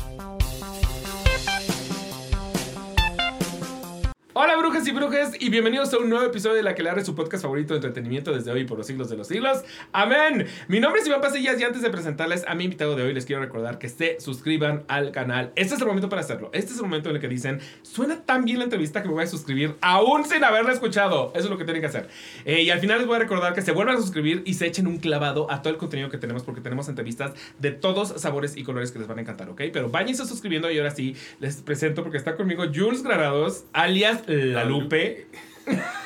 Hola y brujas y bienvenidos a un nuevo episodio de La que le abre su podcast favorito de entretenimiento desde hoy por los siglos de los siglos. Amén. Mi nombre es Iván Pasillas y antes de presentarles a mi invitado de hoy les quiero recordar que se suscriban al canal. Este es el momento para hacerlo. Este es el momento en el que dicen, suena tan bien la entrevista que me voy a suscribir aún sin haberla escuchado. Eso es lo que tienen que hacer. Eh, y al final les voy a recordar que se vuelvan a suscribir y se echen un clavado a todo el contenido que tenemos porque tenemos entrevistas de todos sabores y colores que les van a encantar, ¿ok? Pero váyanse suscribiendo y ahora sí les presento porque está conmigo Jules Granados, alias La Lupe.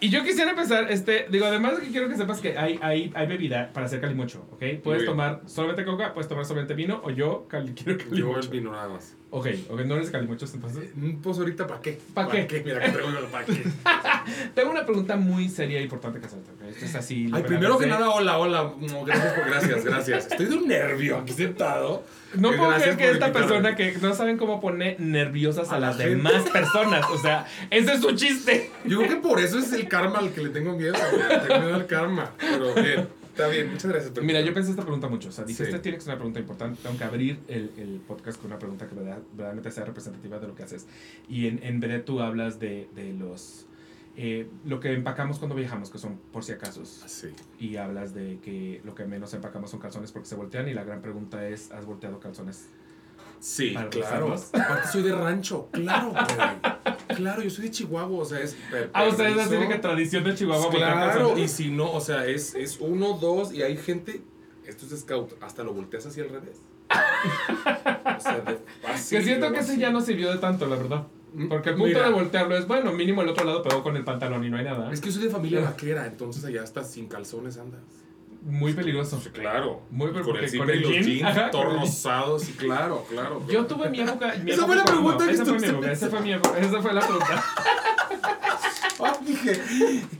Y yo quisiera empezar, este, digo, además de que quiero que sepas que hay, hay, hay bebida para hacer calimocho, ¿ok? Puedes tomar solamente coca, puedes tomar solamente vino, o yo quiero Yo calimocho. el vino nada más. Ok, ok, no eres calimochos entonces. Mm, Pues ahorita, ¿para qué? ¿Pa' qué? Mira, que yo, ¿para qué? Tengo una pregunta muy seria e importante que hacerte. Esto es así. Ay, primero que nada, hola, hola. No, gracias, por, gracias, gracias. Estoy de un nervio aquí sentado. No Eh, puedo creer que esta invitarme. persona que no saben cómo pone nerviosas a, A la las demás personas. O sea, ese es su chiste. Yo creo que por eso es el karma al que le tengo miedo. Tengo miedo al karma. Pero bien, está bien. Muchas gracias. por Mira, yo pensé esta pregunta mucho. O sea, dije, Sí. esta tiene que ser una pregunta importante. Tengo que abrir el, el podcast con una pregunta que verdad- verdaderamente sea representativa de lo que haces. Y en, en breve tú hablas de, de los... eh, lo que empacamos cuando viajamos, que son por si acaso. Sí. Y hablas de que lo que menos empacamos son calzones porque se voltean. Y la gran pregunta es, ¿has volteado calzones? Sí, Para claro. Aparte soy de rancho. Claro, güey. Claro, yo soy de Chihuahua. O sea, es. Ah, ustedes tienen que tradición de Chihuahua Claro, y si no, o sea, es, es uno, dos, y hay gente, esto es scout, hasta lo volteas así al revés. O sea, de así, Que siento que ese ya no sirvió de tanto, la verdad. Mm, Porque el punto mira, de voltearlo es, bueno, mínimo el otro lado pegó con el pantalón y no hay nada. Es que yo soy de familia vaquera, entonces allá hasta sin calzones andas. Muy peligroso. Sí, claro. Muy con porque el con zipper el y los jean, jeans, ajá, todos con el- rosados, sí, claro, claro. Yo tuve mi época. mi Esa fue la cuando- pregunta que Esa fue mi época, esa fue mi época, esa fue la pregunta. Ah, dije,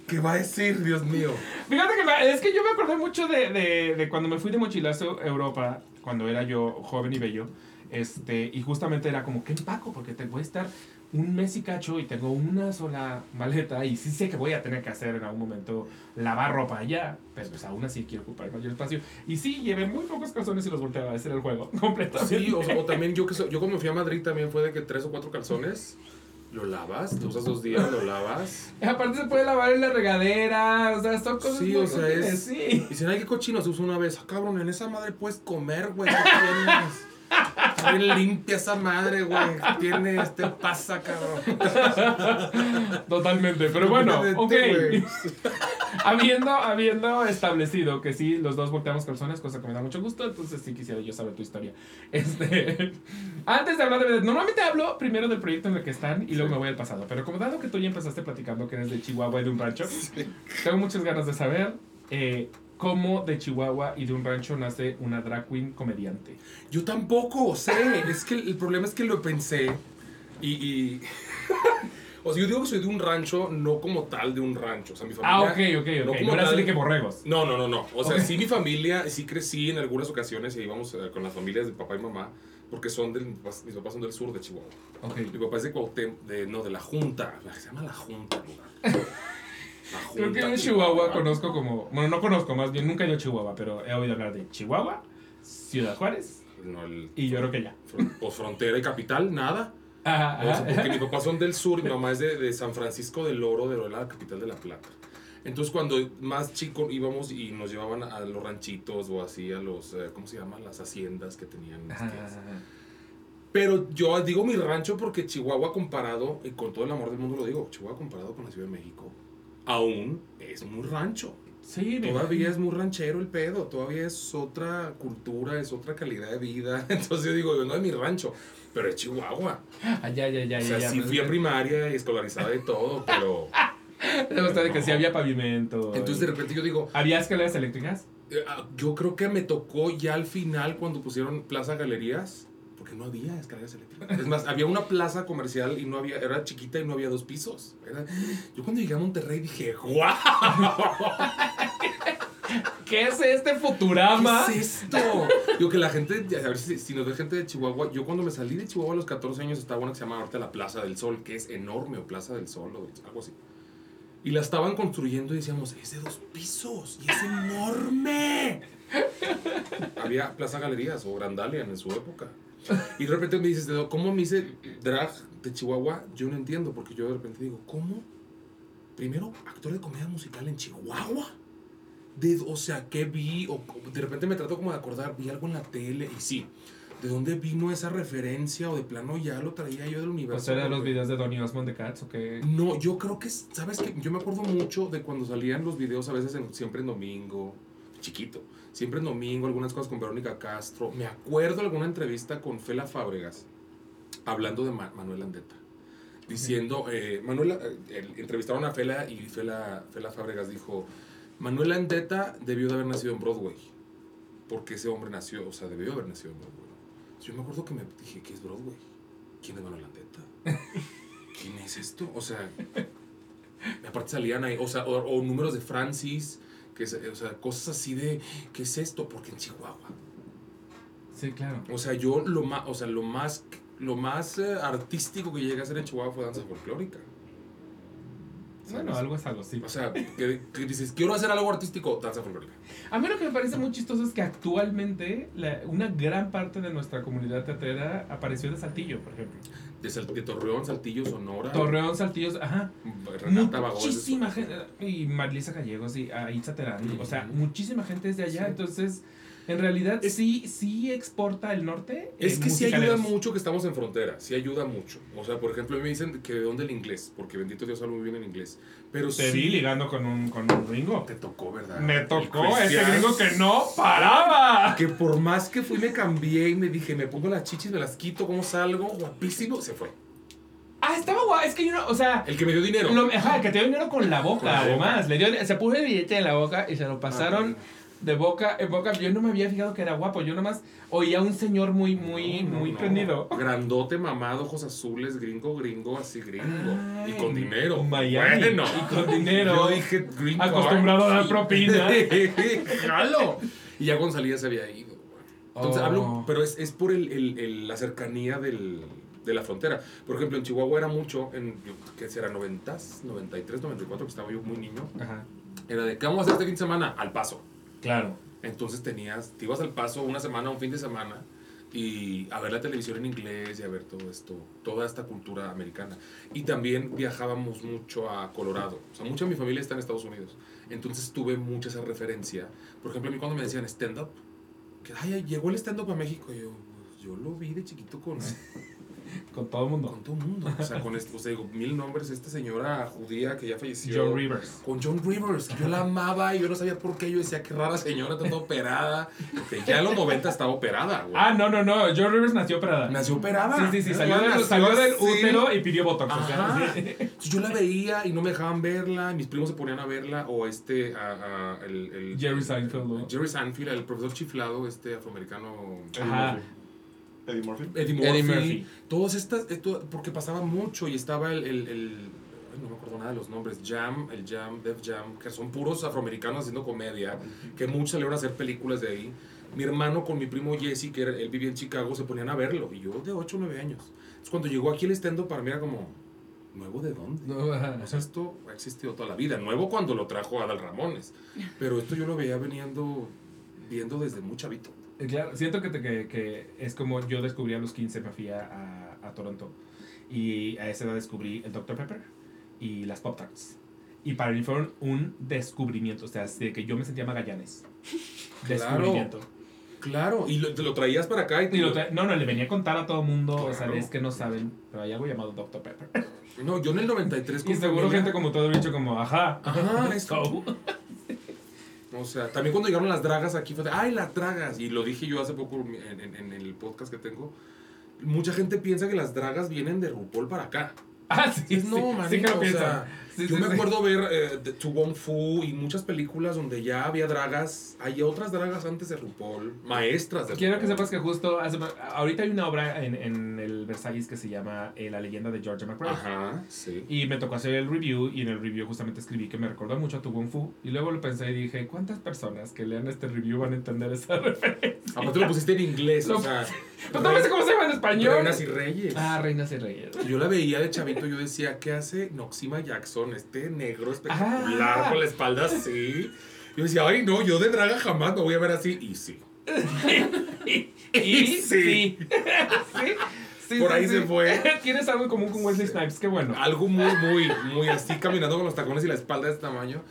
¿qué va a decir, Dios mío? Fíjate que es que yo me acordé mucho de, de, de cuando me fui de mochilazo a Europa, cuando era yo joven y bello. Este, y justamente era como, ¿qué empaco? Porque te voy a estar un mes y cacho y tengo una sola maleta y sí sé que voy a tener que hacer en algún momento lavar ropa allá, pero pues aún así quiero ocupar mayor espacio. Y sí, llevé muy pocos calzones y los volteaba, ese era el juego, completamente. Sí, o, o también yo que soy- yo cuando fui a Madrid también fue de que tres o cuatro calzones, lo lavas, lo usas dos días, lo lavas. Aparte se puede lavar en la regadera, o sea, son cosas Sí, muy o sea, es- sí. Y dicen, ay, qué cochino se usa una vez. Ah, cabrón, en esa madre puedes comer, güey. bien limpia esa madre, güey. ¿Qué tienes? ¿Qué pasa, cabrón? Totalmente, pero bueno, ok. Habiendo, habiendo establecido que sí, los dos volteamos calzones, cosa que me da mucho gusto, entonces sí quisiera yo saber tu historia. Este, antes de hablar de normalmente hablo primero del proyecto en el que están y luego me voy al pasado, pero como dado que tú ya empezaste platicando que eres de Chihuahua y de un rancho, tengo muchas ganas de saber eh, cómo de Chihuahua y de un rancho nace una drag queen comediante. Yo tampoco sé. Es que el problema es que lo pensé y. y- o sea, yo digo que soy de un rancho, no como tal de un rancho. O sea, mi familia. Ah, ok, ok, no ok. como No era tal- que borregos. No, no, no, no. O sea, Ok. sí mi familia, sí crecí en algunas ocasiones y íbamos eh, con las familias de papá y mamá, porque son del, mis papás son del sur de Chihuahua. Ok. Mi papá es de Cuauhtémoc, de, no, de la Junta. Se llama la Junta, Junta, Creo que en Chihuahua conozco como. Bueno, no conozco, más bien nunca he ido a Chihuahua, pero he oído hablar de Chihuahua, Ciudad Juárez No, el, y yo creo que ya. o frontera y capital, nada. Ajá, O sea, ajá. porque mis papás son del sur y mi mamá es de, de San Francisco del Oro, de la capital de La Plata. Entonces, cuando más chico íbamos y nos llevaban a los ranchitos o así, a los, eh, ¿cómo se llaman? Las haciendas que tenían. ajá. Pero yo digo mi rancho porque Chihuahua comparado, y con todo el amor del mundo lo digo, Chihuahua comparado con la Ciudad de México, aún es muy rancho. Sí, Todavía es muy ranchero el pedo, todavía es otra cultura, es otra calidad de vida. Entonces yo digo, no es mi rancho, pero es Chihuahua. Ah, ya, ya, ya, O sea, ya, sí fui a primaria y escolarizada y todo, pero... Me gusta de que sí había pavimento. Entonces de repente yo digo, ¿Había escaleras eléctricas? eh, ah, yo creo que me tocó ya al final cuando pusieron Plaza Galerías, porque no había escaleras eléctricas. Es más, había una plaza comercial y no había, era chiquita y no había dos pisos. Era- yo cuando llegué a Monterrey dije, ¡guau! ¿Qué es este Futurama? ¿Qué es esto? Digo que la gente, a ver si, si nos ve gente de Chihuahua, yo cuando me salí de Chihuahua a los 14 años estaba una que se llama ahorita la Plaza del Sol, que es enorme, o Plaza del Sol, o algo así. Y la estaban construyendo y decíamos, es de dos pisos y es enorme. Había Plaza Galerías o Grandalian en su época. Y de repente me dices, ¿cómo me hice drag de Chihuahua? Yo no entiendo, porque yo de repente digo, ¿cómo? Primero, actor de comedia musical en Chihuahua. De, o sea, ¿qué vi? O, de repente me trato como de acordar, vi algo en la tele y sí. ¿De dónde vino esa referencia? O de plano ya lo traía yo del universo. ¿O sea, de los videos de Donny Osmond de Cats o qué? No, yo creo que, ¿sabes qué? Yo me acuerdo mucho de cuando salían los videos a veces en, siempre en domingo, chiquito. Siempre en domingo, algunas cosas con Verónica Castro. Me acuerdo alguna entrevista con Fela Fábregas, hablando de Manuel Andeta. Diciendo, eh, Manuela, eh, entrevistaron a Fela y Fela, Fela Fábregas dijo, Manuel Andeta debió de haber nacido en Broadway. Porque ese hombre nació, o sea, debió haber nacido en Broadway. Yo me acuerdo que me dije, ¿qué es Broadway? ¿Quién es Manuel Andeta? ¿Quién es esto? O sea, aparte salían ahí, o sea, o números de Francis que, o sea, cosas así de, ¿qué es esto? Porque en Chihuahua. Sí, claro. O sea, yo lo más, o sea, lo más, lo más eh, artístico que llegué a hacer en Chihuahua fue danza folclórica. Bueno, algo es algo, sí. O sea, que, dices, quiero hacer algo artístico, danza folclórica. A mí lo que me parece muy chistoso es que actualmente una gran parte de nuestra comunidad teatrera apareció de Saltillo, por ejemplo. De, Torreón, Saltillo, Sonora. Torreón, Saltillo, ajá. Renata Muchísima gente. Y Marlisa Gallegos y Aitza Terán. O sea, muchísima gente es de allá. Entonces, en realidad sí, sí exporta el norte. Es que sí ayuda mucho que estamos en frontera, sí ayuda mucho. O sea, por ejemplo, a mí me dicen que de dónde el inglés, porque bendito Dios hablo muy bien en inglés. Pero Te vi ligando con un, con un gringo. Te tocó, ¿verdad? Me tocó ese gringo que no paraba. Que por más que fui me cambié y me dije, me pongo las chichis, me las quito, ¿cómo salgo? Guapísimo, se fue. Ah, estaba guay. Es que yo no, o sea. El que me dio dinero. ajá, el que te dio dinero con la boca, además. Le dio, se puso el billete en la boca y se lo pasaron. Ah, de boca en boca. Yo no me había fijado que era guapo. Yo nomás oía a un señor muy, muy, muy prendido. Grandote, mamado, ojos azules, gringo, gringo, así gringo. y con dinero. Miami. Bueno. Y con dinero. Yo dije gringo. Acostumbrado a dar propina. ¡Jalo! Y ya salía se había ido. Entonces hablo, oh. pero es, es por el, el, la cercanía del, de la frontera. Por ejemplo, en Chihuahua era mucho, en, que será 90, 93, 94, que estaba yo muy niño. Ajá. Era de, ¿qué vamos a hacer este fin de semana? Al paso. Claro. Entonces tenías, te ibas al paso una semana, un fin de semana, y a ver la televisión en inglés y a ver todo esto, toda esta cultura americana. Y también viajábamos mucho a Colorado. O sea, mucha de mi familia está en Estados Unidos. Entonces tuve mucha esa referencia. Por ejemplo, a mí cuando me decían stand-up, que ay, llegó el stand-up a México, yo, pues, yo lo vi de chiquito con Con todo el mundo. Con todo el mundo. O sea, con esto, o sea, digo, mil nombres. Esta señora judía que ya falleció. John Rivers. Con John Rivers. Yo la amaba y yo no sabía por qué. Yo decía, qué rara señora, está toda operada. Porque ya en los 90 estaba operada, güey. Ah, no, no, no. John Rivers nació operada. ¿Nació operada? Sí, sí, sí. Salió, del, salió del útero y pidió botox. O sea, Yo la veía y no me dejaban verla. Mis primos se ponían a verla. O este, a, el, el, Jerry Seinfeld, ¿no? Jerry Seinfeld, el profesor chiflado, este afroamericano. Ajá. Eddie Murphy. Eddie Murphy. Todos estas, esto, porque pasaba mucho y estaba el, el, el no me acuerdo nada de los nombres, Jam, el Jam, Def Jam, que son puros afroamericanos haciendo comedia, que muchos salieron a hacer películas de ahí. Mi hermano con mi primo Jesse, que él vivía en Chicago, se ponían a verlo, y yo de 8 o 9 años. Entonces cuando llegó aquí el stand para mí era como, ¿nuevo de dónde? No, o sea, esto ha existido toda la vida, nuevo cuando lo trajo Adal Ramones, pero esto yo lo veía veniendo, viendo desde muy chavito. Eh, claro, siento que, que, que, es como yo descubrí a los 15, me fui a, a, Toronto. Y a esa edad descubrí el Dr. Pepper y las Pop Tarts. Y para mí fueron un descubrimiento. O sea, de que yo me sentía Magallanes. Descubrimiento. Claro, y lo, te lo traías para acá y, lo No, no, le venía a contar a todo el mundo. O sea, es que no saben, pero hay algo llamado Dr. Pepper. No, yo en el 93 Y seguro gente como todo el bicho como, ajá. Ajá, esto. O sea, también cuando llegaron las dragas aquí fue de, ¡ay, las dragas! Y lo dije yo hace poco en, en, el podcast que tengo. Mucha gente piensa que las dragas vienen de RuPaul para acá. Ah, sí. no, sí, o sea, yo me acuerdo ver eh, To Wong Fu y muchas películas donde ya había dragas. Hay otras dragas antes de RuPaul, maestras de Quiero que sepas que justo ahorita hay una obra en, en el Versalles que se llama eh, La leyenda de Georgia McRae. Ajá, sí. Y me tocó hacer el review y en el review justamente escribí que me recordó mucho a To Wong Fu. Y luego lo pensé y dije, ¿cuántas personas que lean este review van a entender esa referencia? Aparte lo pusiste en inglés, o sea, Pues no sé cómo se llama en español. Reinas y Reyes. Ah, Reinas y Reyes. Yo la veía de chavito, yo decía, ¿qué hace Noxima Jackson? Este negro espectacular Ah. con la espalda así. Yo decía, ay no, yo de draga jamás me voy a ver así. Y sí. Y Sí. sí. Sí. Sí, Por sí, ahí sí. se fue. Tienes algo en común con Wesley Snipes, qué bueno. Algo muy, muy, muy así, caminando con los tacones y la espalda de este tamaño.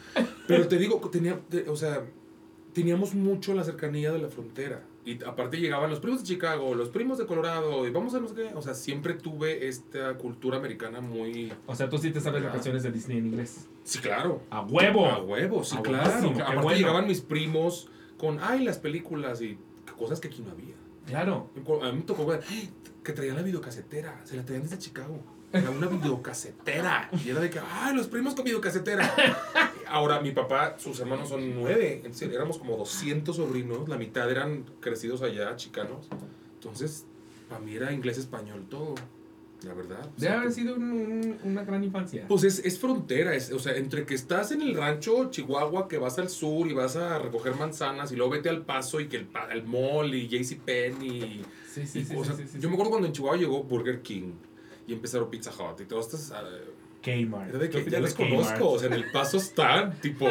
Pero te digo, tenía, te- o sea, teníamos mucho la cercanía de la frontera. Y aparte llegaban los primos de Chicago, los primos de Colorado, y vamos a no sé qué. O sea, siempre tuve esta cultura americana muy... O sea, tú sí te sabes las canciones de Disney en inglés. Sí, claro. ¡A huevo! A huevo, sí, A claro. Aparte bueno. llegaban mis primos con, ay, las películas y cosas que aquí no había. Claro. A mí me tocó ver que traían la videocasetera, se la traían desde Chicago. Era una videocasetera. Y era de que, ay, los primos con videocasetera. Ahora, mi papá, sus hermanos son nueve. En serio, éramos como 200 sobrinos. La mitad eran crecidos allá, chicanos. Entonces, para mí era inglés-español todo. La verdad. O Debe sea, haber sido un- un- una gran infancia. pues es, es frontera, es, o sea, entre que estás en el rancho Chihuahua, que vas al sur y vas a recoger manzanas, y luego vete al paso y que el, el mall y JCPenney. Sí, sí, y sí. cosas. sí, sí, sí. Yo me acuerdo cuando en Chihuahua llegó Burger King y empezaron Pizza Hut y todas estas. ah, Kmart. era de ¿Qué que ya los Kmart? conozco, o sea, en el paso están, tipo.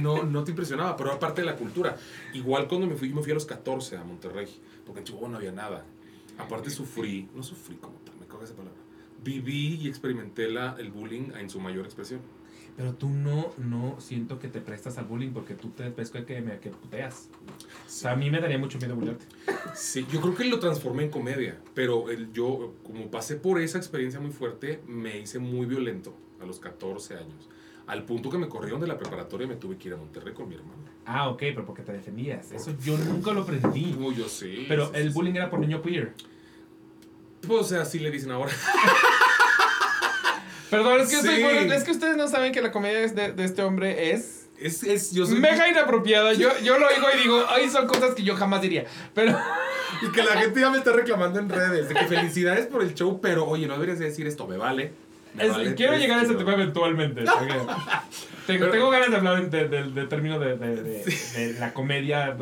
No, no te impresionaba, pero aparte de la cultura. Igual cuando me fui, yo me fui a los 14 a Monterrey, porque en Chihuahua no había nada. Aparte sufrí, no sufrí como tal, me cago esa palabra. Viví y experimenté la, el bullying en su mayor expresión. Pero tú no, no siento que te prestas al bullying porque tú te pesco que me que puteas. O sea, a mí me daría mucho miedo bullearte. Sí, yo creo que lo transformé en comedia, pero el, yo, como pasé por esa experiencia muy fuerte, me hice muy violento a los 14 años. Al punto que me corrieron de la preparatoria y me tuve que ir a Monterrey con mi hermano. Ah, ok, pero porque te defendías. Eso yo nunca lo aprendí. Uy, yo sí. Pero sí, el sí, bullying era por niño queer. Pues, o sea, así le dicen ahora. Perdón, es que, Sí. estoy- bueno, es que ustedes no saben que la comedia de, de este hombre es Es, es, yo soy... mega inapropiada. Yo, yo lo oigo y digo, ay, son cosas que yo jamás diría. Pero Y que la gente ya me está reclamando en redes. De que felicidades por el show, pero oye, no deberías de decir esto, me vale. Es- vale quiero llegar a ese tema eventualmente. porque tengo, tengo ganas de hablar de- del término de, de- de- de la comedia,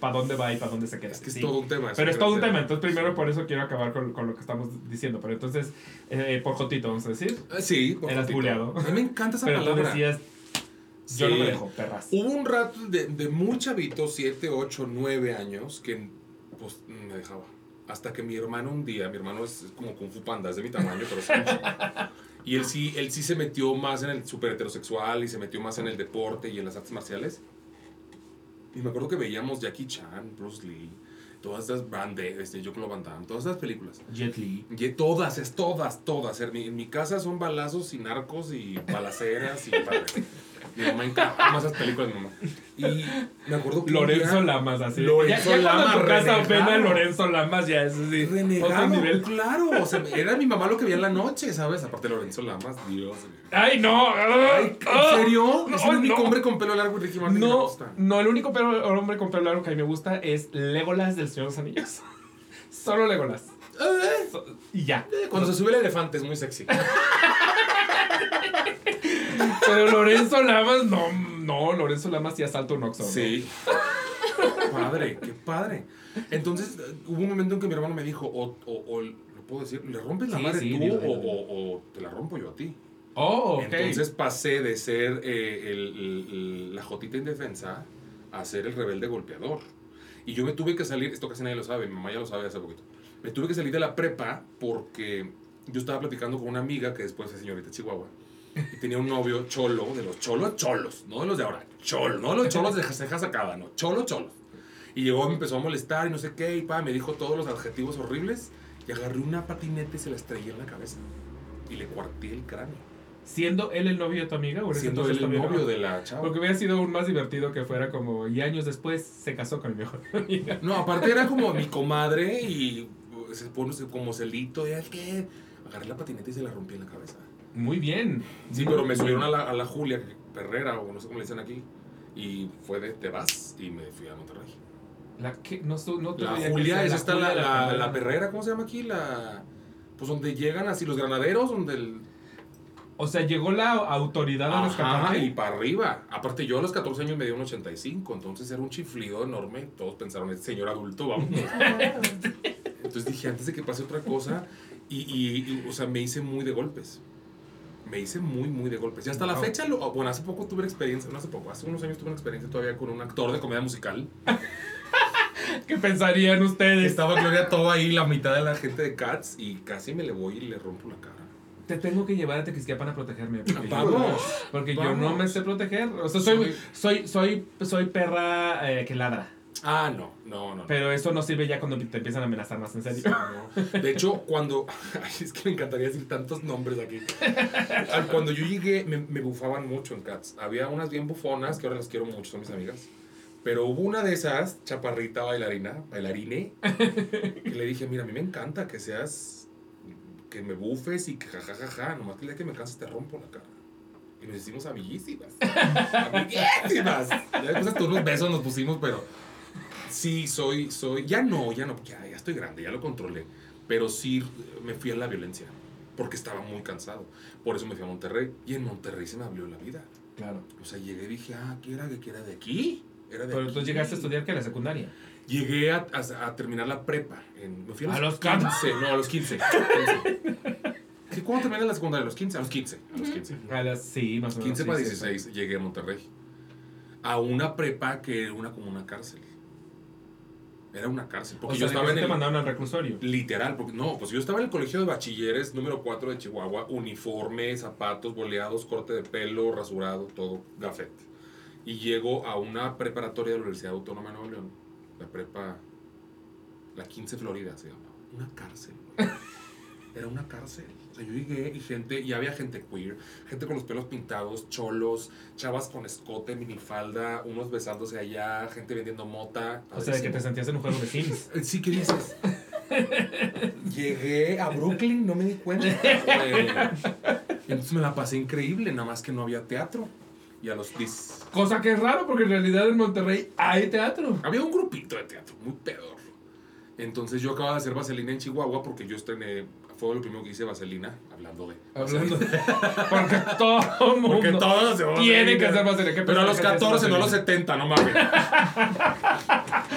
para dónde va y para dónde se queda. Es que es Sí. todo un tema. Pero es todo un tema, entonces primero por eso quiero acabar con, con lo que estamos diciendo. Pero entonces, eh, por Jotito, vamos a decir. Ah, Sí, por Eras buleado. A mí me encanta esa Pero tú palabra. decías, yo no Sí. me dejo, perras. Hubo un rato de, de muy chavito, 7, 8, 9 años, que pues me dejaba. Hasta que mi hermano un día, mi hermano es, es como Kung Fu Panda, es de mi tamaño, pero es. Y él sí, él sí se metió más en el súper heterosexual y se metió más en el deporte y en las artes marciales. Y me acuerdo que veíamos Jackie Chan, Bruce Lee, todas estas Damme, este, Jean-Claude Van Damme, todas esas películas. Jet Li. Y todas, es todas, todas. En mi, en mi casa son balazos y narcos y balaceras y... Mi mamá encanta esas películas, mamá. Y me acuerdo que Lorenzo día- Lamas, así. Lorenzo ya, ya Lamas, tu casa renegado. ven a Lorenzo Lamas, ya es así. Otro Renegado, nivel. claro. O sea, era mi mamá lo que veía en la noche, ¿sabes? Aparte Lorenzo Lamas, Dios. ¡Ay, no! Ay, ¿En serio? No, es el único no. hombre con pelo largo y Ricky Martin que me No, gusta. no, el único pelo- hombre con pelo largo que a mí me gusta es Legolas del Señor de los Anillos. Solo Legolas. Eh, y ya. Cuando se sube el elefante es muy sexy. Pero Lorenzo Lamas, no, no, Lorenzo Lamas ya salta un oxo. ¿no? Sí. padre, qué padre. Entonces, eh, hubo un momento en que mi hermano me dijo, o, o, o ¿lo puedo decir? ¿Le rompes la Sí, madre sí, tú dilo, o, dilo, dilo. o- o te la rompo yo a ti? Oh, ok. Entonces pasé de ser eh, el- el- el- la jotita indefensa a ser el rebelde golpeador. Y yo me tuve que salir, esto casi nadie lo sabe, mi mamá ya lo sabe hace poquito. Me tuve que salir de la prepa porque yo estaba platicando con una amiga que después es señorita Chihuahua. Y tenía un novio cholo, de los cholos cholos, no de los de ahora, cholo, no de los cholos de ceja sacada, no, cholo cholo. Y llegó, me empezó a molestar y no sé qué, y pa, me dijo todos los adjetivos horribles. Y agarré una patineta y se la estrellé en la cabeza. Y le cuarté el cráneo. ¿Siendo él el novio de tu amiga? ¿O Siendo él el novio de la chava. Porque hubiera sido aún más divertido que fuera como, y años después se casó con mi mejor amiga. No, aparte era como mi comadre y uh, se pone como celito. Y es que agarré la patineta y se la rompí en la cabeza. Muy bien. Sí, pero me subieron a la, a la Julia Perrera, o no sé cómo le dicen aquí. Y fue de te vas y me fui a Monterrey. La que, no, no te La que Julia sea es la esta, la, de la, Perrera. la Perrera, ¿cómo se llama aquí? La, pues donde llegan así los granaderos, donde el... O sea, llegó la autoridad a Ajá, rescatarte. y para arriba. Aparte, yo a los 14 años me dio un 85, entonces era un chiflido enorme. Todos pensaron, es señor adulto, vamos. Entonces dije, antes de que pase otra cosa, y, y- y, o sea, me hice muy de golpes. Me hice muy, muy de golpes. Y hasta la fecha, lo- bueno, hace poco tuve una experiencia, no hace poco, hace unos años tuve una experiencia todavía con un actor de comedia musical. ¿Qué pensarían ustedes? Estaba Gloria todo ahí, la mitad de la gente de Cats, y casi me le voy y le rompo la cara. Te tengo que llevar a Tequisquiapan a protegerme. Porque, Vamos. porque yo no me sé proteger. O sea, soy, soy, soy, soy perra eh, que ladra. Ah, no, no, no. Pero eso no sirve ya cuando te empiezan a amenazar más en Sí, serio. no. De hecho, cuando. Ay, es que me encantaría decir tantos nombres aquí. Al- Cuando yo llegué, me, me bufaban mucho en Cats. Había unas bien bufonas, que ahora las quiero mucho, son mis amigas. Pero hubo una de esas, chaparrita bailarina, bailarine, que le dije: Mira, a mí me encanta que seas. que me bufes y que jajajaja. Nomás que el día que me canses te rompo la cara. Y nos hicimos amiguísimas. amiguísimas. Ya después hasta unos besos nos pusimos, pero. Sí, soy, soy, ya no, ya no, ya, ya estoy grande, ya lo controlé, pero sí me fui a la violencia, porque estaba muy cansado, por eso me fui a Monterrey, y en Monterrey se me abrió la vida, Claro. o sea, llegué y dije, ah, ¿qué era, que era de aquí? Era de Pero aquí. tú llegaste a estudiar que la secundaria. Llegué a, a- a terminar la prepa, en, me fui a A los, los 15, no, a los 15. 15. Sí, ¿Cuándo terminé la secundaria? ¿A los 15? A los 15, a los 15. A las, sí, más o menos. 15 sí, para sí, 16 llegué a Monterrey. A una prepa que era una como una cárcel. Era una cárcel. O Porque sea, yo estaba en te el. mandaron al reclusorio. Literal, porque no, pues yo estaba en el colegio de bachilleres número 4 de Chihuahua, uniforme, zapatos, boleados, corte de pelo, rasurado, todo, gafet. Y llego a una preparatoria de la Universidad Autónoma de Nuevo León, la prepa, la 15 Florida se llama, una cárcel. Era una cárcel. Yo llegué y gente, y había gente queer, gente con los pelos pintados, cholos, chavas con escote, minifalda, unos besándose allá, gente vendiendo mota. O sea, de que te sentías en un juego de Sims. Sí, ¿qué dices? Llegué a Brooklyn, no me di cuenta. Y entonces me la pasé increíble, nada más que no había teatro. Y a los 10. Cosa que es raro porque en realidad en Monterrey hay teatro. Había un grupito de teatro, muy pedor. Entonces yo acababa de hacer vaselina en Chihuahua porque yo estrené. Fue lo primero que hice vaselina, hablando de. Hablando de- Porque todo mundo Porque todos tiene que hacer vaselina. ¿Qué Pero a los personaje hace 14, no a los vaselina? 70, no mames.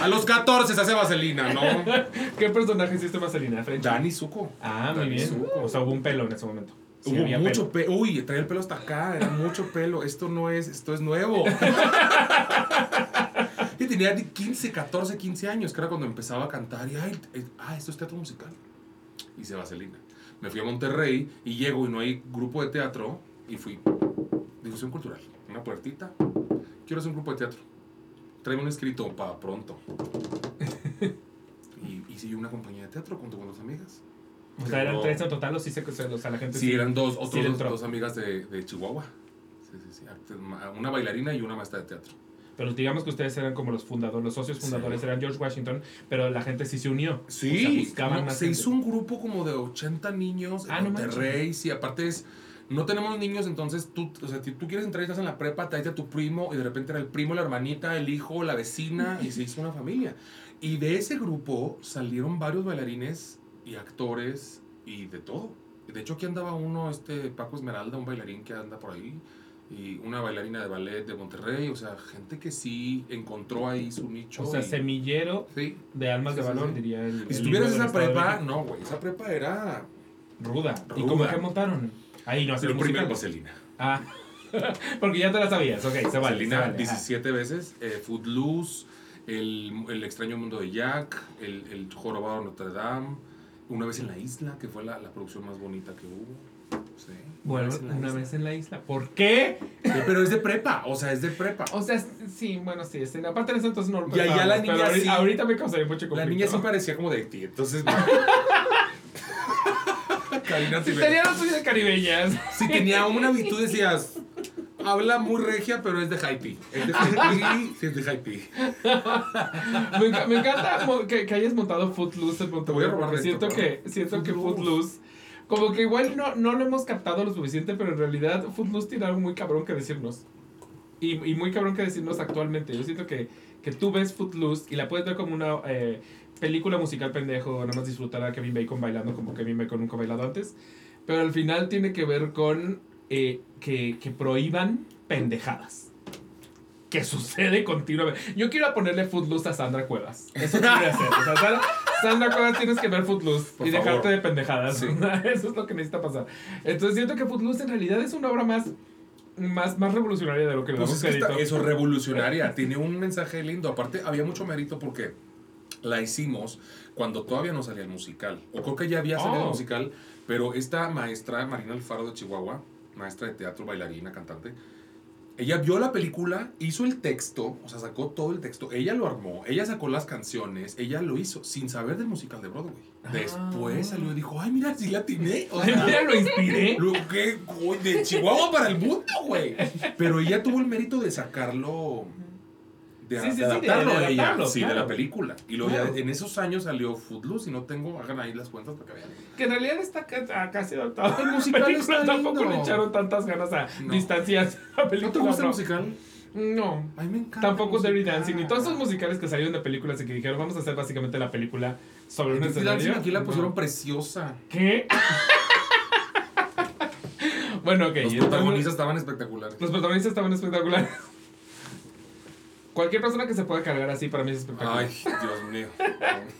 A los 14 se hace vaselina, ¿no? ¿Qué personaje hiciste vaselina? French? Dani Zuko. Ah, muy Dani bien. Zuko. O sea, hubo un pelo en ese momento. Sí, Hubo mucho pelo. pelo. Uy, traía el pelo hasta acá, era mucho pelo. Esto no es, esto es nuevo. Yo tenía 15, 14, 15 años, que era cuando empezaba a cantar. Y, ay, eh, ah, esto es teatro musical. Hice vaselina. Me fui a Monterrey y llego y no hay grupo de teatro. Y fui. Difusión cultural. Una puertita. Quiero hacer un grupo de teatro. Tráeme un escrito para pronto. y hice yo una compañía de teatro junto con dos amigas. O sea, eran tres en total o sí se o sea, la gente Sí, eran dos, otros sí dos, amigas de, de Chihuahua. Sí, sí, sí. Una bailarina y una maestra de teatro. Pero digamos que ustedes eran como los fundadores, los socios fundadores Sí. eran George Washington, pero la gente sí se unió. Sí, O sea, no, más se gente. hizo un grupo como de 80 niños en Ah, no Monterrey. Sí, aparte es. No tenemos niños, entonces tú, o sea, tú quieres entrar y estás en la prepa, traes a tu primo y de repente era el primo, la hermanita, el hijo, la vecina y se hizo una familia. Y de ese grupo salieron varios bailarines y actores y de todo. De hecho, aquí andaba uno, este Paco Esmeralda, un bailarín que anda por ahí, y una bailarina de ballet de Monterrey, o sea, gente que sí encontró ahí su nicho. O sea, y- semillero sí. de almas Sí, de valor, sí. diría el. Y si tuvieras esa prepa, no, güey, esa prepa era Ruda. ¿Y Ruda. cómo que montaron? Ahí no hacer lo primero vaselina. Ah. Porque ya te la sabías, ok, se vale. se Vaselina vale, ajá. 17 veces, eh, Footloose, el, el extraño mundo de Jack, el, el jorobado Notre Dame, una vez en la isla, que fue la, la producción más bonita que hubo. Sí, Bueno, en la una vez en la isla. ¿Por qué? Sí, pero es de prepa, o sea, es de prepa. O sea, sí, bueno, sí. sí, aparte de eso, entonces no lo Y allá pensábamos, la niña pero ahorita, sí. ahorita me causaría mucho La conflicto. niña sí parecía como de ti, entonces... Karina Sí, Tibet. tenía las suyas caribeñas. Si tenía una y tú decías, habla muy regia, pero es de Haití. Es de Haití, sí es de Haití. Me, enca- me encanta que, que hayas montado Footloose en Te voy a robar de esto, siento que siento que Footloose. Como que igual no, no lo hemos captado lo suficiente, pero en realidad Footloose tiene algo muy cabrón que decirnos. Y, y muy cabrón que decirnos actualmente. Yo siento que, que tú ves Footloose y la puedes ver como una eh, película musical pendejo, nada más disfrutar a Kevin Bacon bailando como Kevin Bacon nunca ha bailado antes. Pero al final tiene que ver con eh, que, que prohíban pendejadas. Que sucede continuamente. Yo quiero ponerle Footloose a Sandra Cuevas. Eso quiero hacer. O sea, Sandra, Sandra Cuevas, tienes que ver Footloose Por y favor. dejarte de pendejadas. Sí. Eso es lo que necesita pasar. Entonces siento que Footloose en realidad es una obra más, más, más revolucionaria de lo que le Pues es que eso, revolucionaria. Tiene un mensaje lindo. Aparte, había mucho mérito porque la hicimos cuando todavía no salía el musical. O creo que ya había salido Oh. el musical, pero esta maestra, Marina Alfaro de Chihuahua, maestra de teatro, bailarina, cantante, ella vio la película, hizo el texto, o sea, sacó todo el texto, ella lo armó, ella sacó las canciones, ella lo hizo sin saber del musical de Broadway. Ah. Después salió y dijo, ay, mira, sí la atiné. O sea, mira, lo inspiré. lo que, de Chihuahua para el mundo, güey. Pero ella tuvo el mérito de sacarlo. De, Sí, sí, de adaptarlo de- de a ella, adaptarlo, sí, de la película. Y luego ya en esos años salió Footloose y no tengo, hagan ahí las cuentas para que vean. Que en realidad está ca- casi adaptado. El musical La película está tampoco lindo. le echaron tantas ganas a No. distanciarse la ¿No película. te gusta el no. musical? No. A mí me encanta. Tampoco Dirty. Dancing. Y todos esos musicales que salieron de películas y que dijeron, vamos a hacer básicamente la película sobre un Dirty Dancing escenario. aquí la No. pusieron preciosa. ¿Qué? bueno, ok. Los protagonistas estaban espectaculares. Los protagonistas estaban espectaculares. Cualquier persona que se pueda cargar así para mí es espectacular. Ay, Dios mío.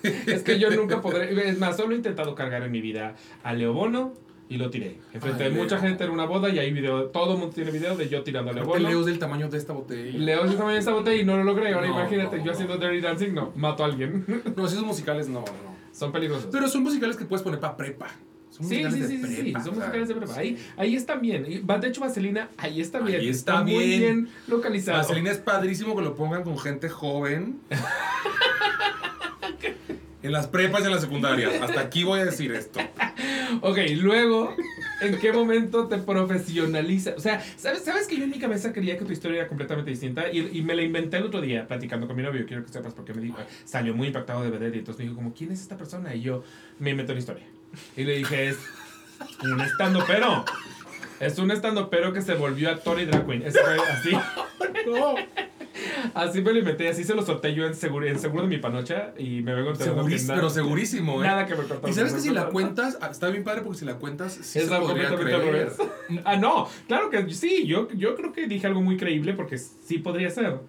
Es que yo nunca podré. Es más, solo he intentado cargar en mi vida a Leo Bono y lo tiré. Enfrente Ay, de mucha Leo. gente en una boda y hay video. Todo el mundo tiene video de yo tirando a Leo Aparte, Bono. Leo es del tamaño de esta botella. Leo es también esta botella y no lo logré. Ahora No, imagínate, no, yo haciendo Dirty Dancing, no, mato a alguien. No, esos musicales no, no. Son peligrosos. Pero son musicales que puedes poner para prepa. Sí, sí, de sí, sí, sí, prepa, son o sea, musicales de prepa. sí. Ahí, ahí están bien. De hecho, Vaselina, ahí está bien. Ahí está muy bien. bien localizado. Vaselina es padrísimo que lo pongan con gente joven. en las prepas y en las secundarias. Hasta aquí voy a decir esto. Ok, luego, ¿en qué momento te profesionalizas? O sea, ¿sabes, ¿sabes que yo en mi cabeza creía que tu historia era completamente distinta? Y, y me la inventé el otro día platicando con mi novio, quiero que sepas, porque me dijo, salió muy impactado de vedette y entonces me dijo, como, ¿quién es esta persona? Y yo me inventé una historia. Y le dije, es un estando pero. Es un estando pero que se volvió actor y drag queen. Fue así. Así me lo inventé, así se lo solté yo en seguro, en seguro de mi panocha y me vengo enterando que Segurísimo, nada- pero segurísimo, ¿eh? Nada que me. Y sabes que si la cuentas, ah, está bien padre porque si la cuentas, sí Es se podría creer. Ah, no, claro que sí, yo, yo creo que dije algo muy creíble porque sí podría ser.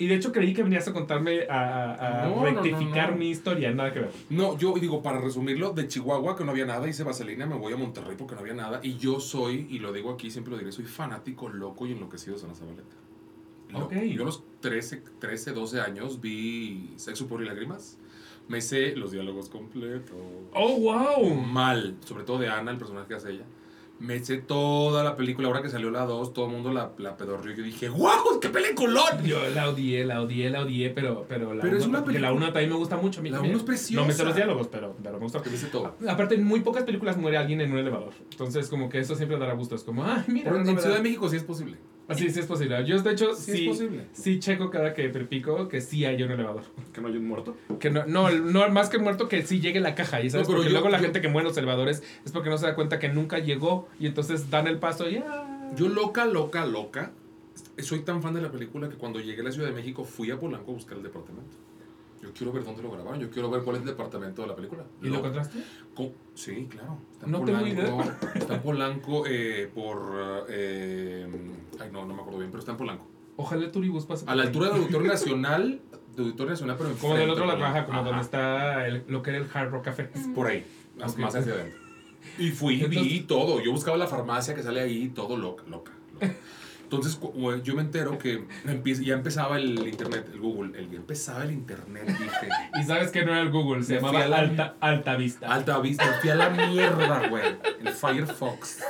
Y de hecho creí que venías a contarme, a, a- No, no, no, rectificar no. mi historia, nada que ver. No, yo digo, para resumirlo, de Chihuahua, que no había nada, hice vaselina, me voy a Monterrey porque no había nada. Y yo soy, y lo digo aquí, siempre lo diré, soy fanático, loco y enloquecido de Ana Zabaleta. Loco. Ok. Yo a los 13, 13, 12 años vi Sexo, Por y Lágrimas. Me sé los diálogos completos. ¡Oh, wow! Mal, sobre todo de Ana, el personaje que hace ella. Me sé toda la película. Ahora que salió la 2, todo el mundo la, la pedorrió. Yo dije, ¡Wow! ¡Qué peliculón! Yo la odié, la odié, la odié, pero, pero la Pero es uno- una porque la película- 1 también me gusta mucho. A mí La también. uno es preciosa. No me sé los diálogos, pero, pero me gustó. Que me sé todo. Aparte, en muy pocas películas muere alguien en un elevador. Entonces, como que eso siempre dará gusto. Es como, ay, mira. Pero en, no en Ciudad da- de México sí es posible. Así sí es posible. Yo, de hecho, Sí, sí, es posible. sí checo cada que pico que sí hay un elevador. ¿Que no hay un muerto? Que no, no, no, más que muerto que sí llegue la caja. Y sabes, No, pero porque yo- luego la yo- gente que muere en los elevadores es porque no se da cuenta que nunca llegó y entonces dan el paso y ya. Yo loca, loca, loca. Soy tan fan de la película que cuando llegué a la Ciudad de México fui a Polanco a buscar el departamento. Yo quiero ver dónde lo grabaron, yo quiero ver cuál es el departamento de la película. ¿Y lo encontraste? Co- Sí, claro. Está en No tengo Polanco, Está en Polanco eh, por... eh, ay, no, no me acuerdo bien, pero está en Polanco. Ojalá el turibús pase. A la altura del Auditorio Nacional, Auditorio Nacional, pero Como del otro de Polanco. ajá, como Ajá. donde está el- lo que era el Hard Rock Café. Por ahí, más, más hacia adentro. Y fui, vi Entonces- todo. Yo buscaba la farmacia que sale ahí, todo loca, loca. loca. Entonces yo me entero que ya empezaba el internet, el Google, el, ya empezaba el internet, dije. Y sabes que no era el Google, se llamaba la- Alta, Alta Vista. Alta vista, fui a la mierda, güey. El Firefox.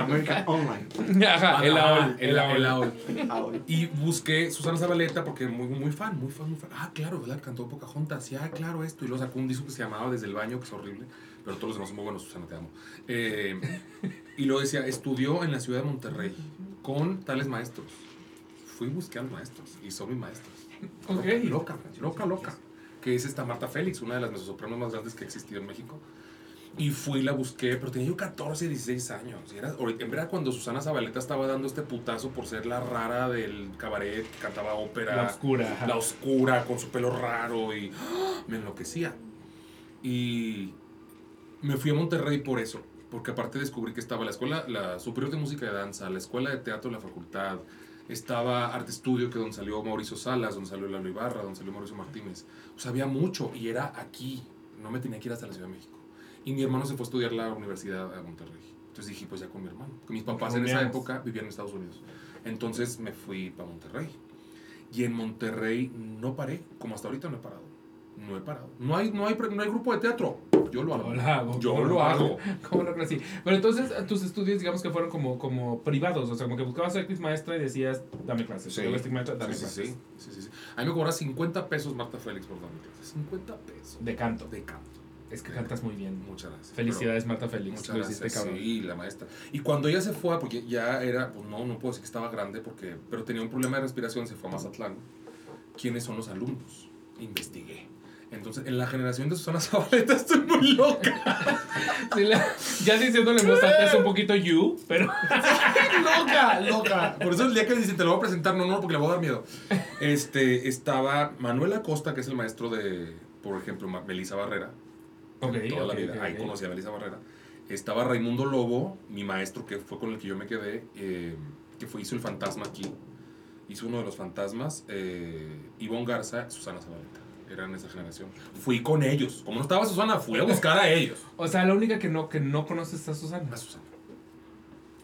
American Online. Ajá, el AOL. el, el AOL. Y busqué Susana Zabaleta porque muy, muy fan, muy fan, muy fan. Ah, claro, ¿verdad? Cantó Pocahontas. Ya, claro, esto. Y luego sacó un disco que se llamaba Desde el Baño, que es horrible. Pero todos los demás son muy buenos, Susana, te amo. Eh, y luego decía, estudió en la ciudad de Monterrey con tales maestros. Fui buscando maestros y son mis maestros. Ok. Loca, loca, loca. Que es esta Marta Félix, una de las mezzosopranos más grandes que ha existido en México. Y fui, la busqué, pero tenía yo 14, 16 años. Y era, en verdad, cuando Susana Zabaleta estaba dando este putazo por ser la rara del cabaret, cantaba ópera, La oscura. la oscura, con su pelo raro, y ¡ah! me enloquecía. Y me fui a Monterrey por eso, porque aparte descubrí que estaba la escuela, la superior de música y danza, la escuela de teatro, la facultad, Estaba Arte Estudio, que donde salió Mauricio Salas, donde salió Lalo Ibarra, donde salió Mauricio Martínez. O sea, había mucho y era aquí. No me tenía que ir hasta la Ciudad de México. Y mi hermano se fue a estudiar la universidad a Monterrey. Entonces dije, pues ya con mi hermano. Porque mis papás en esa época vivían en Estados Unidos. Entonces me fui para Monterrey. Y en Monterrey no paré, como hasta ahorita no he parado. No he parado. No hay, no hay, no hay grupo de teatro. Yo lo hago. Yo lo hago. Yo ¿cómo lo hago. ¿Cómo lo crecí? Pero entonces tus estudios, digamos que fueron como, como privados, o sea, como que buscabas a X maestra y decías, dame clases. Sí. Maestra, dame Sí, clases. sí, sí, sí. A mí me cobra 50 pesos Marta Félix por darme clases. 50 pesos. De canto. De canto. Es que cantas muy bien. Muchas gracias. Felicidades, Marta Félix. Muchas Lo hiciste, gracias. cabrón. Sí, la maestra. Y cuando ella se fue, porque ya era, pues no, no puedo decir que estaba grande, porque, pero tenía un problema de respiración, se fue a Mazatlán. ¿Quiénes son los alumnos? Investigué. Entonces, en la generación de Susana Zabaleta estoy muy loca. Sí, la- ya diciéndole en voz alta es un poquito you, pero loca, loca. Por eso el día que le dicen, te lo voy a presentar, no, no, porque le voy a dar miedo. Este, estaba Manuel Acosta, que es el maestro de, por ejemplo, Melissa Barrera. Ok, toda la vida. Ahí conocí a Melissa Barrera. Estaba Raimundo Lobo, mi maestro, que fue con el que yo me quedé, eh, que fue, hizo el fantasma aquí. Hizo uno de los fantasmas. Eh, Ivonne Garza, Susana Zabaleta. Eran esa generación. Fui con ellos. Como no estaba Susana, fui a buscar a ellos. O sea, la única que no, que no conoces es a Susana. A Susana.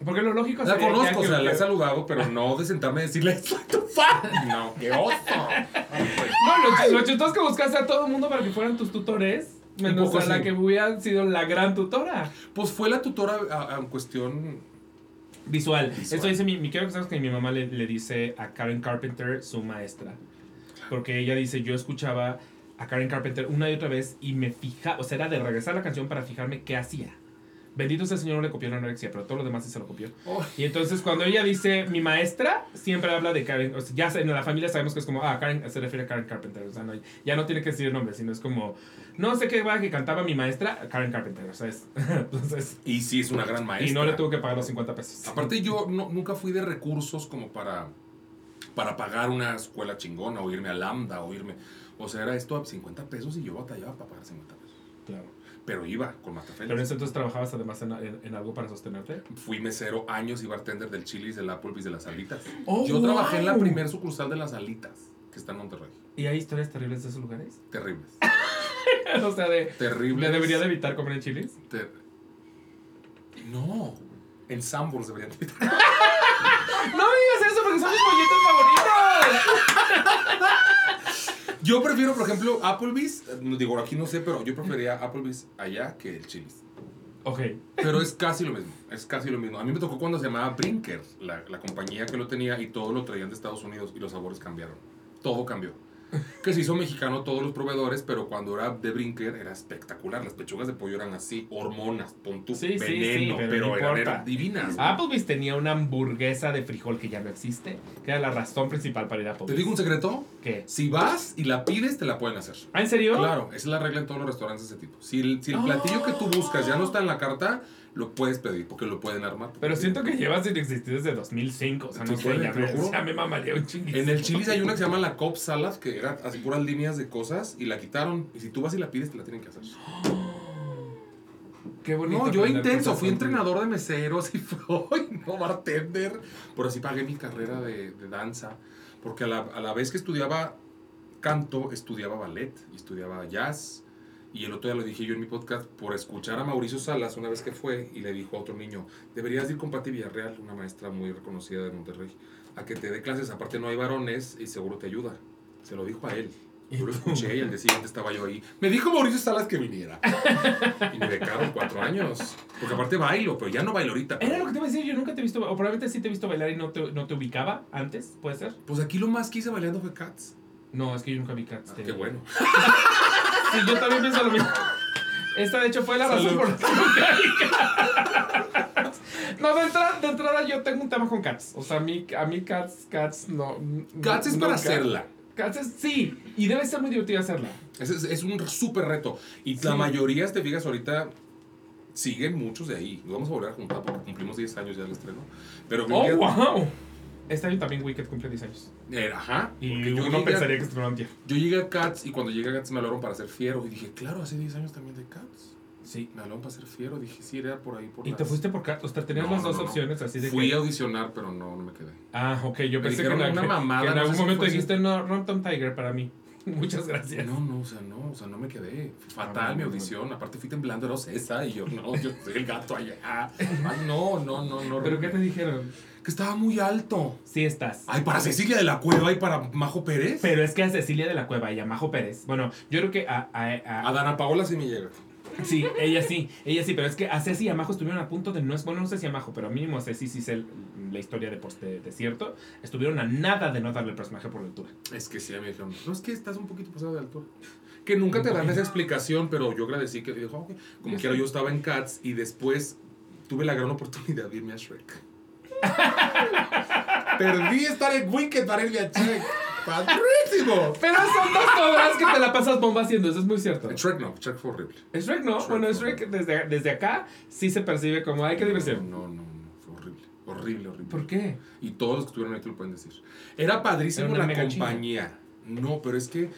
Porque lo lógico La sería ya conozco, que- o sea, la he que- saludado, pero no de sentarme y decirle, soy tu fan. No, qué oso. No, lo, ch- lo chistoso es que buscaste a todo el mundo para que fueran tus tutores. Menos a la que hubiera sido la gran tutora. Pues fue la tutora en cuestión. Visual. Visual. Esto dice mi, mi quiero que sabes que mi mamá le, le dice a Karen Carpenter su maestra. Porque ella dice, yo escuchaba a Karen Carpenter una y otra vez y me fija, o sea, era de regresar la canción para fijarme qué hacía. Bendito sea el Señor, no le copió la anorexia, pero todo lo demás sí se lo copió. Oh, Y entonces cuando ella dice mi maestra, siempre habla de Karen. O sea, ya en la familia sabemos que es como, ah, Karen se refiere a Karen Carpenter. O sea, no, ya no tiene que decir el nombre, sino es como, no sé qué va que cantaba mi maestra, Karen Carpenter. O sea, es, entonces, y sí, es una gran maestra. y no le tuvo que pagar los 50 pesos. Aparte yo no- nunca fui de recursos como para, para pagar una escuela chingona o irme a Lambda o irme... O sea, era esto a 50 pesos y yo batallaba para pagar 50 pesos. Claro. Pero iba con Marta Pero en ese entonces trabajabas además en, en- en algo para sostenerte. Fui mesero años y bartender del Chili's, del Applebee's, de las alitas. Oh, yo trabajé en la primer sucursal de las alitas, que está en Monterrey. ¿Y hay historias terribles de esos lugares? Terribles. o sea, de... Terribles. ¿Me debería de evitar comer en chilis? Ter- No. En Sambors deberían de evitar. ¡No digas eso porque son mis pollitos favoritos! Yo prefiero, por ejemplo, Applebee's. eh, Digo, aquí no sé, pero yo prefería Applebee's allá que el Chili's. Ok. Pero es casi lo mismo, es casi lo mismo. A mí me tocó cuando se llamaba Brinker, la, la compañía que lo tenía y todo lo traían de Estados Unidos y los sabores cambiaron. Todo cambió. Que se hizo mexicano todos los proveedores, pero cuando era de Brinker era espectacular. Las pechugas de pollo eran así, hormonas, pon tu Sí, sí, sí, veneno, pero pero, eran, divinas. Applebee's tenía una hamburguesa de frijol que ya no existe, que era la razón principal para ir a ¿Te Applebee's. digo un secreto? ¿Qué? Si vas y la pides, te la pueden hacer. ¿Ah, en serio? Claro, esa es la regla en todos los restaurantes de ese tipo. Si el, si el Ah. platillo que tú buscas ya no está en la carta, lo puedes pedir porque lo pueden armar. Pero siento que llevas sin existir desde 2005. O sea, no sé, ya me, ya me mamaría un chinguísimo. En el Chili's hay una que se llama la Cobb Salad, que era así puras líneas de cosas y la quitaron. Y si tú vas y la pides, te la tienen que hacer. Qué bonito. No, yo intenso, fui entrenador de meseros y fui, no bartender. Pero así pagué mi carrera de, de danza. Porque a la, a la vez que estudiaba canto, estudiaba ballet y estudiaba jazz. Y el otro día lo dije yo en mi podcast por escuchar a Mauricio Salas una vez que fue y le dijo a otro niño, deberías ir con Pati Villarreal, una maestra muy reconocida de Monterrey, a que te dé clases. Aparte no hay varones y seguro te ayuda. Se lo dijo a él. Yo lo escuché y al día siguiente estaba yo ahí. Me dijo Mauricio Salas que viniera. Y me becaron cuatro años. Porque aparte bailo, pero ya no bailo ahorita. Era lo que te iba a decir, yo nunca te he visto, o probablemente sí te he visto bailar y no te, no te ubicaba antes, ¿puede ser? Pues aquí lo más que hice bailando fue Cats. No, es que yo nunca vi Cats. Ah, qué bueno. Sí, yo también pienso lo mismo. Esta, de hecho, fue la razón Salud. por la que. No, de entrada, de entrada yo tengo un tema con Cats. O sea, a mí, a mí Cats, Cats no... Cats es para hacerla. Cats es, sí, y debe ser muy divertido hacerla. Es, es, es un súper reto. Y la mayoría, si te fijas ahorita, siguen muchos de ahí. Nos vamos a volver a juntar porque cumplimos 10 años ya del estreno. Pero ¡Oh, wow! Este año también Wicked cumple 10 años. Eh, ajá. Y yo llegué, pensaría a, que estuvieron tiempo. yo llegué a Cats y cuando llegué a Cats me hablaron para hacer fiero. Y dije, claro, hace 10 años también de Cats. Sí. Me hablaron para ser fiero, dije, sí, era por ahí. Por Y te fuiste por Cats. O sea, tenías No, las no, dos no, no. opciones así de Fui que. a audicionar, pero no, no me quedé. Ah, ok. Yo Me pensé que, dijeron una que- mamada, que en no algún momento dijiste, no, Rom Tiger para mí. Muchas gracias. No, no, o sea, no, o sea, no me quedé. Fatal Ah, mi no, no. audición. Aparte fui temblando, era esa y yo, no, yo soy el gato allá. Ay, no, no, no, no. ¿Pero qué te dijeron? Que estaba muy alto. Sí estás. Ay, para Cecilia de la Cueva y para Majo Pérez. Pero es que a Cecilia de la Cueva y a Majo Pérez. Bueno, yo creo que a. a- a- A Dana Paola sí me llega. sí, ella sí, ella sí, pero es que a Ceci y a Majo estuvieron a punto de no es. Bueno, no sé si a Majo, pero mínimo a Ceci sí sé la historia de, pues, de, de cierto. Estuvieron a nada de no darle el personaje por la altura. Es que sí, me dijeron, no, es que estás un poquito pasado de altura. Que nunca te dan esa explicación, pero yo agradecí que dijo, ok. Como Ya quiera, yo estaba en Cats y después tuve la gran oportunidad de irme a Shrek. Perdí estar en Wicked para irme a Shrek. ¡Padrísimo! Pero son dos obras que te la pasas bomba haciendo, eso es muy cierto. Shrek no, Shrek fue horrible. Shrek no, Shrek bueno, fue Shrek desde, desde acá sí se percibe como, ay, qué diversión. No, no, no, fue horrible. Horrible, horrible. ¿Por qué? Y todos los que estuvieron ahí te lo pueden decir. Era padrísimo Era la compañía. No, pero es que.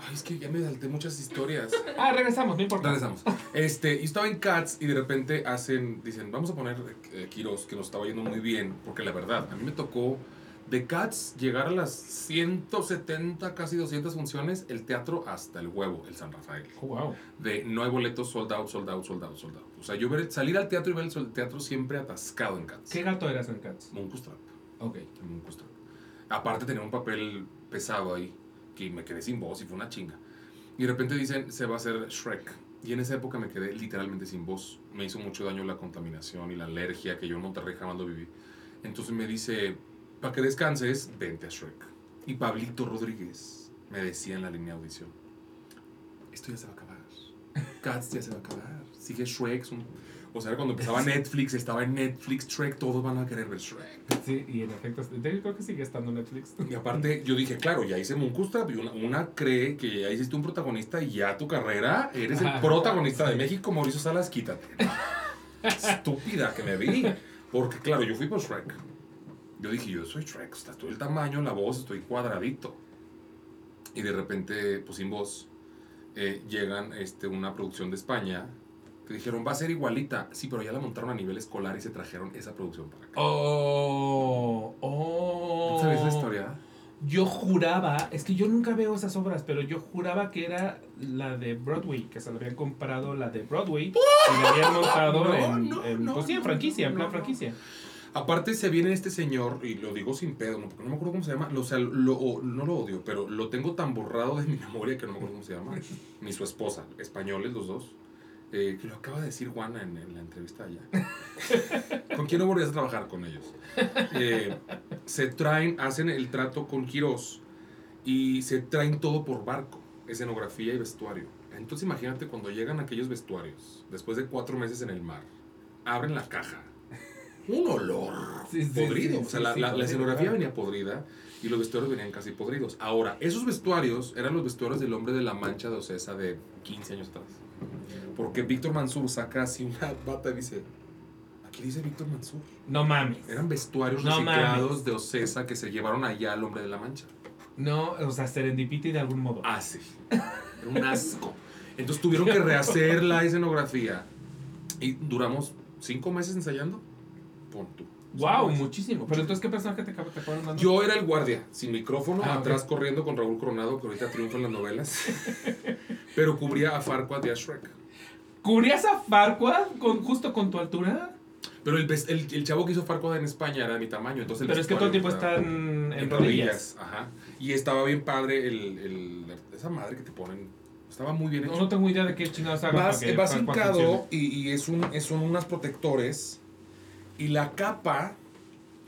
Ay, es que ya me salté muchas historias. Ah, regresamos, no importa. Regresamos. Este, yo estaba en Cats y de repente hacen, dicen, vamos a poner eh, Kiros, que nos estaba yendo muy bien, porque la verdad, a mí me tocó de Cats llegar a las 170, casi 200 funciones, el teatro hasta el huevo, el San Rafael. Oh, wow. De no hay boletos, sold out, sold out, sold out, sold out. O sea, yo ver, salir al teatro y ver el teatro siempre atascado en Cats. ¿Qué gato eras en Cats? Monkus Trap, Ok. en Trap. Aparte tenía un papel pesado ahí, que me quedé sin voz y fue una chinga. Y de repente dicen, se va a hacer Shrek. Y en esa época me quedé literalmente sin voz. Me hizo mucho daño la contaminación y la alergia que yo en Monterrey jamás lo viví. Entonces me dice, para que descanses, vente a Shrek. Y Pablito Rodríguez me decía en la línea de audición, esto ya se va a acabar. Cats ya se va a acabar. Sigue Shrek. O sea, cuando empezaba Netflix, estaba en Netflix, Shrek, todos van a querer ver Shrek. Sí, y en efecto, yo creo que sigue estando Netflix. Y aparte, yo dije, claro, ya hice Monkustrap y una, una cree que ya hiciste un protagonista y ya tu carrera, eres el Ajá. protagonista de México, Mauricio Salas, quítate. Estúpida que me vi. Porque, claro, yo fui por Shrek. Yo dije, yo soy Shrek, o sea, estoy el tamaño, la voz, estoy cuadradito. Y de repente, pues sin voz, eh, llegan este, una producción de España que dijeron, va a ser igualita. Sí, pero ya la montaron a nivel escolar y se trajeron esa producción para acá. Oh, oh. ¿Sabes la historia? Yo juraba, es que yo nunca veo esas obras, pero yo juraba que era la de Broadway, que se la habían comprado la de Broadway y la habían montado No, en, no, en, no, pues sí, en franquicia, en plan franquicia. Aparte se viene este señor, y lo digo sin pedo, ¿no? porque no me acuerdo cómo se llama, lo, o sea, lo- no lo odio, pero lo tengo tan borrado de mi memoria que no me acuerdo cómo se llama, ni su esposa, españoles los dos, eh, que lo acaba de decir Juana en, en la entrevista allá. ¿Con quién no volvías a trabajar con ellos? Eh, se traen, hacen el trato con Quirós y se traen todo por barco, escenografía y vestuario. Entonces imagínate cuando llegan aquellos vestuarios, después de cuatro meses en el mar, abren la caja. Un olor Sí, sí, podrido. sí, o sea, la, la- escenografía venía podrida y los vestuarios venían casi podridos. Ahora, esos vestuarios eran los vestuarios del hombre de la mancha de Ocesa de 15 años atrás. Porque Víctor Mansur saca así una bata y dice, aquí dice Víctor Mansur. No mames. Eran vestuarios No reciclados mames. de Ocesa que se llevaron allá al hombre de la mancha. No, o sea, serendipity de algún modo. Ah, sí. Era un asco. Entonces tuvieron que rehacer la escenografía. Y duramos cinco meses ensayando. Pon tú. Wow, meses. muchísimo. Pero entonces, ¿qué personaje te, te dando? Yo era el guardia, sin micrófono, Ah, atrás corriendo con Raúl Coronado, que ahorita triunfa en las novelas. Pero cubría a Farquaad y a Shrek. ¿Cubrías a Farquaad con, justo con tu altura? Pero el, el, el chavo que hizo Farquaad en España era de mi tamaño. Entonces el Pero es que todo el tiempo están estaba en, rodillas. Ajá. Y estaba bien padre el, el- esa madre que te ponen. Estaba muy bien hecho. No, no tengo idea de qué chingados hagan Vas, vas hincado y, y es un, son unas protectores. Y la capa,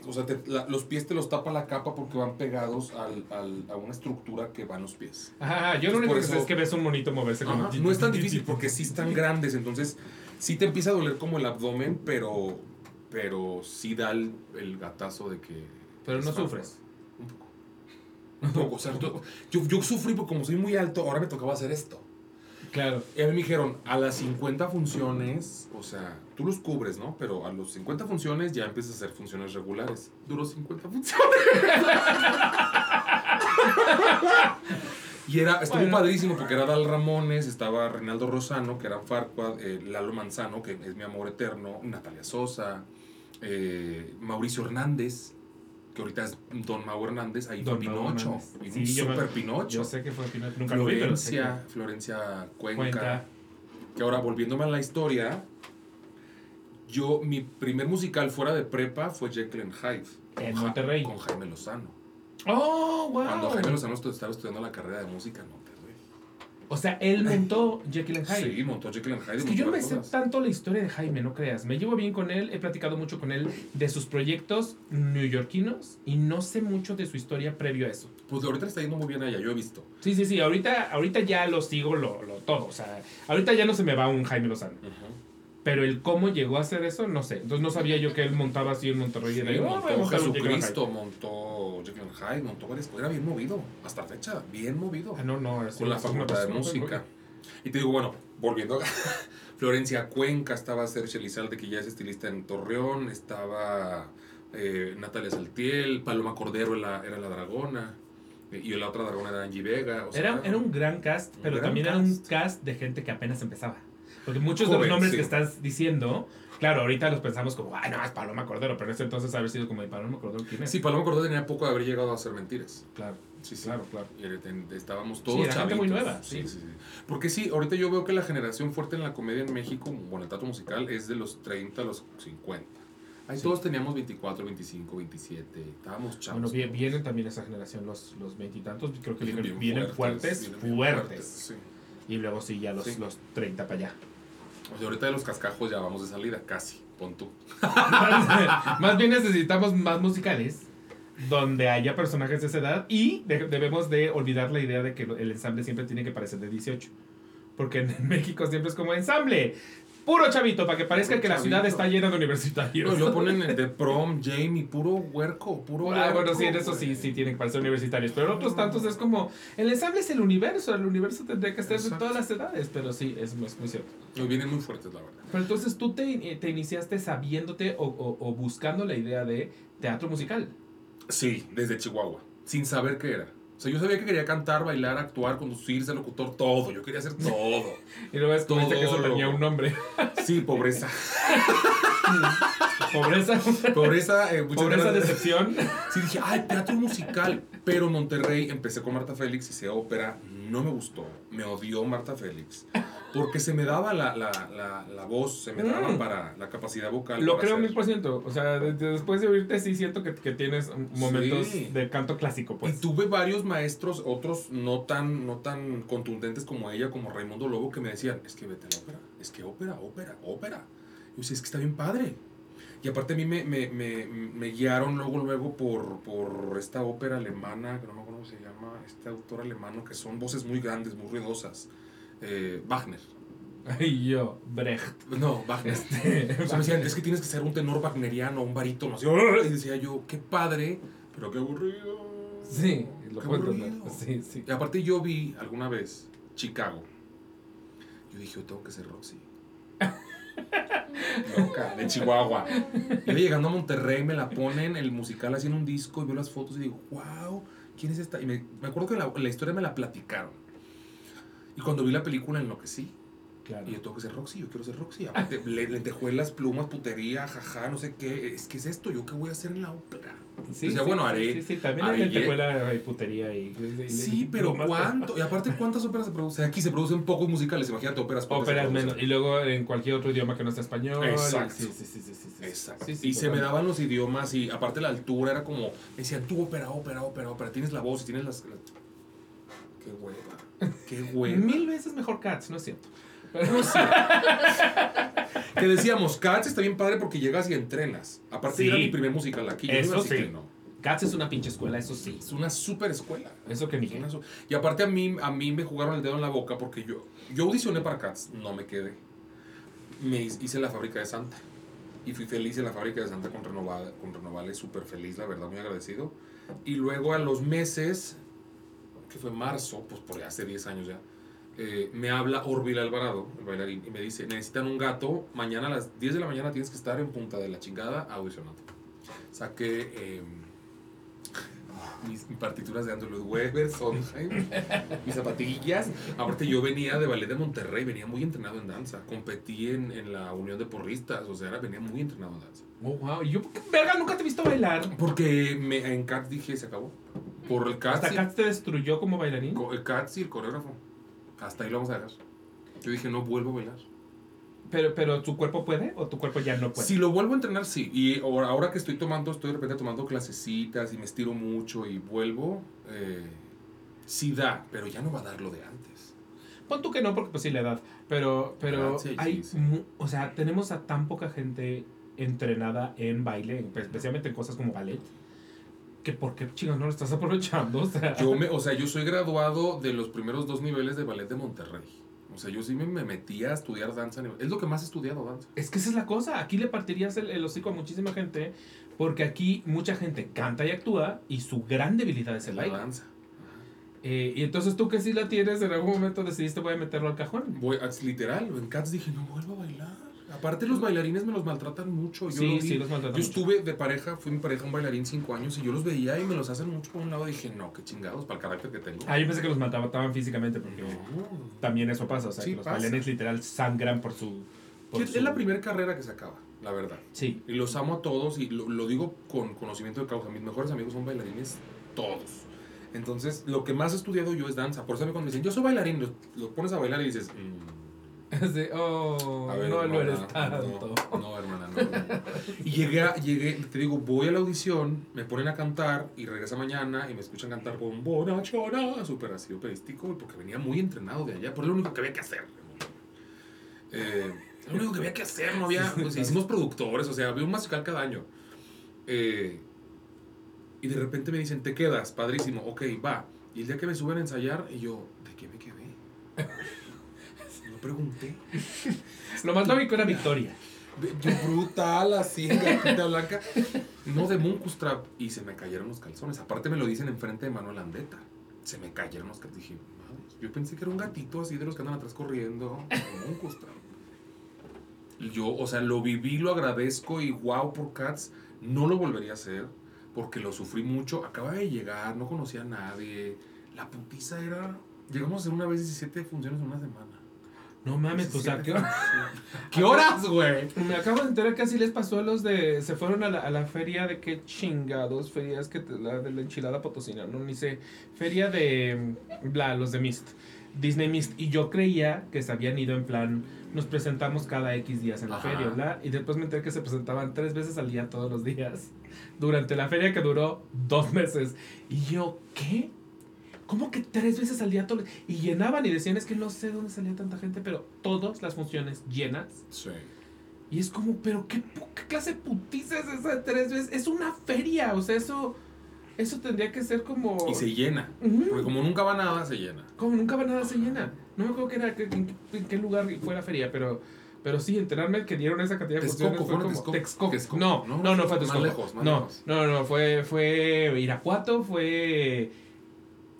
o sea, te- la- los pies te los tapa la capa porque van pegados al, al- a una estructura que va en los pies. Ajá, yo lo único que sé es que ves un monito moverse como... No es tan difícil porque sí están grandes, entonces sí te empieza a doler como el abdomen, pero, pero sí da el, el gatazo de que... Pero no es sufres. Un poco. Un poco. O sea, yo, yo, yo sufrí porque como soy muy alto, ahora me tocaba hacer esto. Claro. Y a mí me dijeron, a las 50 funciones, o sea, tú los cubres, ¿no? Pero a los 50 funciones ya empiezas a hacer funciones regulares. Duró 50 funciones. Y era, estuvo Bueno. padrísimo porque era Dal Ramones, estaba Reinaldo Rosano, que era Farquaad, eh, Lalo Manzano, que es mi amor eterno, Natalia Sosa, eh, Mauricio Hernández, que ahorita es Don Mau Hernández, ahí Don fue Pinocho, Hernández. y Sí, un yo me- super Pinocho. Yo sé que fue Pinocho, nunca lo vi, pero sé Florencia, Florencia Cuenca, Cuenca. que ahora volviéndome a la historia, yo, mi primer musical fuera de prepa fue Jekyll and Hyde. En Ja- Monterrey. Con Jaime Lozano. Oh, wow. Cuando Jaime Lozano estaba estudiando la carrera de música en Monterrey. O sea, él montó Jekyll and Hyde. Sí, montó Jekyll and Hyde. Es que yo no me sé tanto la historia de Jaime, no creas. Me llevo bien con él, he platicado mucho con él de sus proyectos neoyorquinos y no sé mucho de su historia previo a eso. Pues ahorita está yendo muy bien a ella, yo he visto. Sí, sí, sí, ahorita, ahorita ya lo sigo lo, lo todo. O sea, ahorita ya no se me va un Jaime Lozano. Pero el cómo llegó a hacer eso, no sé. Entonces no sabía yo que él montaba así en Monterrey. y Sí, era, "Oh, voy a montó Hyde". Jesucristo, montó Jekyll Hyde, montó varias. Era bien movido, hasta la fecha, bien movido. Ah, no, no, con la facultad de música. Y te digo, bueno, volviendo a Florencia Cuenca, estaba Sergio Elizalde, que ya es estilista en Torreón, estaba eh, Natalia Saltiel, Paloma Cordero era, era la dragona, eh, y la otra dragona era Angie Vega. o sea, Era, era un gran cast, pero también era un cast de gente que apenas empezaba. Porque muchos de los Joven, nombres sí. que estás diciendo, claro, ahorita los pensamos como, ay, no, es Paloma Cordero, pero en ese entonces haber sido como, ¿y Paloma Cordero quién es? Sí, Paloma Cordero tenía poco de haber llegado a hacer mentiras. claro, Sí, sí. claro, claro. Y estábamos todos Sí, era gente muy nueva, Sí, sí. sí. Porque sí, ahorita yo veo que la generación fuerte en la comedia en México, bueno, el teatro musical, es de los 30 a los 50. Ahí todos teníamos 24, 25, 27. Estábamos chavos. Bueno, vie- vienen también esa generación, los los veintitantos, creo que vienen, Bien vienen fuertes, vienen fuertes. sí. Y luego sí, ya los, los 30 para allá. O sea, ahorita de los cascajos ya vamos de salida, casi. Pon tú. más bien necesitamos más musicales donde haya personajes de esa edad y de- debemos de olvidar la idea de que el ensamble siempre tiene que parecer de 18. Porque en México siempre es como ensamble. Puro chavito, para que parezca Puro que la ciudad está llena de universitarios. No, y luego ponen el de prom, Jamie, puro huerco, puro Ah, bueno, sí, en eso sí, güey. sí tienen que parecer universitarios. Pero en otros tantos es como, el ensamble es el universo, el universo tendría que de Exacto. todas las edades. Pero sí, es, muy cierto. No, vienen muy fuertes, la verdad. Pero entonces tú te, te iniciaste sabiéndote o, o- o buscando la idea de teatro musical. Sí, desde Chihuahua, sin saber qué era. O sea, yo sabía que quería cantar, bailar, actuar, conducir, ser locutor, todo. Yo quería hacer todo. Y luego descubriste que eso tenía un nombre. Sí, pobreza. Pobreza. Pobreza, eh, Pobreza, decepción. Sí, dije, ay, teatro musical. Pero Monterrey empecé con Marta Félix, hice ópera, no me gustó, me odió Marta Félix. Porque se me daba la, la, la, la voz, se me daba Mm. para la capacidad vocal. Lo creo mil por ciento. O sea, de- de- después de oírte sí siento que, que tienes momentos Sí. de canto clásico, Y pues. tuve varios maestros, otros no tan, no tan contundentes como ella, como Raimundo Lobo, que me decían, es que vete a la ópera, es que ópera, ópera, ópera. Y yo decía, es que está bien padre. Y aparte a mí me, me, me, me guiaron luego, luego por, por esta ópera alemana, que no me acuerdo cómo se llama, este autor alemano, que son voces muy grandes, muy ruidosas. Eh, Wagner. Y yo, Brecht. No, Wagner. Este, O sea, me decían, es que tienes que ser un tenor wagneriano, un barítono. así, Y decía yo, qué padre, pero qué aburrido. Sí, lo Qué puedo aburrido. Sí, sí. Y aparte yo vi alguna vez Chicago. Yo dije, yo tengo que ser Roxy. Loca, de Chihuahua. Yo llegando a Monterrey me la ponen el musical haciendo un disco y veo las fotos y digo, wow, ¿quién es esta? Y me, me acuerdo que la, la historia me la platicaron. Y cuando vi la película enloquecí. Claro. Y yo tengo que ser Roxy, yo quiero ser Roxy. Aparte, le- lentejuelas, plumas, putería, jaja, no sé qué. Es que es esto, ¿yo qué voy a hacer en la ópera? Sí, Decía, sí, bueno, haré- Sí, sí, también haré en lentejuela hay putería y. Sí, pero ¿cuánto? Y aparte, ¿cuántas óperas se producen? Aquí se producen pocos musicales, imagínate óperas. ¿cuántas se Óperas menos. Y luego en cualquier otro idioma que no sea español. Exacto. Sí, sí, sí, sí, sí. Exacto. Sí, y se me daban los idiomas y aparte la altura era como, me decían, tú ópera, ópera, ópera, ópera, tienes la voz y tienes las... las- Qué hueva, qué hueva. Mil veces mejor Cats, ¿no es cierto? No sé. que decíamos, Cats está bien padre porque llegas y entrenas. Aparte Sí. era mi primer musical aquí. yo Eso sí. que no. Cats es una pinche escuela, eso sí. Es una super escuela. Eso que su- Y aparte a mí, a mí me jugaron el dedo en la boca porque yo, yo audicioné para Cats, no me quedé. Me hice hice la fábrica de Santa. Y fui feliz en la fábrica de Santa con Renovada, con Renovales, súper feliz, la verdad, muy agradecido. Y luego a los meses, que fue marzo, pues por hace 10 años ya, eh, me habla Orville Alvarado, el bailarín, y me dice, necesitan un gato, mañana a las 10 de la mañana tienes que estar en punta de la chingada audicionando. Saqué... eh, mis partituras de Andrew Lloyd Webber, Sondheim, mis zapatillas. Aparte, yo venía de ballet de Monterrey, venía muy entrenado en danza. Competí en, en la Unión de Porristas, o sea, era- venía muy entrenado en danza. Oh, wow. Y yo, ¿qué verga? Nunca te he visto bailar. Porque me, en Cats dije, se acabó. Por el Cats, Hasta Katz te destruyó como bailarín. co- el Cats y el coreógrafo. Hasta ahí lo vamos a dejar. Yo dije, no vuelvo a bailar. Pero, pero tu cuerpo puede o tu cuerpo ya no puede. Si lo vuelvo a entrenar, sí. Y ahora, ahora que estoy tomando, estoy de repente tomando clasecitas y me estiro mucho y vuelvo, eh, sí da, pero ya no va a dar lo de antes. Pon tú que no, porque pues sí la edad. Pero, pero Ah, sí, hay, sí, sí. o sea, tenemos a tan poca gente entrenada en baile, pues, especialmente en cosas como ballet, que por qué chingas no lo estás aprovechando. O sea, Yo, me, o sea, yo soy graduado de los primeros dos niveles de ballet de Monterrey. O sea, yo sí me, me metí a estudiar danza. Es lo que más he estudiado, danza. es que esa es la cosa. Aquí le partirías el, el hocico a muchísima gente, porque aquí mucha gente canta y actúa y su gran debilidad es el La baile. danza. Eh, y entonces tú que sí la tienes, en algún momento decidiste voy a meterlo al cajón. Voy, es literal, en Cats dije, no vuelvo a bailar. Aparte, los bailarines me los maltratan mucho. Yo, sí, lo sí, los maltratan yo mucho. estuve de pareja, fui mi pareja un bailarín cinco años y yo los veía y me los hacen mucho por un lado. Dije, no, qué chingados, para el carácter que tengo. Ah, yo pensé que los mataban físicamente, porque No. también eso pasa. O sea, Sí, que los pasa. bailarines literal sangran por su. por su- Es la primera carrera que se acaba, la verdad. Sí. Y los amo a todos y lo, lo digo con conocimiento de causa. Mis mejores amigos son bailarines, todos. Entonces, lo que más he estudiado yo es danza. Por eso cuando me dicen, yo soy bailarín, lo, lo pones a bailar y dices, "Mm, Sí, oh, ver, no lo hermana, eres tanto. No, no, hermana, no. no. Y llegué, a- llegué, te digo, voy a la audición, me ponen a cantar y regresa mañana y me escuchan cantar con bonachona, súper así operístico, porque venía muy entrenado de allá, por lo único que había que hacer. Eh, lo único que había que hacer, no había, pues, hicimos productores, o sea, había un musical cada año. Eh, y de repente me dicen, te quedas, padrísimo, ok, va. Y el día que me suben a ensayar, y yo, ¿de qué me quedé? Pregunté. Lo más lógico era Victoria. Yo brutal, así, gatita blanca. No de Munkustrap. Y se me cayeron los calzones. Aparte me lo dicen enfrente de Manuel Andeta. Se me cayeron los calzones. Dije, madre, yo pensé que era un gatito así de los que andan atrás corriendo. Munkustrap. Y yo, o sea, lo viví, lo agradezco y wow por Cats. No lo volvería a hacer porque lo sufrí mucho. Acaba de llegar, no conocía a nadie. La putiza era... Llegamos a hacer una vez 17 funciones en una semana. No mames, pues a 17 qué hora? ¿Qué horas, güey? Me acabo de enterar que así les pasó a los de. Se fueron a la, a la feria de qué chingados. Ferias que. te- La de la enchilada potosina, no ni sé. Feria de. Bla, los de Mist. Disney Mist. Y yo creía que se habían ido en plan. Nos presentamos cada X días en la Ajá. feria, bla. Y después me enteré que se presentaban tres veces al día todos los días. Durante la feria que duró dos meses. Y yo, ¿qué? ¿Cómo que tres veces al día? Todo? Y llenaban y decían, es que no sé dónde salía tanta gente, pero todas las funciones llenas. Sí. Y es como, pero qué, qué clase de putiza es esa de tres veces. Es una feria, o sea, eso, eso tendría que ser como. Y se llena. Porque como nunca va nada, se llena. Como nunca va nada se llena. No me acuerdo que era, que- en, qué- en qué lugar fue la feria, pero, pero sí, enterarme que dieron esa cantidad de Texcoco, funciones fue ¿fueron como Texcoco? Texcoco. No, No, no, no, fue más Texcoco. lejos, más no, lejos. no, no, fue, fue Irapuato, fue.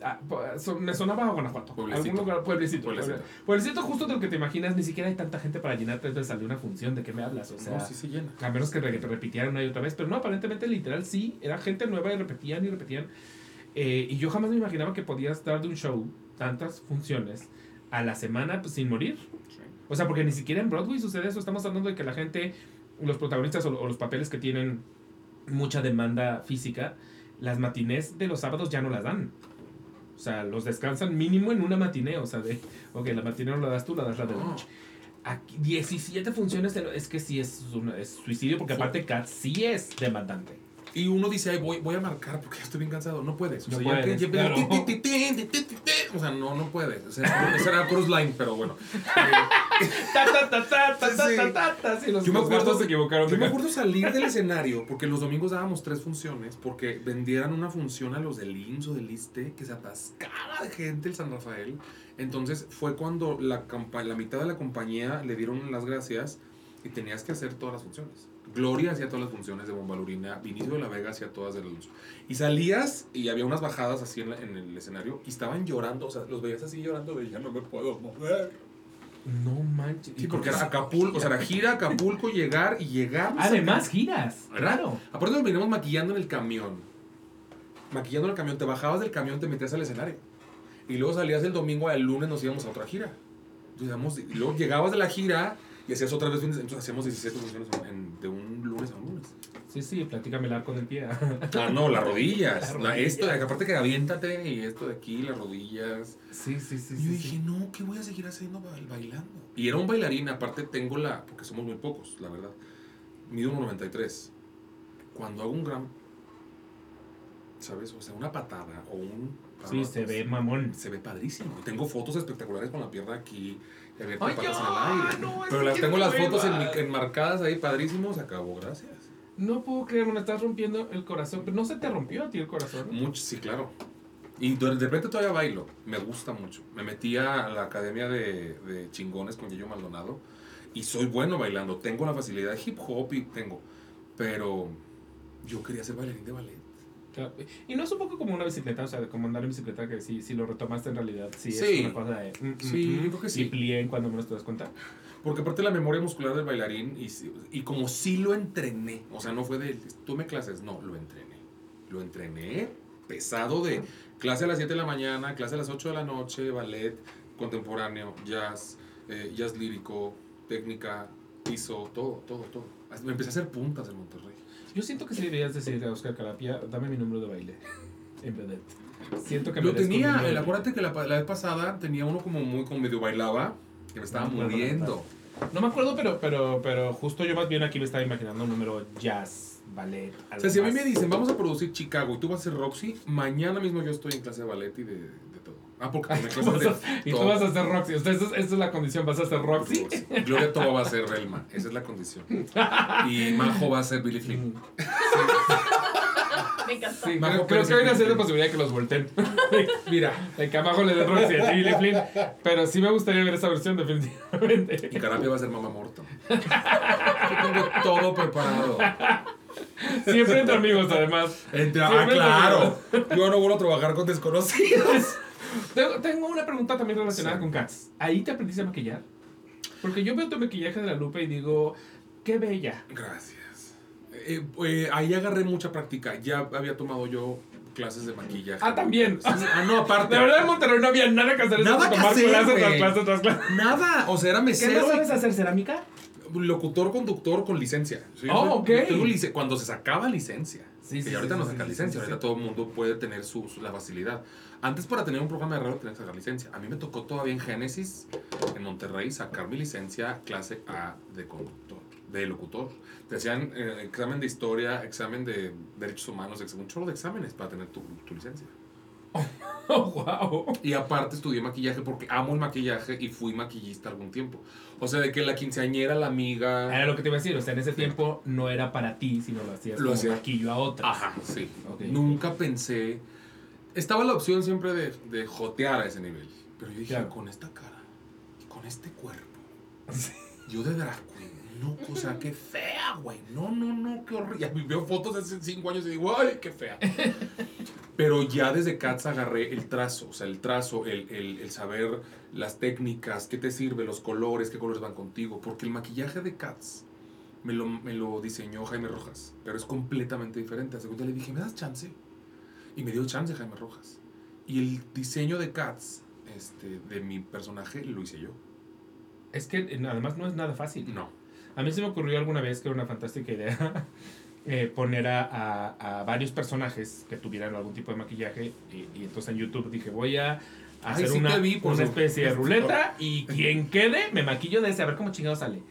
Ah, so- me sonaba a Guanajuato. Pueblecito. Algún lugar, pueblecito. Pueblecito. pueble- Pueblecito, justo de lo que te imaginas, ni siquiera hay tanta gente para llenar tres veces al una función. ¿De qué me hablas? O sea, no, sí se llena. a menos que re- repitieran una y otra vez, pero no, aparentemente literal sí, era gente nueva y repetían y repetían. Eh, y yo jamás me imaginaba que podías dar de un show tantas funciones a la semana pues, sin morir. Sí. O sea, porque ni siquiera en Broadway sucede eso. Estamos hablando de que la gente, los protagonistas o, o los papeles que tienen mucha demanda física, las matinés de los sábados ya no las dan. O sea, los descansan mínimo en una matiné. O sea, de, ok, la matiné no la das tú, la das la de No. noche. Aquí, 17 funciones, es que sí es, una- es suicidio, porque aparte Cat sí es demandante. Y uno dice, ay, voy, voy a marcar porque ya estoy bien cansado. No puedes. O No sea, ya puedes, que- ya- claro. ti, ti, ti, ti, ti, ti, ti, ti. O sea, no, no puedes. O sea, ese era Cross Line, pero bueno. Yo me acuerdo- se equivocaron. Yo me acuerdo salir del escenario porque los domingos dábamos tres funciones porque vendieran una función a los del IMSS o del ISTE que se atascaba de gente el San Rafael. Entonces fue cuando la, la mitad de la compañía le dieron las gracias y tenías que hacer todas las funciones. Gloria hacía todas las funciones de Bombalurina, Vinicio de la Vega hacía todas de la luz. Y salías y había unas bajadas así en, la- en el escenario y estaban llorando, o sea, los veías así llorando de ya no me puedo mover. No manches. Sí, porque era Acapulco, o sea, era gira, Acapulco, llegar y llegar. Además, giras. ¿Verdad? Claro. Aparte nos venimos maquillando en el camión. maquillando en el camión, te bajabas del camión, te metías al escenario. Y luego salías el domingo, el lunes nos íbamos a otra gira. Entonces, íbamos- y luego llegabas de la gira y hacías otra vez, entonces hacíamos 17 funciones en- de un lunes a un lunes. Sí, sí, platícame el arco del pie. Ah, no, las rodillas. Las La- esto, aparte que aviéntate y esto de aquí, las rodillas. sí, sí, sí. Y yo sí, dije, sí. no, ¿qué voy a seguir haciendo bail- bailando? Y era un bailarín, aparte tengo la, porque somos muy pocos, la verdad. Mido 1,93. Cuando hago un gran, ¿sabes? O sea, una patada o un... Sí, se ve mamón. Se ve padrísimo. Tengo fotos espectaculares con la pierna aquí, abierta patas el aire. no, Pero las tengo las fotos en- enmarcadas ahí, padrísimo, se acabó, gracias. No puedo creer, me estás rompiendo el corazón. Pero no se te rompió a ti el corazón. Mucho, sí, claro. Y de repente todavía bailo, me gusta mucho. Me metí a la academia de, de chingones con Yayo Maldonado y soy bueno bailando. Tengo la facilidad de hip hop y tengo. Pero yo quería ser bailarín de ballet. Claro. Y no es un poco como una bicicleta, o sea, como andar en bicicleta que si, si lo retomaste en realidad, sí, Sí. es una cosa de... mm, mm, Sí, mm, yo creo que sí. Y plié en cuando menos te das cuenta. Porque aparte la memoria muscular del bailarín y, y como sí lo entrené, o sea, no fue de tome clases, no, lo entrené. Lo entrené pesado de clase a las 7 de la mañana, clase a las 8 de la noche, ballet, contemporáneo, jazz, eh, jazz lírico, técnica, piso, todo, todo, todo. Me empecé a hacer puntas en Monterrey. Yo siento que sí deberías decirle a Oscar Carapia, dame mi número de baile. En vedette. Siento que Lo tenía, el- acuérdate que la, la vez pasada tenía uno como muy, como medio bailaba, que me estaba No muriendo. No me acuerdo, pero, pero, pero justo yo más bien aquí me estaba imaginando un número jazz, ballet, O algo sea, si a mí me dicen, vamos a producir Chicago y tú vas a ser Roxy, mañana mismo yo estoy en clase de ballet y de, de todo. Ah, porque tomé Tú vas de a- y tú vas a ser Roxy. O sea, esa es, la condición, vas a ser Roxy. Roxy. Gloria Toba va a ser Relma, esa es la condición. Y Majo va a ser Billy Flynn. Mm. Me encantó. Sí, creo, que hay una y cierta posibilidad de que los volteen. Mira, El que abajo le den a Billy Flynn. Pero sí me gustaría ver esa versión, definitivamente. y Carapia va a ser Mama Morton. Yo tengo todo preparado. Siempre entre amigos, además. Entre- ah, claro. Yo no vuelvo a trabajar con desconocidos. Tengo, tengo una pregunta también relacionada Sí. con Cats. ¿Ahí te aprendiste a maquillar? Porque yo veo tu maquillaje de la lupa y digo, qué bella. Gracias. Eh, eh, ahí agarré mucha práctica. Ya había tomado yo clases de maquillaje. Ah, también. Sí, ah, no, aparte. De verdad en Monterrey no había nada que hacer. Nada que tomar hacer, clases tras clases tras clases. Nada. O sea, era ¿Qué mesero. no y- sabes hacer cerámica? Locutor, conductor con licencia. Sí, Oh, ok. yo tengo lic- cuando se sacaba licencia. Sí, que sí, ya ahorita sí, no sí, saca sí, licencia, sí, sí, ahorita sí. todo el mundo puede tener su, su- la facilidad. Antes para tener un programa de radio tenías que sacar licencia. A mí me tocó todavía en Génesis, en Monterrey, sacar mi licencia clase A de conductor, de locutor. Te hacían eh, examen de historia, examen de derechos humanos, ex- un chorro de exámenes para tener tu, tu licencia. Oh, wow. Y aparte estudié maquillaje porque amo el maquillaje y fui maquillista algún tiempo. O sea, de que la quinceañera, la amiga... Era lo que te iba a decir. O sea, en ese tiempo no era para ti, sino lo hacías Lo como hacía. maquillo a otras. Ajá, sí. Ok. Nunca pensé. Estaba la opción siempre de, de jotear a ese nivel. Pero yo dije, Claro. con esta cara, y con este cuerpo, yo de drag no, o sea, qué fea, güey. No, no, no, qué horrible. Ya veo fotos de hace cinco años y digo, ay, qué fea. Pero ya desde Cats agarré el trazo, o sea, el trazo, el, el, el saber las técnicas, qué te sirve, los colores, qué colores van contigo. Porque el maquillaje de Cats me lo, me lo diseñó Jaime Rojas, pero es completamente diferente. A segunda le dije, ¿me das chance? Y me dio chance Jaime Rojas. Y el diseño de Cats, este, de mi personaje, lo hice yo. Es que además no es nada fácil. No. A mí se me ocurrió alguna vez que era una fantástica idea eh, poner a, a- a varios personajes que tuvieran algún tipo de maquillaje. Y, y entonces en YouTube dije, voy a Ay, hacer sí una, vi, por una especie de ruleta y quien quede me maquillo de ese, a ver cómo chingado sale.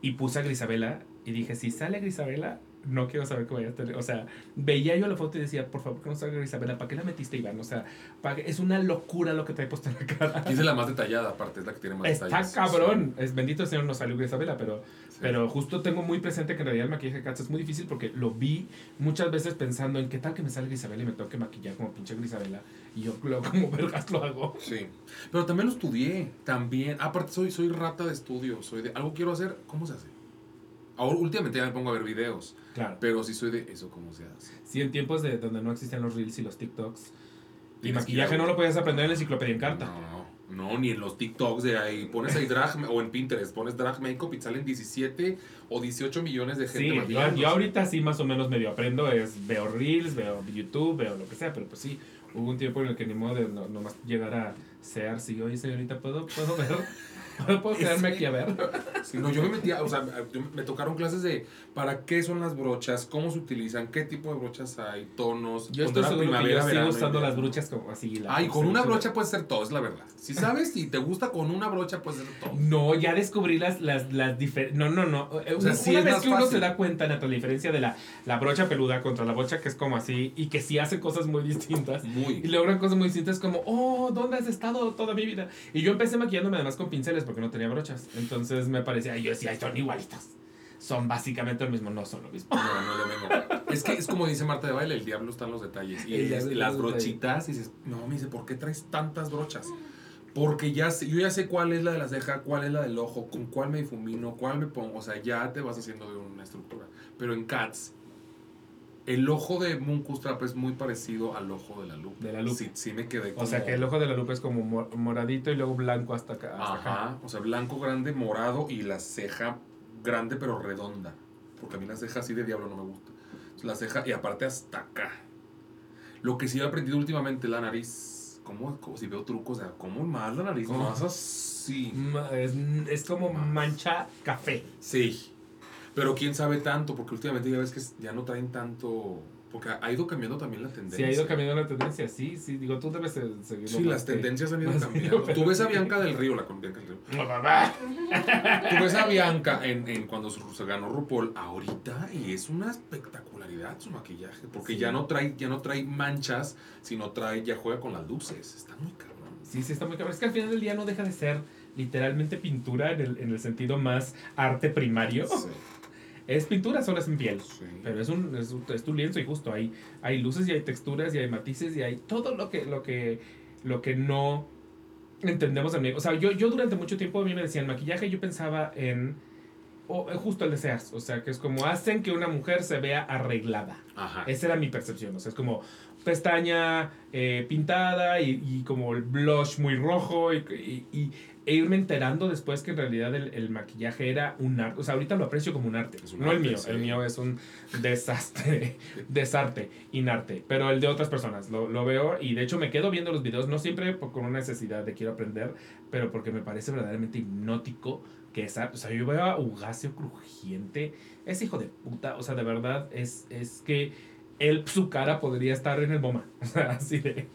Y puse a Grisabela y dije, si sale Grisabela, no quiero saber qué vaya a tener. O sea, veía yo la foto y decía, por favor, que no salga Grisabela, ¿para qué la metiste, Iván? O sea, ¿para es una locura lo que te he puesto en la cara. Y es la más detallada, aparte, es la que tiene más Está detalles. cabrón. Es bendito el Señor no salió Grisabela, pero, Sí. pero justo tengo muy presente que en realidad el maquillaje de Cats es muy difícil porque lo vi muchas veces pensando en qué tal que me sale Grisabela y me tengo que maquillar como pinche Grisabela. Y yo como vergas lo hago. Sí. Pero también lo estudié. También. Aparte, soy, soy rata de estudio. Soy de. Algo quiero hacer. ¿Cómo se hace? Ahora, últimamente ya me pongo a ver videos. Claro. Pero sí soy de. ¿Eso cómo se hace? Sí, en tiempos de donde no existían los reels y los TikToks. Y que maquillaje no lo podías aprender en la enciclopedia en carta. No, no. No, ni en los TikToks de ahí. Pones ahí drag, o en Pinterest, pones drag makeup y salen 17 o 18 millones de gente Sí, yo, yo ahorita sí más o menos medio aprendo, es veo Reels, veo YouTube, veo lo que sea, pero pues sí, hubo un tiempo en el que ni modo de no, nomás llegar a ser, sí, oye señorita, ¿puedo, puedo ver? ¿Puedo, puedo quedarme aquí a ver? Sí, no, yo me metía, o sea, me tocaron clases de para qué son las brochas, cómo se utilizan, qué tipo de brochas hay, tonos. Yo estoy seguro que yo sigo usando las bruchas como así. la- Ay, con una brocha puede ser todo, es la verdad. Si sabes y te gusta con una brocha puede ser todo. No, ya descubrí las, las, las diferencias. No, no, no. Eh, O sea, una sí es vez que uno se da cuenta, Nata, la diferencia de la, la brocha peluda contra la brocha que es como así y que sí hace cosas muy distintas. Y Muy. logran cosas muy distintas como, oh, ¿dónde has estado toda mi vida? Y yo empecé maquillándome además con pinceles porque no tenía brochas. Entonces me parecía, y yo decía, "Ay, son igualitas. Son básicamente lo mismo, no son lo mismo. No, no es lo mismo. Es que es como dice Marta de Baile, el diablo está en los detalles. Y El es- las brochitas, y dices, no, me dice, ¿por qué traes tantas brochas? Porque ya sé, yo ya sé cuál es la de la ceja, cuál es la del ojo, con cuál me difumino, cuál me pongo. O sea, ya te vas haciendo de una estructura. Pero en Cats, el ojo de Munkus Trap es muy parecido al ojo de la lupa. De la lupa. Sí, sí me quedé como... O sea que el ojo de la lupa es como mor- moradito y luego blanco hasta acá. hasta acá. Ajá, o sea, blanco grande, morado y la ceja grande pero redonda. Porque a mí la ceja así de diablo no me gusta. La ceja y aparte hasta acá. Lo que sí he aprendido últimamente, la nariz. ¿Cómo, cómo si veo trucos? O sea, ¿cómo más la nariz? ¿Cómo? Más así. Es, es como mancha café. Sí. Pero quién sabe tanto, porque últimamente ya ves que ya no traen tanto. Porque ha ido cambiando también la Sí, tendencia. ha ido cambiando la tendencia, sí, sí. Digo, tú debes de seguir. Sí, las tendencias han ido cambiando. Tú ves a Bianca del Río, la con Bianca del Río. Tú ves a Bianca en, en cuando se se ganó RuPaul ahorita y es una espectacularidad su maquillaje. Porque Sí. ya no trae, ya no trae manchas, sino trae, ya juega con las luces. Está muy cabrón. Sí, sí, está muy cabrón. Es que al final del día no deja de ser literalmente pintura en el, en el sentido más arte primario. Sí, Es pintura, solo es en piel. sí. Pero es, un, es, un- es tu lienzo y justo hay, hay luces y hay texturas y hay matices y hay todo lo que, lo que, lo que no entendemos en O sea, yo, yo durante mucho tiempo a mí me decían maquillaje yo pensaba en o, justo el de Sears. O sea, que es como hacen que una mujer se vea arreglada. Ajá. Esa era mi percepción. O sea, es como pestaña eh, pintada y, y como el blush muy rojo y, y- y- e irme enterando después que en realidad el, el maquillaje era un arte. O sea, ahorita lo aprecio como un arte. Un no el mío. sí. El mío es un desastre, desarte, inarte. Pero el de otras personas lo, lo veo y de hecho me quedo viendo los videos, no siempre por- con una necesidad de quiero aprender, pero porque me parece verdaderamente hipnótico que esa, o sea, yo veo a Ugacio crujiente, es hijo de puta, o sea, de verdad es, es que él, su cara podría estar en el MoMA, o sea, así de...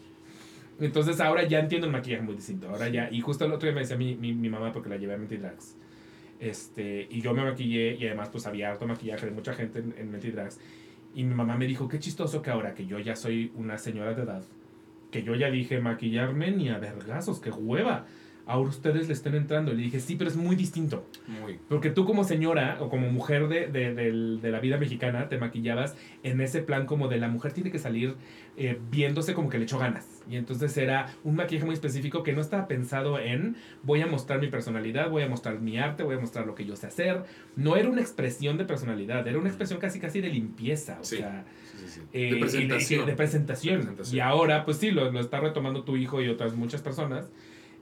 Entonces ahora ya entiendo el maquillaje muy distinto, ahora ya, y justo el otro día me decía mi, mi, mi mamá porque la llevé a Mentidrags, este, y yo me maquillé y además pues había harto maquillaje de mucha gente en, en y mi mamá me dijo, qué chistoso que ahora que yo ya soy una señora de edad, que yo ya dije maquillarme ni a vergazos, qué hueva. Ahora ustedes le estén entrando. Y le dije, sí, pero es muy distinto. Muy. Porque tú como señora o como mujer de, de, de la vida mexicana te maquillabas en ese plan como de la mujer tiene que salir eh, viéndose como que le echó ganas. Y entonces era un maquillaje muy específico que no estaba pensado en voy a mostrar mi personalidad, voy a mostrar mi arte, voy a mostrar lo que yo sé hacer. No era una expresión de personalidad, era una expresión casi casi de limpieza. O Sí. sea, Sí, sí, sí. eh, presentación. de presentación. De presentación. Y ahora, pues sí, lo, lo está retomando tu hijo y otras muchas personas.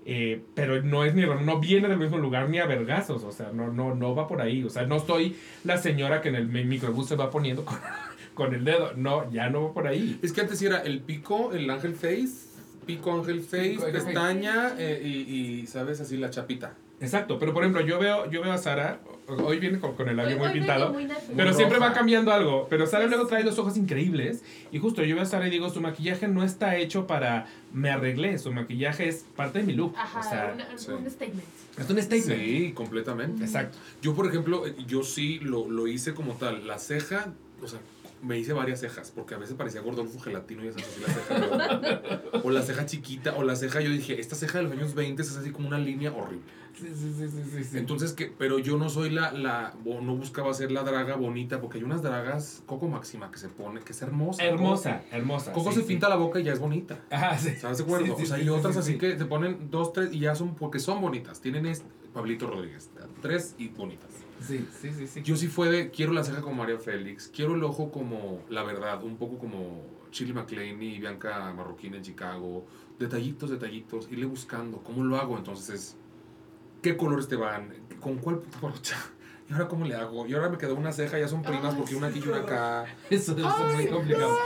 Eh, pero no es ni no viene del mismo lugar ni a vergazos, o sea, no, no, no va por ahí, o sea, no soy la señora que en el mi- microbús se va poniendo con, con el dedo, no, ya no va por ahí. Es que antes sí era el pico, el ángel face, pico ángel face, Pico, ángel face. pestaña eh, y, y, ¿sabes? Así la chapita. Exacto, pero por ejemplo, yo veo, yo veo a Sara, hoy viene con, con el labio Hoy- muy hoy pintado, muy. Pero siempre roja. va cambiando algo. Pero Sara luego trae los ojos increíbles. Y justo yo veo a Sara y digo, su maquillaje no está hecho para me arreglé. Su maquillaje es parte de mi look. Ajá, o sea, una- sí. un statement. es un statement. Sí, completamente. Exacto. Yo, por ejemplo, yo sí lo, lo hice como tal. La ceja, o sea, me hice varias cejas, porque a veces parecía Gordolfo gelatino y esas así la ceja. pero- o la ceja chiquita, o la ceja, yo dije, esta ceja de los años 20 es así como una línea horrible. Sí, sí, sí. Entonces, que, pero yo no soy la, la, o no buscaba ser la draga bonita, porque hay unas dragas, Coco Máxima, que se pone, que es hermosa. hermosa, hermosa. Coco sí, se sí. pinta la boca y ya es bonita. Ajá, sí. ¿Sabes de acuerdo? Sí, sí, o sea, hay sí, otras sí, así sí. que te ponen dos, tres y ya son, porque son bonitas. Tienen este, Pablito Rodríguez, tres y bonitas. Sí, sí, sí, sí. Yo sí fue de, quiero la ceja como María Félix, quiero el ojo como, la verdad, un poco como Chile McLean y Bianca Marroquín en Chicago. Detallitos, detallitos. Irle buscando. ¿Cómo lo hago? Entonces es. ¿Qué colores te van? ¿Con cuál brocha? ¿Y ahora cómo le hago? Y ahora me quedó una ceja, ya son primas porque una aquí y una acá. Eso, eso es muy complicado.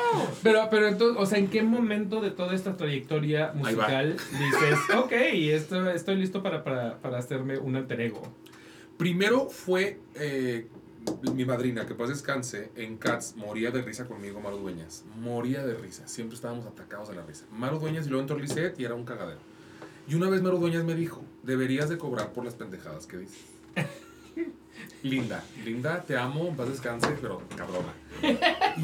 Pero, pero entonces, o sea, ¿en qué momento de toda esta trayectoria musical dices, ok, esto, estoy listo para, para, para hacerme un alter ego? Primero fue eh, mi madrina, que paz descanse, en Cats, moría de risa conmigo, Maru Dueñas. Moría de risa. Siempre estábamos atacados de la risa. Maru Dueñas y luego entró Lisette y era un cagadero. Y una vez Maru Dueñas me dijo, deberías de cobrar por las pendejadas que dices. Linda, Linda, te amo, en paz descanse, pero cabrona.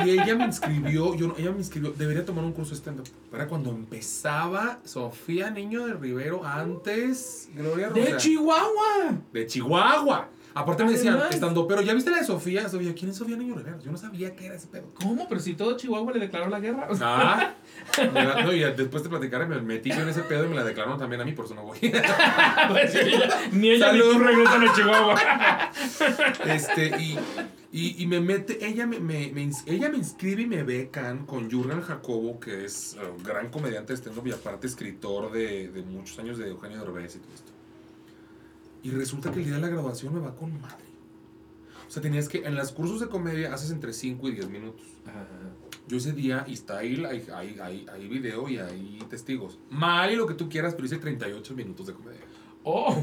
Y ella me inscribió, yo, no- ella me inscribió, debería tomar un curso de stand-up. Para cuando empezaba Sofía Niño de Rivero, antes Gloria Rosa. Chihuahua! De Chihuahua. Aparte me decían, Además. estando, pero ya viste la de Sofía. Sofía, ¿quién es Sofía Niño Rivera? Yo no sabía qué era ese pedo. ¿Cómo? Pero si todo Chihuahua le declaró la guerra. O sea, Ah, no, y después de platicar me metí yo en ese pedo y me la declararon también a mí, por eso no voy. pues, ella- ni ella Salud. ni tú regresan a Chihuahua. este, y, y, y me mete, ella me, me, me ella me inscribe y me becan con Jurgen Jacobo, que es eh, gran comediante de stand-up y aparte escritor de, de muchos años de Eugenio Derbez y todo esto. Y resulta que el día de la graduación me va con madre. O sea, tenías que, en los cursos de comedia haces entre 5 y 10 minutos. Yo ese día, y está ahí, hay, hay, hay, hay video y hay testigos. Mal y lo que tú quieras, pero hice 38 minutos de comedia. Oh,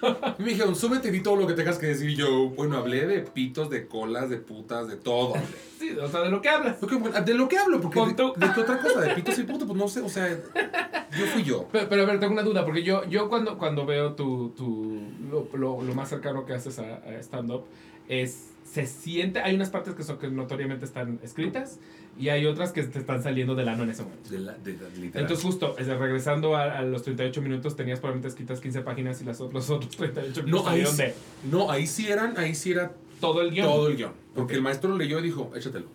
Y me dijeron, súbete y di todo lo que tengas que decir. Y yo, bueno, hablé de pitos, de colas, de putas, de todo. hablé. sí, o sea, de lo que hablas. Bueno, de lo que hablo, porque de, de qué otra cosa, de pitos y putos, pues no sé, o sea, yo fui yo. Pero, pero a ver, tengo una duda, porque yo, yo cuando, cuando veo tu, tu lo, lo, lo más cercano que haces a, a stand-up, es, se siente, hay unas partes que son que notoriamente están escritas y hay otras que te están saliendo del ano en ese momento. De la, de. Entonces justo, es regresando a, a los 38 minutos, tenías probablemente escritas 15 páginas y las otros, los otros 38 minutos no, ahí, sí- no, ahí sí eran, ahí sí era todo el guion. todo el guion. Porque el maestro lo leyó y dijo, échatelo.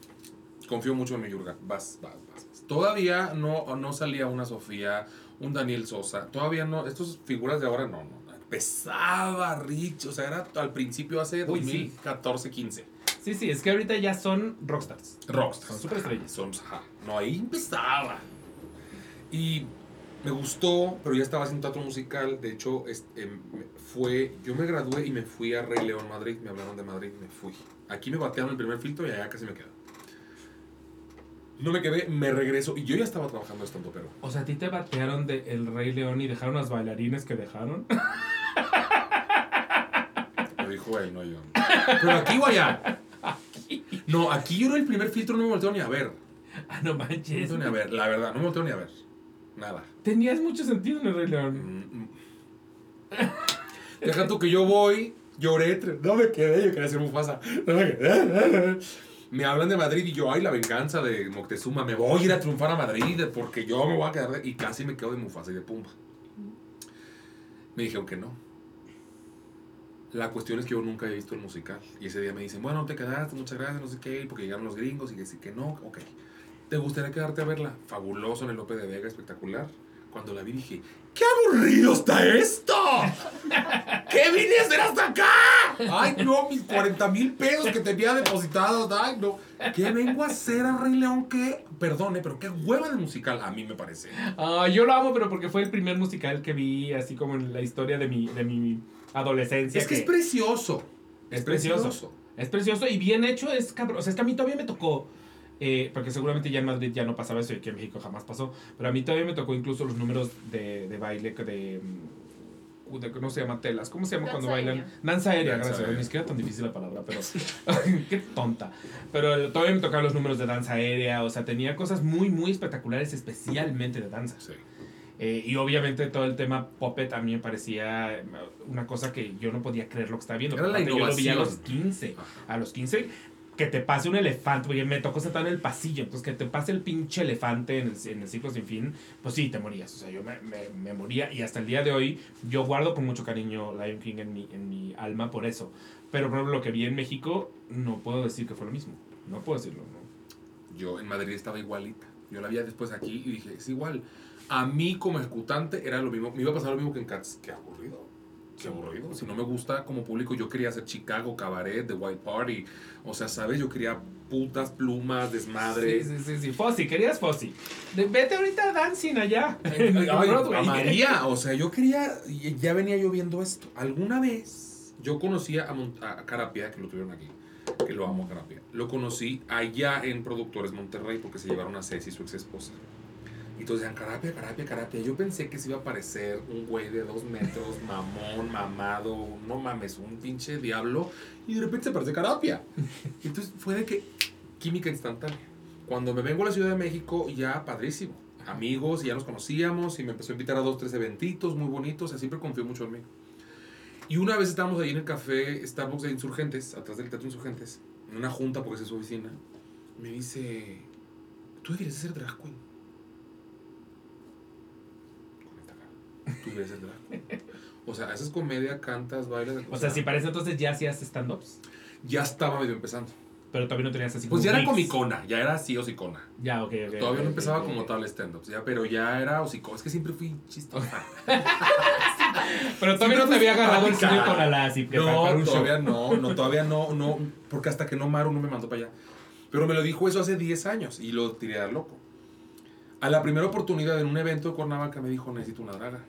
Confío mucho en mi Yurga. Vas, vas, vas. vas. Todavía no, no salía una Sofía, un Daniel Sosa. Todavía no, estas figuras de ahora no, no. Pesaba Rich, o sea, era al principio hace Uy, sí. 2014, 15. Sí, sí, es que ahorita ya son rockstars. Rockstars. Son superestrellas. Son, ajá. No, ahí empezaba. Y me gustó, pero ya estaba haciendo teatro musical. De hecho, este, fue, yo me gradué y me fui a Rey León, Madrid. Me hablaron de Madrid, me fui. Aquí me batearon el primer filtro y allá casi me quedo. No me quedé, me regreso. Y yo ya estaba trabajando estando, pero. O sea, a ti te batearon de El Rey León y dejaron las bailarines que dejaron. Lo dijo él, no yo. Pero aquí o allá. No, aquí yo era el primer filtro, no me volteo ni a ver. ah, no No me manches. volteo ni a ver, la verdad, no me volteo ni a ver. Nada. Tenías mucho sentido en El Rey León. Mm, mm. Deja tú que yo voy, lloré, no me quedé, yo quería ser Mufasa. No me quedé. Me hablan de Madrid y yo, ay, la venganza de Moctezuma, me voy a ir a triunfar a Madrid porque yo me voy a quedar de... Y casi me quedo de Mufasa y de Pumba. Me dijeron que no. La cuestión es que yo nunca he visto el musical. Y ese día me dicen, bueno, te quedaste, muchas gracias, no sé qué, porque llegaron los gringos y sí que no, ok. ¿Te gustaría quedarte a verla? Fabuloso en el Lope de Vega, espectacular. Cuando la vi dije, ¡qué aburrido está esto! ¿Qué vine a hacer hasta acá? Ay, no, mis 40 mil pesos que tenía depositados, ay, no. ¿Qué vengo a hacer a Rey León? ¿Qué? Perdone, pero qué hueva de musical, a mí me parece. Ah, yo lo amo, pero porque fue el primer musical que vi, así como en la historia de mi, de mi adolescencia. Es que es precioso. Es precioso. Es precioso y bien hecho, es cabrón. O sea, es que a mí todavía me tocó. Eh, porque seguramente ya en Madrid ya no pasaba eso y aquí en México jamás pasó. Pero a mí todavía me tocó incluso los números de, de baile que de, mm, de. ¿Cómo se llama? Telas. ¿Cómo se llama Danza cuando bailan? aérea. Danza aérea, Danza gracias. aérea. Ni siquiera tan difícil la palabra, pero. Qué tonta. Pero todavía me tocaban los números de danza aérea. O sea, tenía cosas muy, muy espectaculares, especialmente de danza. Sí. Eh, y obviamente todo el tema Puppet a mí me parecía una cosa que yo no podía creer lo que estaba viendo. Era la yo lo vi a los innovación. 15. A los 15, que te pase un elefante, porque me tocó sentar en el pasillo, entonces que te pase el pinche elefante en el, en el ciclo sin fin, pues sí, te morías. O sea, yo me, me- moría y hasta el día de hoy yo guardo con mucho cariño Lion King en mi, en mi alma por eso. Pero por ejemplo, lo que vi en México, no puedo decir que fue lo mismo. No puedo decirlo, no. Yo en Madrid estaba igualita. Yo la vi después aquí y dije, es igual. A mí como ejecutante era lo mismo. Me iba a pasar lo mismo que en Cats. Qué aburrido. Qué aburrido. Si no me gusta como público, yo quería hacer Chicago, Cabaret, The White Party. O sea, ¿sabes? Yo quería putas, plumas, desmadre. Sí, sí, sí, sí. Fossi, querías Fossi. Vete ahorita a Dancing allá. Amaría, o sea, yo quería, ya venía yo viendo esto. Alguna vez yo conocía a, Mon- a Carapia, que lo tuvieron aquí, que lo amo a Carapia. Lo conocí allá en Productores Monterrey porque se llevaron a Ceci, su ex esposa. Y todos decían, Carapia, Carapia, Carapia. Yo pensé que se iba a aparecer un güey de dos metros, mamón, mamado, no mames, un pinche diablo. Y de repente se aparece Carapia. Entonces fue de que química instantánea. Cuando me vengo a la Ciudad de México, ya padrísimo. Amigos, ya nos conocíamos y me empezó a invitar a dos, tres eventitos muy bonitos. O sea, siempre confió mucho en mí. Y una vez estábamos ahí en el café Starbucks de Insurgentes, atrás del Teatro Insurgentes, en una junta porque es su oficina. Me dice, tú deberías de ser drag queen. Con esta cara. Tú ser drag. O sea, haces comedia, cantas, bailas. O sea, si parece entonces ya hacías stand-ups. Ya estaba medio empezando. Pero todavía no tenías así Pues como ya era comicona, ya era así hocicona. Ya, ok, ok. Todavía no empezaba como tal stand-ups, ya, pero ya era hocicona. Es que siempre fui chistosa. Pero todavía no te había agarrado el cine con alas y No, un todavía no, no, todavía no, no, porque hasta que no Maru no me mandó para allá. Pero me lo dijo eso hace 10 años y lo tiré a loco. A la primera oportunidad en un evento de Cuernavaca me dijo, necesito una draga.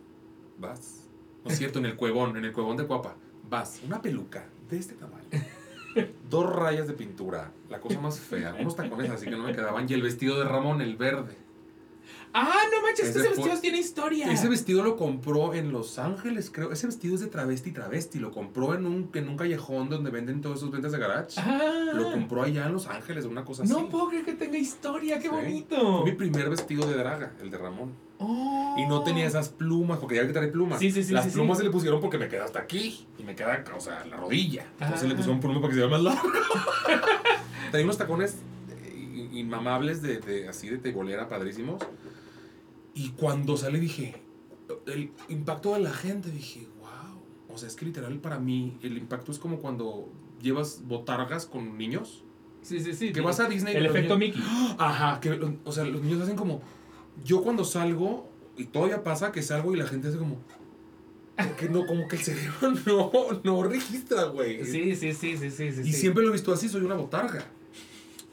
Vas. No es cierto, en el cuevón, en el cuevón de Cuapa. Vas, una peluca de este tamaño. Dos rayas de pintura, la cosa más fea, unos tacones así que no me quedaban, y el vestido de Ramón, el verde. Ah, no manches, Ese ese vestido tiene historia. Ese vestido lo compró en Los Ángeles, creo. Ese vestido es de travesti travesti. Lo compró en un, en un callejón donde venden todos esos ventas de garage. Ah, Lo compró allá en Los Ángeles, una cosa así. No puedo creer que tenga historia, qué Sí. bonito. Fue mi primer vestido de draga, el de Ramón. Oh. Y no tenía esas plumas, porque ya que trae plumas. Sí, sí, sí, Las plumas se le pusieron porque me queda hasta aquí. Y me queda, o sea, la rodilla. Entonces Ah. le pusieron pluma para que se vea más largo. Tenía unos tacones eh, inmamables de, de- así de tebolera, padrísimos. Y cuando salí dije, el impacto de la gente, dije, wow. O sea, es que literal para mí el impacto es como cuando llevas botargas con niños. Sí, sí, sí. Que vas a Disney. El efecto niños- Mickey. Ajá, que, o sea, los niños hacen como. Yo cuando salgo, y todavía pasa que salgo y la gente hace como. Que no, como que el cerebro no, no registra, güey. Sí, sí, sí, sí, sí, sí. Y sí. siempre lo he visto así, soy una botarga.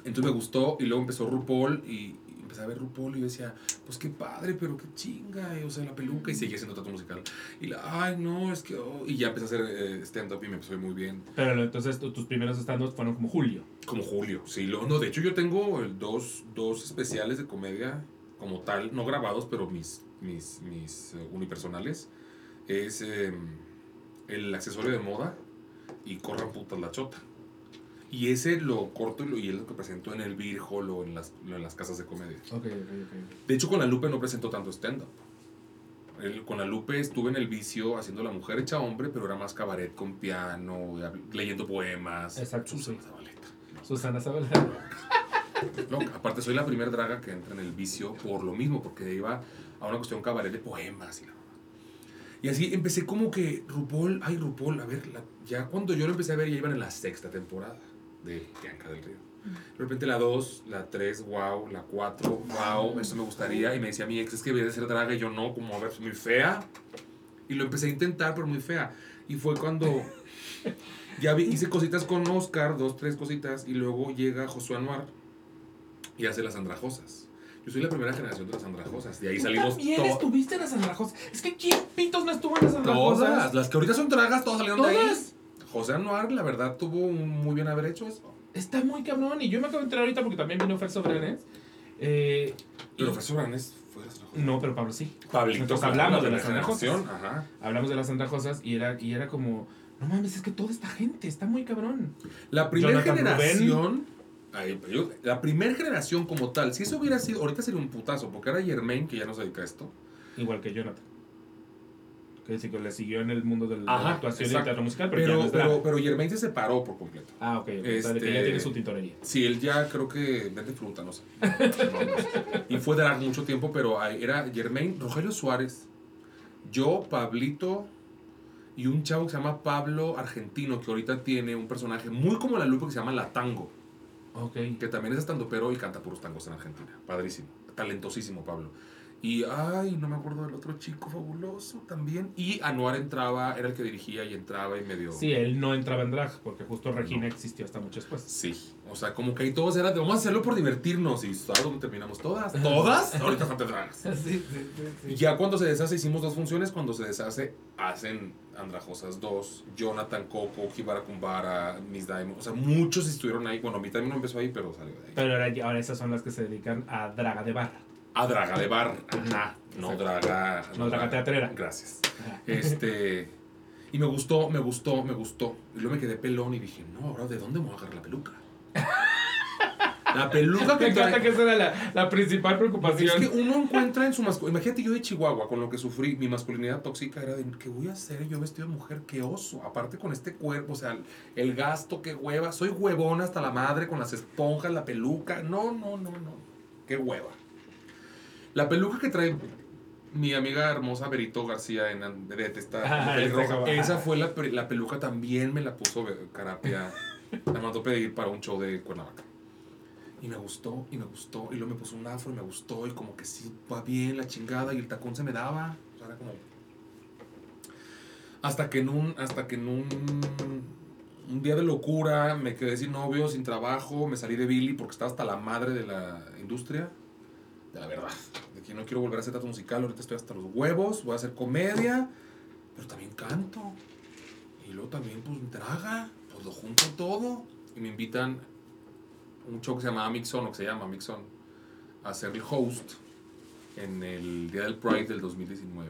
Entonces me gustó y luego empezó RuPaul y, y empecé a ver RuPaul y yo decía, pues qué padre, pero qué chinga, y, o sea, la peluca y seguía haciendo teatro musical. Y la, ay, no, es que, oh", y ya empecé a hacer eh, stand-up y me empezó muy bien. Pero entonces tu- tus primeros stand fueron como Julio. Como Julio, sí. Lo, no, de hecho yo tengo el dos, dos especiales de comedia como tal, no grabados, pero mis, mis, mis eh, unipersonales. Es eh, el accesorio de moda y Corran putas la chota. Y ese lo corto y, lo, y es lo que presento en el Hall o en las, en las casas de comedia. Ok, ok, ok. De hecho, con la Lupe no presento tanto stand-up. Con la Lupe estuve en el vicio haciendo La Mujer Hecha Hombre, pero era más cabaret con piano, leyendo poemas. Exacto, Susana sí. Zabaleta. Susana Zabaleta. No, aparte soy la primera draga que entra en el vicio por lo mismo, porque iba a una cuestión cabaret de poemas y la. Y así empecé como que RuPaul, ay RuPaul, a ver, la- ya cuando yo lo empecé a ver ya iban en la sexta temporada de Bianca del Río. De repente la 2, la 3, wow, la 4, wow, eso me gustaría. Y me decía mi ex, es que debería de ser draga y yo no, como a ver, muy fea. Y lo empecé a intentar, pero muy fea. Y fue cuando ya vi- hice cositas con Oscar, dos, tres cositas, y luego llega Josué Anuar y hace las andrajosas. Yo soy la primera generación de las andrajosas. De ahí Tú salimos también estuviste en las andrajosas. Es que ¿quién pitos no estuvo en las andrajosas? todas. Las que ahorita son dragas, todas salieron de ahí. Todas. José Anuar, la verdad, tuvo un muy bien haber hecho eso. Está muy cabrón. Y yo me acabo de enterar ahorita porque también vino Fer Sobrenes. Eh, Pero y- Fer Sobranes fue de las andrajosas. No, pero Pablo sí. Pablito. Nosotros hablamos de la las andrajosas. Ajá. Hablamos de las andrajosas y era, y era como, no mames, es que toda esta gente está muy cabrón. La primera Jonathan generación. Yo- la primera generación como tal, si eso hubiera sido, ahorita sería un putazo, porque era Germain, que ya no se dedica a esto. Igual que Jonathan. Que sí que le siguió en el mundo de la actuación y exacto. teatro musical, pero, ya no Pero, pero, pero Germain se separó por completo. Ah, ok. ok. O sea, de que Este- ya tiene su tintorería. Sí, él ya creo que vende fruta, no sé. No, no sé. Y fue drag mucho tiempo, pero era Germain, Rogelio Suárez, yo, Pablito y un chavo que se llama Pablo Argentino, que ahorita tiene un personaje muy como la Lupe que se llama La Tango, Ok. que también es estandopero y canta puros tangos en Argentina. Padrísimo, talentosísimo Pablo. Y, ay, no me acuerdo del otro chico fabuloso también. Y Anuar entraba, era el que dirigía y entraba y medio... Sí, él no entraba en drag, porque justo Regina existió hasta mucho después. Sí, o sea, como que ahí todos era de vamos a hacerlo por divertirnos y ¿sabes dónde terminamos todas? ¿Todas? Ahorita son dragas. Sí, sí, sí. Y ya cuando se deshace, hicimos dos funciones. Cuando se deshace, hacen Andrajosas 2, Jonathan Coco, Kibara Kumbara, Miss Diamond. O sea, muchos estuvieron ahí. Bueno, Miss Diamond no empezó ahí, pero salió de ahí. Pero ahora, ahora esas son las que se dedican a draga de bar. A Draga de Bar. Ajá. No. Draga. No draga teatrera. Gracias. Este. Y me gustó, me gustó, me gustó. Y luego me quedé pelón y dije, no, ahora, ¿de dónde me voy a agarrar la peluca? La peluca Me que encanta trae. que esa era la, la principal Es preocupación. que uno encuentra en su masculinidad. Imagínate yo de Chihuahua, con lo que sufrí, mi masculinidad tóxica era de ¿qué voy a hacer yo vestido de mujer? ¡Qué oso! Aparte con este cuerpo, o sea, el gasto, qué hueva. Soy huevona hasta la madre con las esponjas, la peluca. No, no, no, no. ¡Qué hueva! La peluca que trae mi amiga hermosa Berito García en Andrete, esta Ah, pelirroja, esa fue la, la peluca también me la puso Be- Carapia. la mandó pedir para un show de Cuernavaca. Y me gustó, y me gustó, y luego me puso un afro y me gustó, y como que sí, va bien la chingada, y el tacón se me daba. O sea, era como... Hasta que en un, hasta que en un, un día de locura me quedé sin novio, sin trabajo, me salí de Billy porque estaba hasta la madre de la industria. De la verdad, de que no quiero volver a hacer teatro musical, ahorita estoy hasta los huevos, voy a hacer comedia, pero también canto. Y luego también, pues, draga, pues lo junto todo. Y me invitan un show que se llama Mixon, o que se llama Mixon, a ser el host en el Día del Pride del 2019.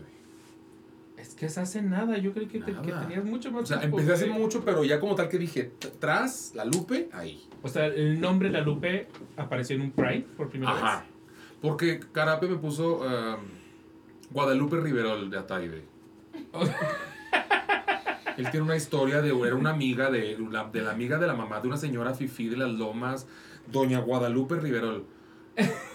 Es que es hace nada. Yo creí que, te- que Nada. tenías mucho más O sea, tiempo, empecé hace mucho, pero ya como tal que dije, tras la Lupe, ahí. O sea, el nombre La Lupe apareció en un Pride por primera Ajá. Porque Carape me puso um, Guadalupe Riverol de Ataide. Él tiene una historia de, era una amiga de, la, de la amiga de la mamá de una señora Fifi de las Lomas, doña Guadalupe Riverol.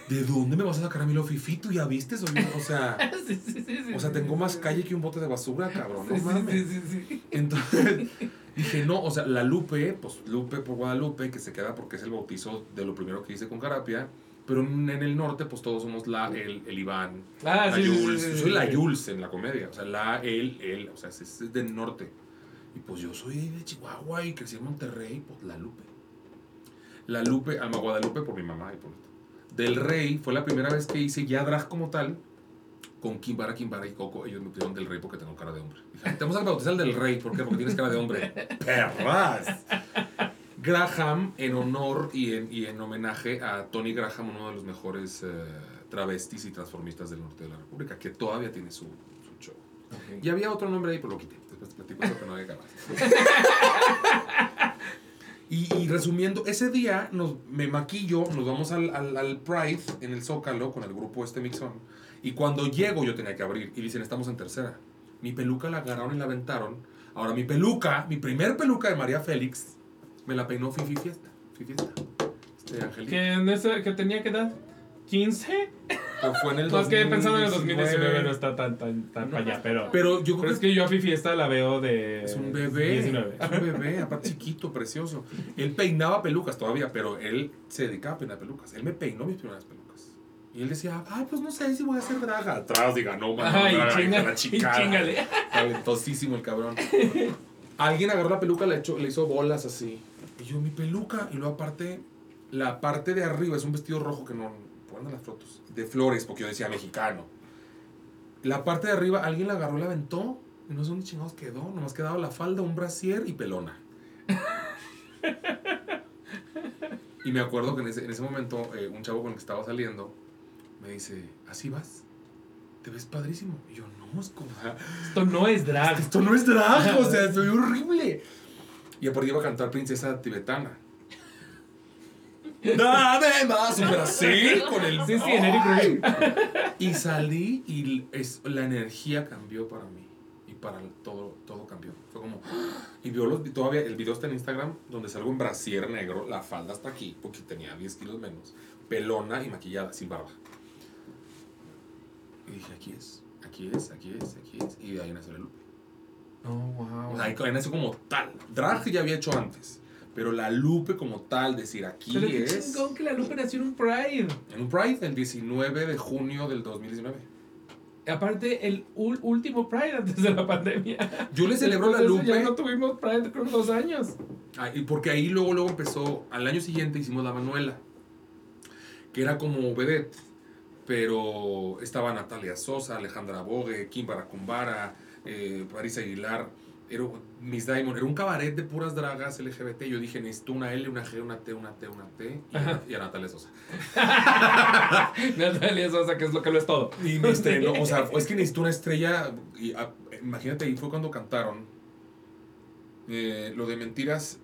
¿De dónde me vas a sacar a mí lo Fifi? ¿Tú ya viste? Soy o sea. Sí, sí, sí, o sea, tengo más calle que un bote de basura, cabrón. No mames. Entonces dije, no, o sea, la Lupe, pues Lupe por Guadalupe, que se queda porque es el bautizo de lo primero que hice con Carapia. Pero en, el norte, pues todos somos la, el, el Iván, Ah, la Jules. Yo soy la. Jules en la comedia. O sea, la, él, él. O sea, es, es del norte. Y pues yo soy de Chihuahua y crecí en Monterrey, pues la Lupe. La Lupe, Alma Guadalupe por mi mamá y por esto. Del Rey fue la primera vez que hice ya drag como tal. Con Kimbara, Kimbara y Coco. Ellos me pusieron del Rey porque tengo cara de hombre. Dije, "Ay, te vamos a bautizar del Rey. ¿Por qué? Porque tienes cara de hombre. ¡Perras! Graham en honor y en, y en homenaje a Tony Graham, uno de los mejores eh, travestis y transformistas del norte de la República, que todavía tiene su, su show. Ok. Y había otro nombre ahí, pero lo quité. Después te platico eso que no había acabar. Y, y resumiendo, ese día nos, me maquillo, nos vamos al, al, al Pride en el Zócalo con el grupo este Mixon. Y cuando llego yo tenía que abrir y dicen, estamos en tercera. Mi peluca la agarraron y la aventaron. Ahora mi peluca, mi primer peluca de María Félix, me la peinó Fifi Fiesta. Fifi Fiesta. Este Angelito. Que, en ese, que tenía que edad 15. Pero fue en el Más que pensando en el 2019. 2019 no está tan, tan, tan para allá, pero. Pero yo creo Pero es que que yo a Fifi esta la veo de. Es un bebé. 19. Es un bebé, aparte chiquito, precioso. Él peinaba pelucas todavía, pero él se dedicaba a peinar pelucas. Él me peinó mis primeras pelucas. Y él decía, ay, pues no sé si voy a hacer draga. Atrás, diga, no, man, Ay, draga, chinga- la chingale. Talentosísimo el cabrón. Alguien agarró la peluca, le, echó- le hizo bolas así. Y yo, mi peluca. Y luego aparte, la parte de arriba es un vestido rojo que no... Pongan las fotos. De flores, porque yo decía mexicano. La parte de arriba, alguien la agarró y la aventó. Y no sé dónde chingados quedó. Nomás quedaba la falda, un brasier y pelona. y me acuerdo que en ese, en ese momento, eh, un chavo con el que estaba saliendo me dice, ¿así vas? Te ves padrísimo. Y yo, no, es como... Esto no es drag. Esto no es drag, o sea, soy horrible. Y aparte iba a cantar Princesa Tibetana. Dame más, súper así, con el... Sí, sí, en Eric. Y salí y es, la energía cambió para mí. Y para el- todo, todo cambió. Fue como... Y vio los, todavía, el video está en Instagram, donde salgo en brasier negro, la falda hasta aquí, porque tenía 10 kilos menos, pelona y maquillada, sin barba. Y dije, aquí es, aquí es, aquí es, aquí es. Y de ahí nació la lupa. Oh, wow. O sea, ahí nació como tal. Drag ya había hecho antes. Pero la Lupe como tal, decir aquí Pero es... chingón que la Lupe nació en un Pride. En un Pride, el 19 de junio del 2019. Aparte, el último Pride antes de la pandemia. Yo le celebro la Lupe. Ya no tuvimos Pride, creo dos años. Ah, y porque ahí luego, luego empezó, al año siguiente hicimos la Manuela, que era como vedette, pero estaba Natalia Sosa, Alejandra Bogue, Kim Baracumbara, eh, Paris Aguilar, era Miss Diamond, era un cabaret de puras dragas LGBT. Yo dije, necesito una L, una G, una T, una T, una T, y, a, y a Natalia Sosa. Natalia Sosa, que es lo que lo es todo. Y me estrenó, o sea, es que necesito una estrella. Y, ah, imagínate, ahí fue cuando cantaron eh, lo de mentiras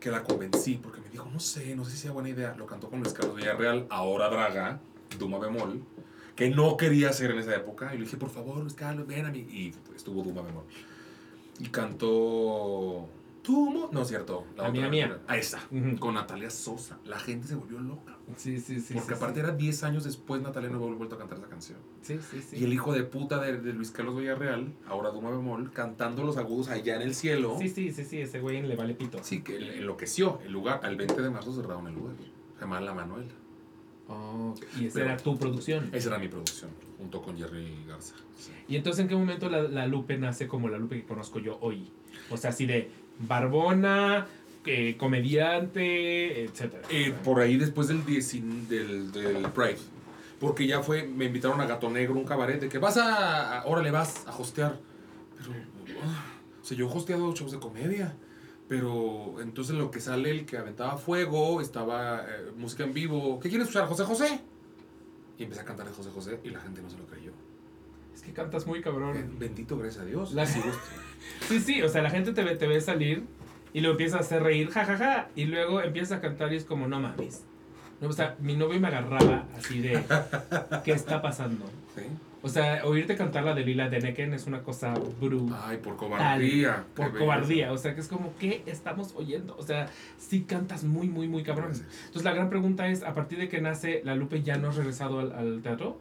que la convencí, porque me dijo, no sé, no sé si sea buena idea. Lo cantó con Luis Carlos Villarreal, ahora Draga, Duma Bemol, que no quería hacer en esa época. Y le dije, por favor, Luis Carlos, ven a mí. Y estuvo Duma Bemol. Y cantó. Tumo. No es cierto. La mía, mía. A esa. Ujú. Con Natalia Sosa. La gente se volvió loca. Sí, sí, sí. Porque sí, aparte era 10 años después, Natalia no había vuelto a cantar esa canción. Sí, sí, sí. Y el hijo de puta de, de Luis Carlos Villarreal, ahora Duma Bemol, cantando los agudos allá en el cielo. Sí, sí, sí, sí, ese güey le vale pito. Sí, que enloqueció. El lugar, al 20 de marzo cerraron el lugar. Se llama La Manuela. Oh, y esa Pero- era tu producción. Esa era mi producción, junto con Jerry Garza. Sí. Y entonces, ¿en qué momento la, la Lupe nace como la Lupe que conozco yo hoy? O sea, así de barbona, eh, comediante, etcétera. Eh, por ahí después del, 10 del, del Pride. Porque ya fue, me invitaron a Gato Negro, un cabaret, de que vas a, a- órale, vas a hostear. Pero, ah, o sea, yo he hosteado shows de comedia. Pero entonces lo que sale, el que aventaba fuego, estaba eh, música en vivo. ¿Qué quieres escuchar? José José. Y empecé a cantar de José José y la gente no se lo creyó. Es que cantas muy cabrón. Ben- Bendito, gracias a Dios. La- Sí, sí, o sea, la gente te ve, te ve salir y luego empieza a hacer reír, jajaja, y luego empieza a cantar y es como, no mames. No, o sea, mi novio me agarraba así de, ¿qué está pasando? ¿Sí? O sea, oírte cantar la de Lila Deneken es una cosa brutal. Ay, por cobardía. Por cobardía, o sea, que es como, ¿qué estamos oyendo? O sea, sí cantas muy, muy, muy cabrón. Entonces, la gran pregunta es, a partir de que nace La Lupe, ¿ya no has regresado al, al teatro?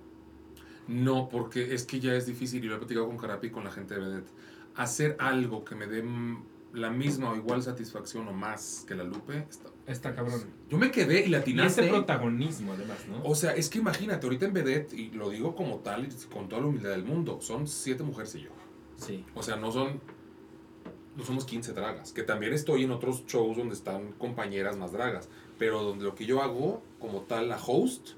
No, porque es que ya es difícil, y lo he platicado con Carapi y con la gente de Vedette, hacer algo que me dé la misma o igual satisfacción o más que la Lupe. está- Está cabrón. Yo me quedé y latinaste. Y este protagonismo, además, ¿no? O sea, es que imagínate, ahorita en Vedette, y lo digo como tal, con toda la humildad del mundo, son siete mujeres y yo. Sí. O sea, no son. No somos 15 dragas. Que también estoy en otros shows donde están compañeras más dragas. Pero donde lo que yo hago, como tal, la host,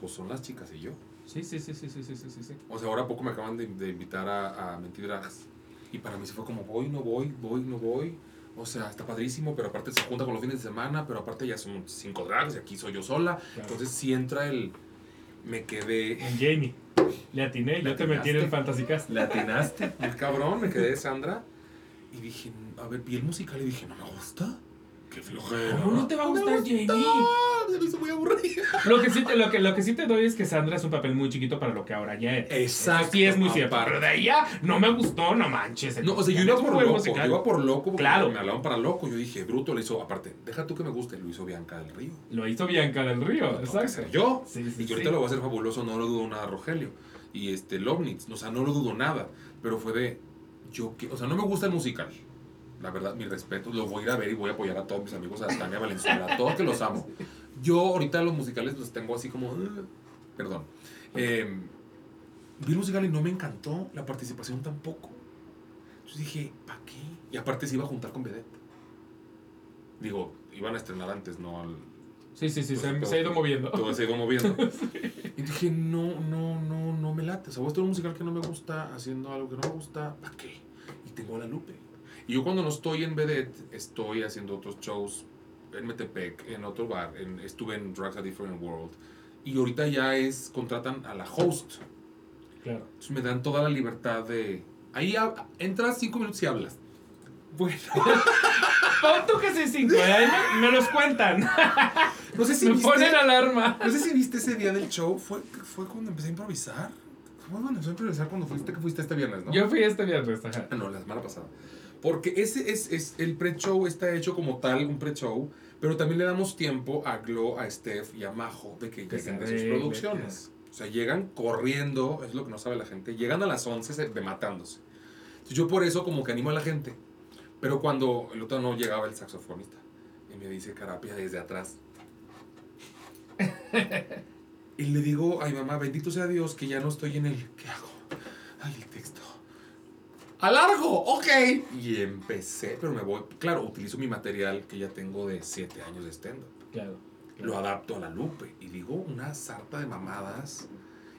pues son las chicas y yo. Sí, sí, sí, sí, sí, sí, sí, sí. O sea, ahora poco me acaban de, de invitar a, a Mentidragas. Y para mí se fue como, voy, no voy, voy, no voy. O sea, está padrísimo, pero aparte se junta con los fines de semana, pero aparte ya son cinco drags y aquí soy yo sola. Claro. Entonces si entra el... Me quedé... En Jamie. Le atiné, yo te metí en el. Fantasy Cast. Le atinaste. El cabrón, me quedé de Sandra. Y dije, a ver, vi el musical y dije, ¿no me gusta? Qué flojera. ¿Cómo no te va a gustar, Jamie? Se me hizo muy aburrido. Lo que, sí te, lo, que, lo que sí te doy es que Sandra es un papel muy chiquito para lo que ahora ya eres. Exacto, Eso sí es muy cierto. aparte. Pero de ella no me gustó, no manches. No, o sea, yo Es iba por loco, musical. yo iba por loco porque Claro. me hablaban para loco. Yo dije, bruto, le hizo, aparte, deja tú que me guste, lo hizo Bianca del Río. Lo hizo Bianca del Río, Lo exacto. yo. Sí, sí, y que ahorita sí. lo va a hacer fabuloso, no lo dudo nada, Rogelio. Y este, Lovnitz, o sea, no lo dudo nada. Pero fue de, yo, que, o sea, no me gusta el musical. La verdad, mi respeto, lo voy a ir a ver y voy a apoyar a todos mis amigos, a Tania Valenzuela, a todos que los amo. Yo ahorita los musicales los tengo así como, "Ugh", perdón. Eh, vi el musical y no me encantó, la participación tampoco. Entonces dije, ¿para qué? Y aparte se iba a juntar con Vedette. Digo, iban a estrenar antes, ¿no? Al, Sí, sí, sí, se, Todo- se ha ido moviendo. todo se ha ido moviendo. Y dije, no, no, no, no me late. O sea, voy a estar un musical que no me gusta, haciendo algo que no me gusta, ¿para qué? Y tengo a la Lupe. Y yo cuando no estoy en Vedette, estoy haciendo otros shows en Metepec, en otro bar, en- estuve en Drugs a Different World. Y ahorita ya es, contratan a la host. Claro. Entonces me dan toda la libertad de... Ahí entras cinco minutos y hablas. Bueno, Pon tú que sí, cinco, ¿eh? me, me los cuentan. no sé si me viste... ponen alarma. No sé si viste ese día del show, fue, fue cuando empecé a improvisar. Fue cuando empecé a improvisar cuando fuiste, que fuiste este viernes, ¿no? Yo fui este viernes, ajá. Ah, No, la semana pasada. Porque ese es, es el pre-show está hecho como tal, un pre-show, pero también le damos tiempo a Glo, a Steph y a Majo de que lleguen de sus producciones. O sea, llegan corriendo, es lo que no sabe la gente, llegan a las 11 se- de matándose. Entonces, yo por eso como que animo a la gente. Pero cuando el otro no llegaba el saxofonista. Y me dice Carapia desde atrás. y le digo, ay mamá, bendito sea Dios que ya no estoy en el... ¿Qué hago? Ay, el texto. ¡Alargo! ¡Ok! Y empecé, pero me voy... Claro, utilizo mi material que ya tengo de 7 años de stand-up. Claro. Lo adapto a la Lupe y digo una sarta de mamadas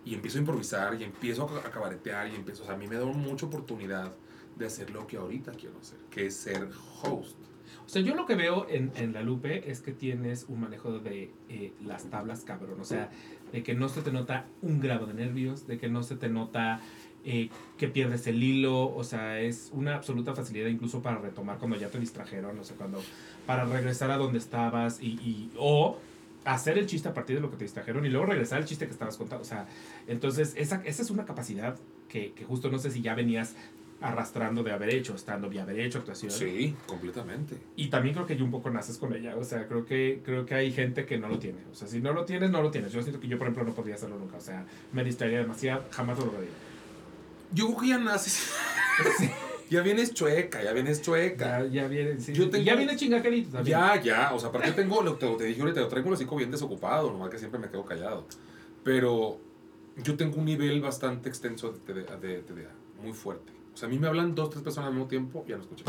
y empiezo a improvisar y empiezo a, a cabaretear y empiezo... O sea, a mí me da mucha oportunidad de hacer lo que ahorita quiero hacer, que es ser host. O sea, yo lo que veo en, en la Lupe es que tienes un manejo de eh, las tablas cabrón. O sea, de que no se te nota un grado de nervios, de que no se te nota eh, que pierdes el hilo. O sea, es una absoluta facilidad incluso para retomar cuando ya te distrajeron. O sea, cuando para regresar a donde estabas y, y- o hacer el chiste a partir de lo que te distrajeron y luego regresar al chiste que estabas contando. O sea, entonces esa, esa es una capacidad que, que justo no sé si ya venías arrastrando de haber hecho estando y haber hecho actuación. Sí, completamente. Y también creo que yo un poco naces con ella. O sea, creo que, creo que hay gente que no lo tiene. O sea, si no lo tienes, no lo tienes. Yo siento que yo, por ejemplo, no podría hacerlo nunca. O sea, me distraería demasiado. Jamás lo lograría. Yo creo que ya naces. ya vienes chueca, ya vienes chueca. Ya, ya viene, sí. Yo tengo- ya viene chingaquerito también. Ya, ya, o sea, aparte tengo, lo que te dije ahorita, yo traigo el hocico bien desocupado, nomás que siempre me quedo callado. Pero yo tengo un nivel bastante extenso de TDA, de TDA, muy fuerte. O sea, a mí me hablan dos, tres personas al mismo tiempo, ya no escuché.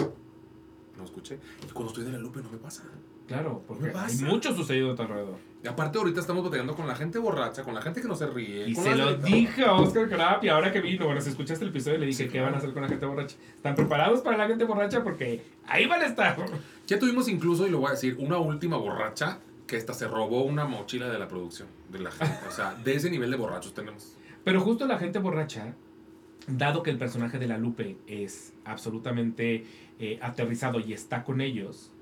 No escuché. Y cuando estoy de la lupe no me pasa. Claro, porque ¿Qué hay mucho sucedido a tu alrededor. Y aparte ahorita estamos batallando con la gente borracha, con la gente que no se ríe. Y con se lo dije a Oscar Crap y ahora que vino, bueno, si escuchaste el episodio le dije Sí, qué van a hacer con la gente borracha. ¿Están preparados para la gente borracha? Porque ahí van a estar. Ya tuvimos incluso, y lo voy a decir, una última borracha que esta se robó una mochila de la producción, de la gente. O sea, de ese nivel de borrachos tenemos. Pero justo la gente borracha, dado que el personaje de la Lupe es absolutamente eh, aterrizado y está con ellos,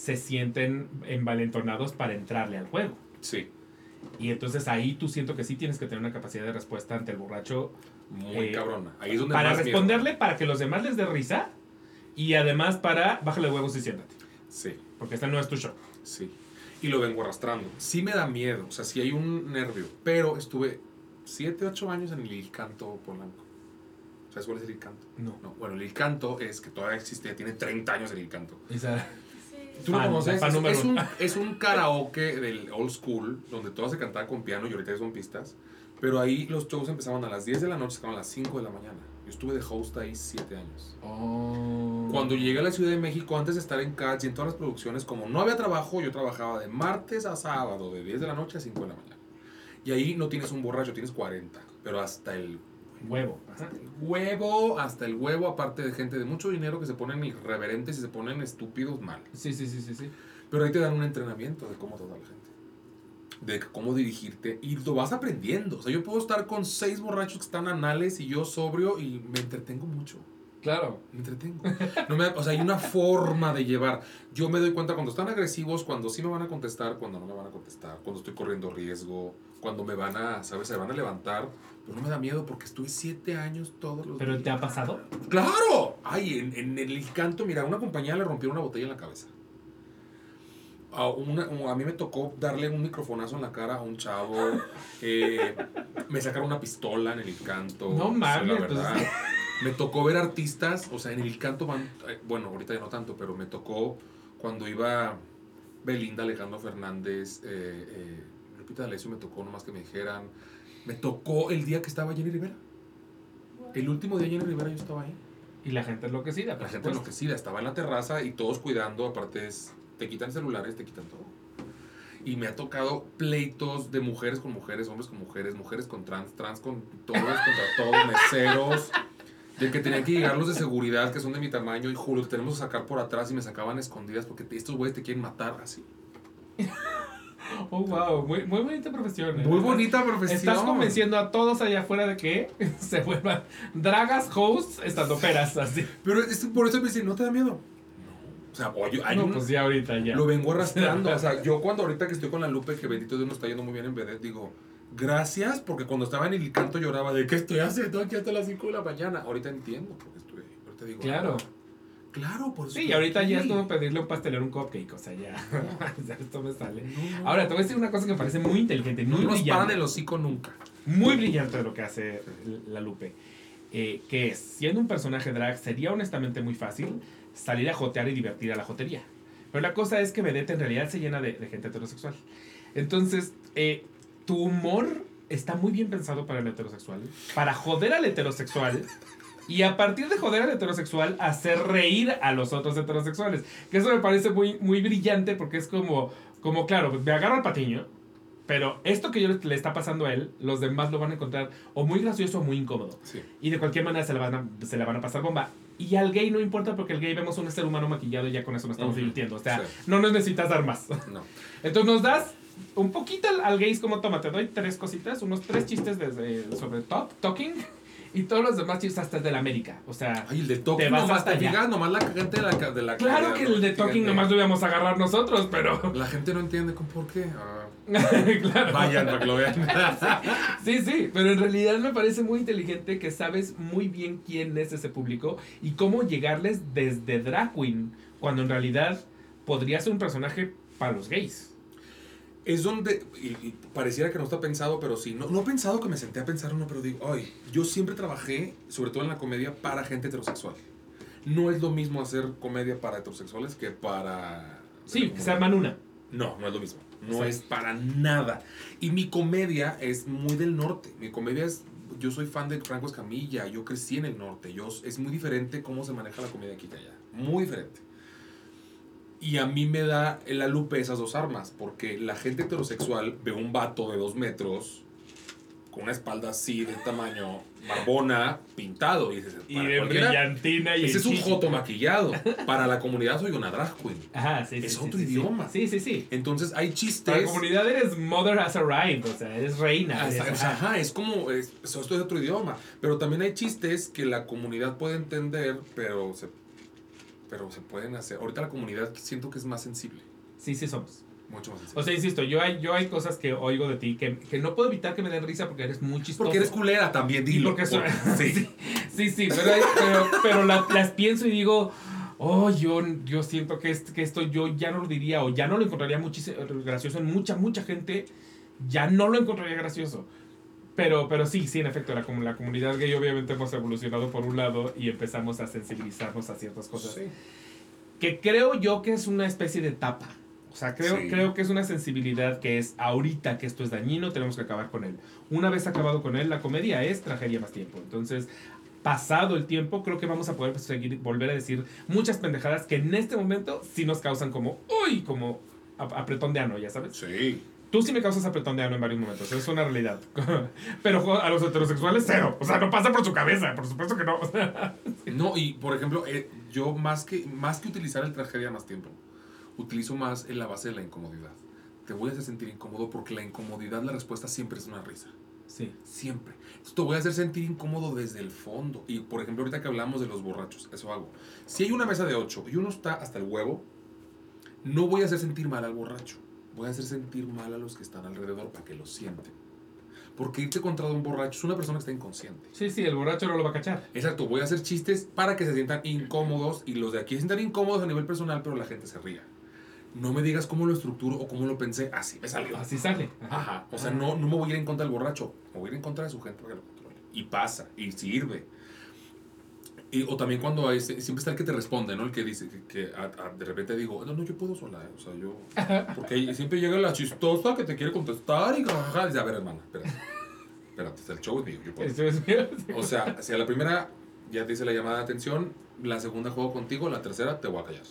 se sienten envalentonados para entrarle al juego. Sí, Y entonces ahí tú siento que sí tienes que tener una capacidad de respuesta ante el borracho muy Eh, cabrona. Ahí es donde para más miedo. responderle para que los demás les dé risa y además para bájale huevos y siéntate. Sí. Porque este no es tu show. Sí. Y lo vengo arrastrando. Sí me da miedo, o sea, sí hay un nervio. Pero estuve 7, 8 años en el Canto Polanco. ¿Sabes cuál es el Canto? No. No, bueno, el Canto es que todavía existe, tiene 30 años el Canto. Esa- ¿Tú Fan, lo conoces? fan Es, un, es un karaoke del old school, donde todo se cantaba con piano y ahorita son pistas. Pero ahí los shows empezaban a las 10 de la noche, acababan a las 5 de la mañana. Yo estuve de host ahí 7 años. Oh. Cuando llegué a la Ciudad de México, antes de estar en Cats y en todas las producciones, como no había trabajo, yo trabajaba de martes a sábado, de 10 de la noche a 5 de la mañana. Y ahí no tienes un borracho, tienes 40. Pero hasta el Huevo. Ajá. huevo, hasta el huevo, aparte de gente de mucho dinero que se ponen irreverentes y se ponen estúpidos mal. Sí, sí, sí, sí, sí. Pero ahí te dan un entrenamiento de cómo tratar a la gente. De cómo dirigirte. Y lo vas aprendiendo. O sea, yo puedo estar con seis borrachos que están anales y yo sobrio y me entretengo mucho. Claro. Me entretengo. No me- o sea, hay una forma de llevar. Yo me doy cuenta cuando están agresivos, cuando sí me van a contestar, cuando no me van a contestar, cuando estoy corriendo riesgo, cuando me van a, ¿sabes? Se van a levantar. Pero no me da miedo porque estuve siete años todos los ¿Pero días. te ha pasado? ¡Claro! Ay, en, en el canto, mira, una compañía le rompió una botella en la cabeza. A, una- a mí me tocó darle un microfonazo en la cara a un chavo. eh, me sacaron una pistola en el canto. No mames, la pues. Me tocó ver artistas, o sea, en el canto van, eh, bueno, ahorita ya no tanto, pero me tocó cuando iba Belinda, Alejandro Fernández, eh, eh, Lupita D'Alessio me tocó nomás que me dijeran. Me tocó el día que estaba Jenny Rivera. El último día de Jenny Rivera yo estaba ahí. Y la gente enloquecida. La gente enloquecida, estaba en la terraza y todos cuidando, aparte es, te quitan celulares, te quitan todo. Y me ha tocado pleitos de mujeres con mujeres, hombres con mujeres, mujeres con trans, trans con todos, contra todos, meseros, de que tenían que llegar los de seguridad que son de mi tamaño y te tenemos que sacar por atrás y me sacaban escondidas porque estos güeyes te quieren matar así. Oh, wow. Muy, muy bonita profesión. ¿eh? Muy bonita profesión. Estás convenciendo a todos allá afuera de que se vuelvan dragas, hosts, estando peras, así. Pero es por eso me dicen, ¿no te da miedo? No. O sea, oye, hay no, un- pues ya ahorita ya. Lo vengo arrastrando. o sea, yo cuando ahorita que estoy con la Lupe, que bendito Dios nos está yendo muy bien en Vedette, digo, gracias, porque cuando estaba en el canto lloraba de, ¿qué estoy haciendo aquí hasta las 5 de la mañana? Ahorita entiendo, porque ahí. Ahorita digo, Claro. ah, claro, por eso. Sí, y ahorita ya es como pedirle a un pastelero un cupcake, o sea, ya. Esto me sale. No, no. Ahora, te voy a decir una cosa que me parece muy inteligente, no muy nos paran brillante. el hocico nunca. Muy brillante lo que hace la Lupe. Eh, que es, siendo un personaje drag, sería honestamente muy fácil salir a jotear y divertir a la jotería. Pero la cosa es que Vedette en realidad se llena de, de gente heterosexual. Entonces, eh, tu humor está muy bien pensado para el heterosexual, para joder al heterosexual. Y a partir de joder al heterosexual, hacer reír a los otros heterosexuales. Que eso me parece muy, muy brillante porque es como, como, claro, me agarro al patiño, pero esto que yo le, le está pasando a él, los demás lo van a encontrar o muy gracioso o muy incómodo. Sí. Y de cualquier manera se la, van a, se la van a pasar bomba. Y al gay no importa porque el gay vemos un ser humano maquillado y ya con eso nos estamos Ujú. divirtiendo. O sea, Sí. no nos necesitas dar más. No. Entonces nos das un poquito al, al gays como toma, te doy tres cositas, unos tres chistes desde, sobre top, talking y todos los demás chistes hasta de la América. O sea, Ay, el de Te Talking vas nomás hasta te allá. fijas, nomás la gente de la, de la claro que el de talking nomás lo íbamos a agarrar nosotros, pero La gente no entiende con por qué. Ah, claro. vayan para que lo vean. Sí, sí, pero en realidad me parece muy inteligente que sabes muy bien quién es ese público y cómo llegarles desde drag queen, cuando en realidad podría ser un personaje para los gays. Es donde, y, y pareciera que no está pensado, pero sí. No, no he pensado que me senté a pensar uno, pero digo, ay, yo siempre trabajé, sobre todo en la comedia, para gente heterosexual. No es lo mismo hacer comedia para heterosexuales que para... Sí, que se arman una. No, no es lo mismo. No es para nada. Y mi comedia es muy del norte. Mi comedia es. Yo soy fan de Franco Escamilla. Yo crecí en el norte. Yo, es muy diferente cómo se maneja la comedia aquí y allá. Muy diferente. Y a mí me da la lupe esas dos armas. Porque la gente heterosexual ve un vato de dos metros. Con una espalda así de tamaño. Barbona, pintado. Y, dices, Y de brillantina y Ese es un joto maquillado. Para la comunidad soy una drag queen. Ajá, sí, sí, Es sí, otro sí, idioma. Sí, sí, sí. Entonces hay chistes. Para la comunidad eres mother has arrived, o sea, eres reina. Ah, eres- sea, ajá, es como, es, esto es otro idioma, pero también hay chistes que la comunidad puede entender, pero se, pero se pueden hacer. Ahorita la comunidad siento que es más sensible, sí, sí somos. mucho más sensible. O sea, insisto, yo hay, yo hay cosas que oigo de ti que, que no puedo evitar que me den risa porque eres muy chistoso. porque eres culera también, dilo. porque soy- sí. sí, sí, sí, pero, pero, pero la- las pienso y digo, oh, yo, yo siento que, est- que esto yo ya no lo diría o ya no lo encontraría gracioso en mucha, mucha gente, ya no lo encontraría gracioso. Pero, pero sí, sí, en efecto, la, la comunidad gay obviamente hemos evolucionado por un lado y empezamos a sensibilizarnos a ciertas cosas. Sí. Que creo yo que es una especie de etapa. O sea, creo, Sí. creo que es una sensibilidad que es ahorita que esto es dañino, tenemos que acabar con él. Una vez acabado con él, la comedia es tragedia más tiempo. Entonces, pasado el tiempo, creo que vamos a poder seguir, volver a decir muchas pendejadas que en este momento sí nos causan como, uy, como ap- apretón de ano, ya sabes. Sí. Tú sí me causas apretón de ano en varios momentos, es una realidad. Pero a los heterosexuales, cero. O sea, no pasa por su cabeza, por supuesto que no. O sea, No, y por ejemplo, eh, yo más que, más que utilizar el tragedia más tiempo, utilizo más en la base de la incomodidad. Te voy a hacer sentir incómodo porque la incomodidad, la respuesta siempre es una risa. sí. Siempre. Entonces, te voy a hacer sentir incómodo desde el fondo. Y por ejemplo, ahorita que hablamos de los borrachos, eso hago. Si hay una mesa de ocho y uno está hasta el huevo, no voy a hacer sentir mal al borracho. Voy a hacer sentir mal a los que están alrededor para que lo sienten. Porque irte contra un borracho es una persona que está inconsciente. Sí, sí, el borracho no lo va a cachar. Exacto, voy a hacer chistes para que se sientan incómodos y los de aquí se sientan incómodos a nivel personal, pero la gente se ría. No me digas cómo lo estructuro o cómo lo pensé, así me salió. Así sale. Ajá. O sea, no, no me voy a ir en contra del borracho, me voy a ir en contra de su gente para que lo controle. Y pasa, y sirve. Y, o también cuando hay, siempre está el que te responde, ¿no? El que dice que, que a- a- de repente digo, no, no, yo puedo sola, ¿eh? o sea, yo... Porque siempre llega la chistosa que te quiere contestar y jajaja, dice, a ver, hermana, espérate. Espérate, el show es mío, yo puedo. Eso es mío. O sea, si a la primera ya te hice la llamada de atención, la segunda juego contigo, la tercera te voy a callar.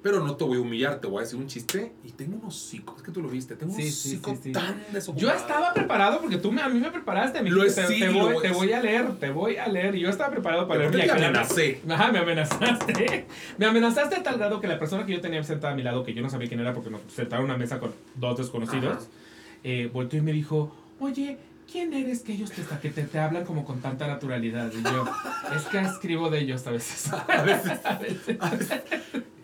Pero no te voy a humillar, te voy a decir un chiste y tengo unos hocico, es que tú lo viste, tengo Sí, un sí, hocico sí, sí. tan desocupado. Yo estaba preparado porque tú me, a mí me preparaste. Me dijiste, te, voy, es. te voy a leer, te voy a leer. Y yo estaba preparado para leer. te amenacé. Ajá, me amenazaste. Me amenazaste a tal grado que la persona que yo tenía sentada a mi lado, que yo no sabía quién era porque nos sentaron a una mesa con dos desconocidos, eh, volteó y me dijo, oye, ¿quién eres que ellos te, que te, te hablan como con tanta naturalidad? Y yo, es que escribo de ellos a veces. A veces, a veces.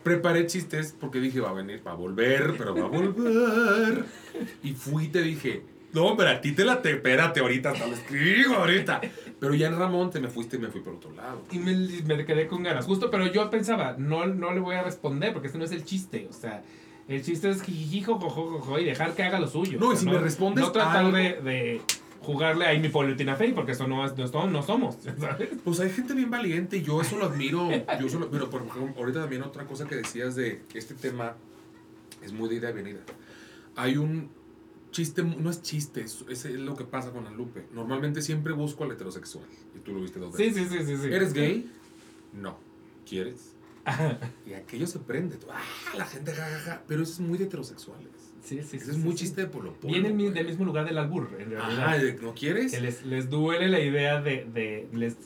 Preparé chistes porque dije, va a venir, va a volver, pero va a volver. Y fui y te dije, no, hombre, a ti te la te, espérate ahorita, hasta lo escribo ahorita. Pero ya en Ramón te me fuiste y me fui por otro lado. Y me, me quedé con ganas. Justo, pero yo pensaba, no, no le voy a responder porque este no es el chiste. O sea, el chiste es jijijo, jojo, jojo, y dejar que haga lo suyo. No, y si me respondes No tratar algo- de, de jugarle ahí mi politina fake, porque eso no, es, no, no somos, ¿sabes? Pues hay gente bien valiente y yo eso lo admiro. Yo eso lo- pero por ejemplo, ahorita también otra cosa que decías de este tema es muy de ida y venida. Hay un chiste, no es chiste, es, es lo que pasa con la Lupe. Normalmente siempre busco al heterosexual. Y tú lo viste dos Sí, veces. sí, sí, sí. sí. ¿Eres gay? No. ¿Quieres? Y aquello se prende. Tú, ah, la gente jajaja. Pero eso es muy de heterosexuales. Sí, sí, sí. Ese es muy chiste de polo polo. Güey. del mismo lugar del albur, en realidad. Ajá, ¿no quieres? Que les, les duele la idea de, de- les,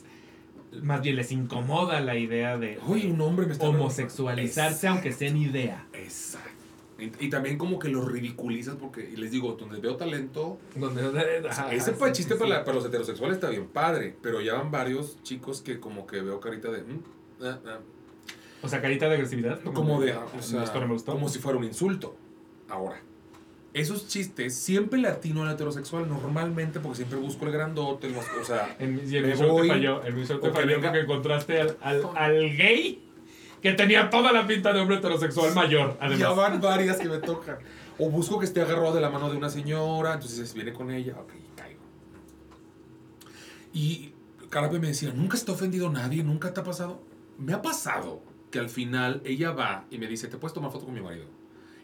más bien les incomoda la idea de Uy, un hombre me está homosexualizarse, aunque sea en idea. Exacto. Y, y también como que lo ridiculizas porque, y les digo, donde veo talento, Donde, ajá, ese sí, pa- sí, chiste sí. para, la- para los heterosexuales está bien padre, pero ya van varios chicos que como que veo carita de... mm, ah, ah. O sea, carita de agresividad. Como de... o sea, esto no me gustó. como si fuera un insulto. Ahora, esos chistes siempre latino al heterosexual normalmente porque siempre busco el grandote, el más- o sea... En, y el Me voy, te falló. El te o que falló venga- porque encontraste al, al, al gay que tenía toda la pinta de hombre heterosexual mayor, Ya además. van varias que me tocan. O busco que esté agarrado de la mano de una señora, entonces viene con ella, ok, caigo. Y Carape me decía, ¿nunca ha ofendido nadie? ¿Nunca te ha pasado? Me ha pasado que al final ella va y me dice, ¿te puedes tomar foto con mi marido?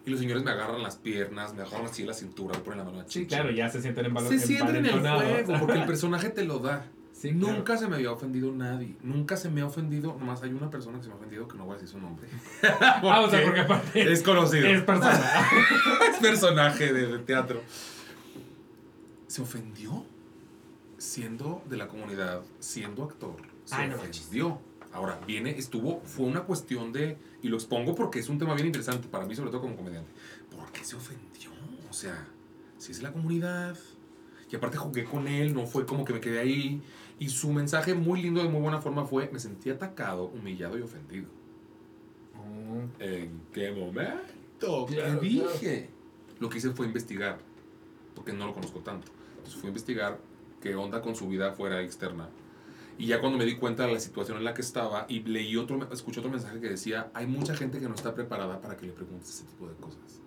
Y los señores me agarran las piernas, me agarran así la cintura, me ponen la mano a Sí, claro, ya se sienten en valor. Se sienten en el juego, porque el personaje te lo da. Sí, claro. Nunca se me había ofendido nadie. Nunca se me ha ofendido. Nomás hay una persona que se me ha ofendido que no voy a decir su nombre. Ah, o sea, porque aparte es conocido. es persona. es personaje de, de teatro. Se ofendió siendo de la comunidad, siendo actor. Se Ay, no ofendió. Ahora, viene, estuvo, fue una cuestión de, y lo expongo porque es un tema bien interesante para mí, sobre todo como comediante. ¿Por qué se ofendió? O sea, si es la comunidad, y aparte jugué con él, no fue como que me quedé ahí. Y su mensaje muy lindo, de muy buena forma, fue, me sentí atacado, humillado y ofendido. ¿En qué momento? ¿Qué Claro, dije? Lo que hice fue investigar, porque no lo conozco tanto. Entonces fui a investigar qué onda con su vida fuera externa. Y ya cuando me di cuenta de la situación en la que estaba y leí otro, escuché otro mensaje que decía, hay mucha gente que no está preparada para que le preguntes ese tipo de cosas.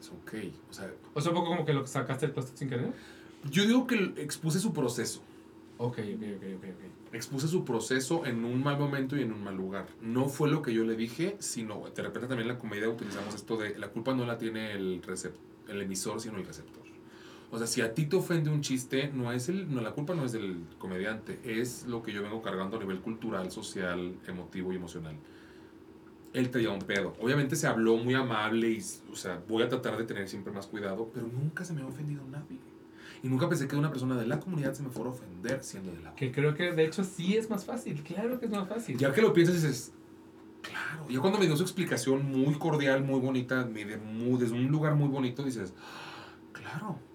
Es ok. O sea, O sea, un poco como que lo sacaste el closet sin querer. yo digo que expuse su proceso. Ok, ok, ok, ok, ok. expuse su proceso en un mal momento y en un mal lugar. No fue lo que yo le dije, sino de repente también en la comedia utilizamos esto de la culpa no la tiene el, el emisor, sino el receptor. O sea, si a ti te ofende un chiste, no es el, no, la culpa no es del comediante, es lo que yo vengo cargando a nivel cultural, social, emotivo y emocional. Él traía un pedo. Obviamente se habló muy amable y, o sea, voy a tratar de tener siempre más cuidado, pero nunca se me ha ofendido nadie. Y nunca pensé que una persona de la comunidad se me fuera a ofender siendo de la Que creo que de hecho sí es más fácil. Claro que es más fácil. Ya que lo piensas dices, claro. Y ya cuando me dio su explicación muy cordial, muy bonita, desde un lugar muy bonito, dices, claro.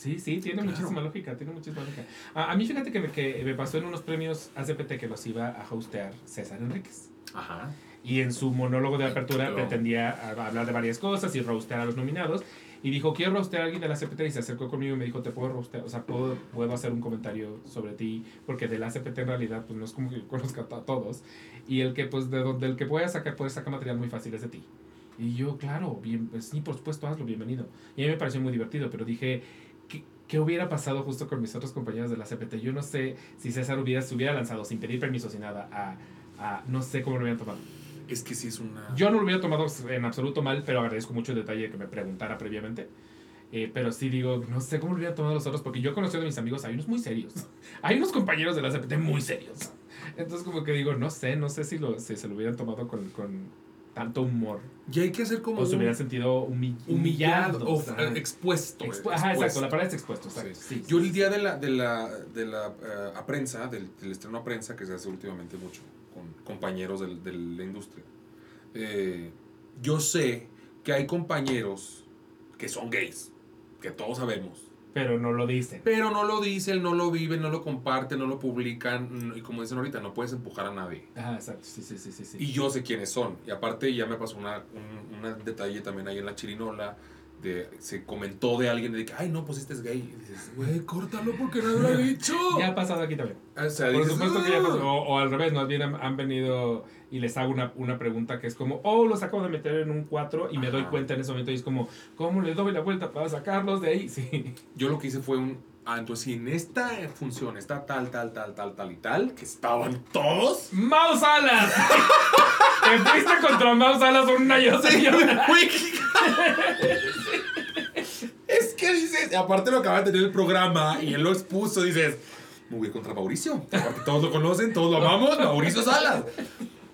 Sí, sí, tiene Claro. muchísima lógica, tiene muchísima lógica. A, a mí fíjate que me, que me pasó en unos premios ACPT que los iba a hostear César Enríquez. Ajá. Y en su monólogo de apertura Claro. pretendía a- hablar de varias cosas y roastear a los nominados. Y dijo, quiero roastear a alguien de la CPT. Y se acercó conmigo y me dijo, te puedo roastear, o sea, puedo, puedo hacer un comentario sobre ti. Porque de la CPT en realidad, pues no es como que yo conozca a todos. Y el que, pues, de donde el que pueda sacar, puede sacar material muy fácil es de ti. Y yo, claro, bien, pues sí, por supuesto, hazlo, bienvenido. Y a mí me pareció muy divertido, pero dije, ¿qué, hubiera pasado justo con mis otros compañeros de la CPT? Yo no sé si César hubiera, se hubiera lanzado sin pedir permiso, sin nada, a, a no sé cómo lo hubieran tomado. Es que sí es una... Yo no lo hubiera tomado en absoluto mal, pero agradezco mucho el detalle de que me preguntara previamente. Eh, pero sí digo, no sé cómo lo hubieran tomado los otros, porque yo he conocido a mis amigos, hay unos muy serios. Hay unos compañeros de la CPT muy serios. Entonces como que digo, no sé, no sé si, lo, si se lo hubieran tomado con, con tanto humor. Y hay que hacer como O se hubieran sentido humi- humillado, humillados. o ajá. eh, expuesto. Expu- eh, ajá, exacto, la palabra es expuesto, exacto. Sí. sí, Yo el día de la, de la, de la eh, a prensa, del, del estreno a prensa, que se hace últimamente mucho con compañeros del- de la industria, eh, yo sé que hay compañeros que son gays, que todos sabemos, Pero no lo dicen. pero no lo dicen, no lo viven, no lo comparten, no lo publican, no- y como dicen ahorita, no puedes empujar a nadie. Ajá, exacto, sí, sí, sí, sí. sí. Y yo sé quiénes son. Y aparte ya me pasó una, un, un detalle también ahí en la chirinola de- se comentó de alguien de que, ay, no, pues este es gay. Y dices, güey, córtalo porque nadie lo ha dicho. Ya ha pasado aquí también. O sea, Por dices, supuesto que ya "Ah". pasó. O, o al revés, más bien han, han venido y les hago una, una pregunta que es como, oh, los acabo de meter en un 4 y me doy cuenta en ese momento y es como, ¿cómo le doy la vuelta para sacarlos de ahí? Sí. Yo lo que hice fue un. Ah, entonces si en esta función está tal, tal, tal, tal, tal y tal, que estaban todos. ¡Mouse Alas! Te fuiste contra Mouse Alas una y otra es que dices, aparte lo acaba de tener el programa y él lo expuso, dices, muy bien contra Mauricio. Aparte todos lo conocen, todos lo amamos, Mauricio Salas.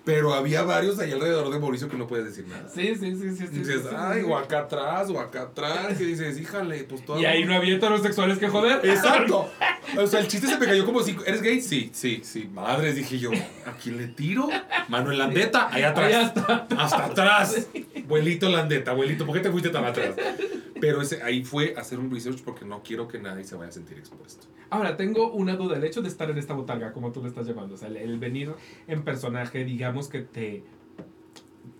Pero había varios ahí alrededor de Mauricio que no puedes decir nada. Sí, sí, sí, sí. sí, Y dices, sí, sí, ay, o acá atrás, o acá atrás. Y dices, híjale, pues todo. Y ahí no había heterosexuales que joder. Exacto. O sea, el chiste se me cayó como si. ¿Eres gay? Sí, sí, sí. Madres, dije yo. ¿A quién le tiro? Manuel Landeta, ahí atrás. Allá está. Hasta atrás. Abuelito Landeta, abuelito, ¿por qué te fuiste tan atrás? Pero ese, ahí fue hacer un research porque no quiero que nadie se vaya a sentir expuesto. Ahora, tengo una duda. El hecho de estar en esta botarga, como tú le estás llamando, o sea, el, el venir en personaje, digamos que te,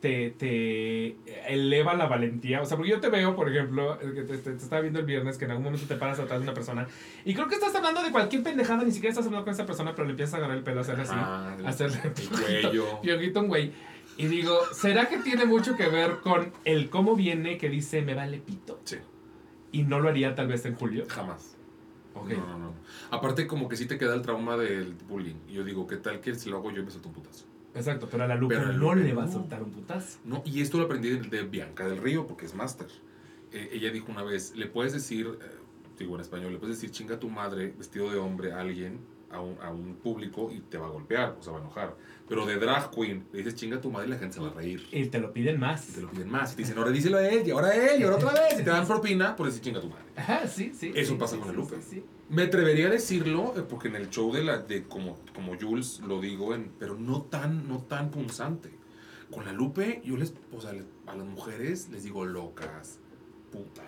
te, te eleva la valentía. O sea, porque yo te veo, por ejemplo, que te, te- te estaba viendo el viernes, que en algún momento te paras atrás de una persona y creo que estás hablando de cualquier pendejada, ni siquiera estás hablando con esa persona, pero le empiezas a agarrar el pelo, a hacer así, Ah, a hacerle el cuello. un güey. Y digo, ¿será que tiene mucho que ver con el cómo viene que dice me vale pito? Sí, Y no lo haría tal vez en julio. jamás. Ok. No, no, no. Aparte, como que sí te queda el trauma del bullying. Y yo digo, ¿qué tal que si lo hago yo me suelto un putazo? Exacto, pero a la Lupe Pero no le va a soltar un putazo. No, y esto lo aprendí de, de Bianca del Río, porque es máster. Eh, ella dijo una vez, le puedes decir, eh, digo en español, le puedes decir chinga tu madre vestido de hombre a alguien, a un, a un público, y te va a golpear, o se va a enojar. Pero de drag queen, le dices chinga tu madre y la gente se va a reír. Y te lo piden Y más. te lo piden más. Y te dicen, ahora díselo a él, y ahora a él, y ahora otra vez. Y te dan propina por decir chinga tu madre. Ajá, sí, sí. Eso sí, pasa sí, con el Lupe. sí. Me atrevería a decirlo, eh, porque en el show de la, de como, como Jules lo digo, en, pero no tan, no tan punzante. Con la Lupe, yo les, o sea, les- a las mujeres les digo locas, putas,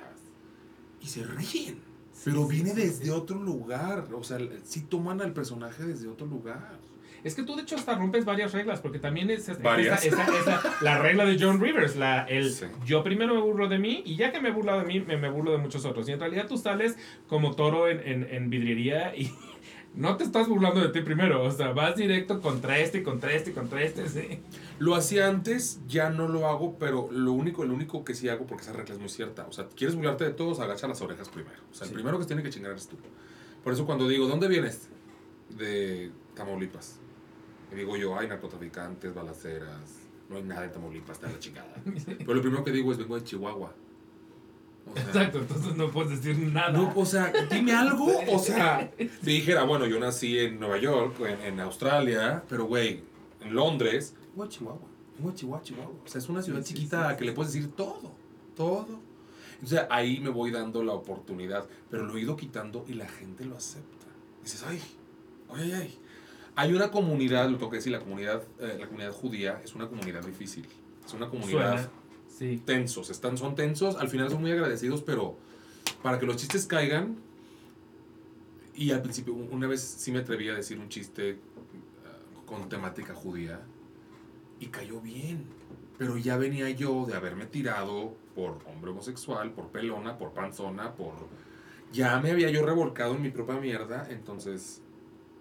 y se ríen. Pero Sí, viene sí, desde sí. otro lugar, o sea, sí toman al personaje desde otro lugar. Es que tú de hecho hasta rompes varias reglas, porque también es, es- ¿Varias? Esa, esa- esa- la regla de John Rivers, la, el Sí. yo primero me burlo de mí y ya que me he burlado de mí, me, me burlo de muchos otros. Y en realidad tú sales como toro en, en, en vidriería y no te estás burlando de ti primero, o sea, vas directo contra este, contra este, contra este, sí. Lo hacía antes, ya no lo hago, pero lo único, lo único que sí hago, porque esa regla es muy cierta, o sea, quieres burlarte de todos, agacha las orejas primero. O sea, Sí. el primero que se tiene que chingar eres tú. Por eso cuando digo, ¿dónde vienes? De Tamaulipas. Y digo yo, hay narcotraficantes, balaceras, no hay nada en Tamaulipas, está la chingada. Pero lo primero que digo es, vengo de Chihuahua. O sea, Exacto, entonces no puedes decir nada. no, o sea, dime algo. O sea, si dijera, bueno, yo nací en Nueva York, en, en Australia, pero güey, en Londres, Chihuahua, Chihuahua, Chihuahua. O sea, es una ciudad Sí, chiquita sí, que le puedes decir todo, todo. Entonces ahí me voy dando la oportunidad, pero lo he ido quitando y la gente lo acepta. Dices, ay, ay, ay, ay. Hay una comunidad, lo tengo que decir, la comunidad, eh, la comunidad judía es una comunidad difícil. Es una comunidad Suena. Tensos, están, son tensos, al final son muy agradecidos, pero para que los chistes caigan, y al principio, un- una vez sí me atreví a decir un chiste ah, con temática judía, y cayó bien, pero ya venía yo de haberme tirado por hombre homosexual, por pelona, por panzona, por... Ya me había yo revolcado en mi propia mierda, entonces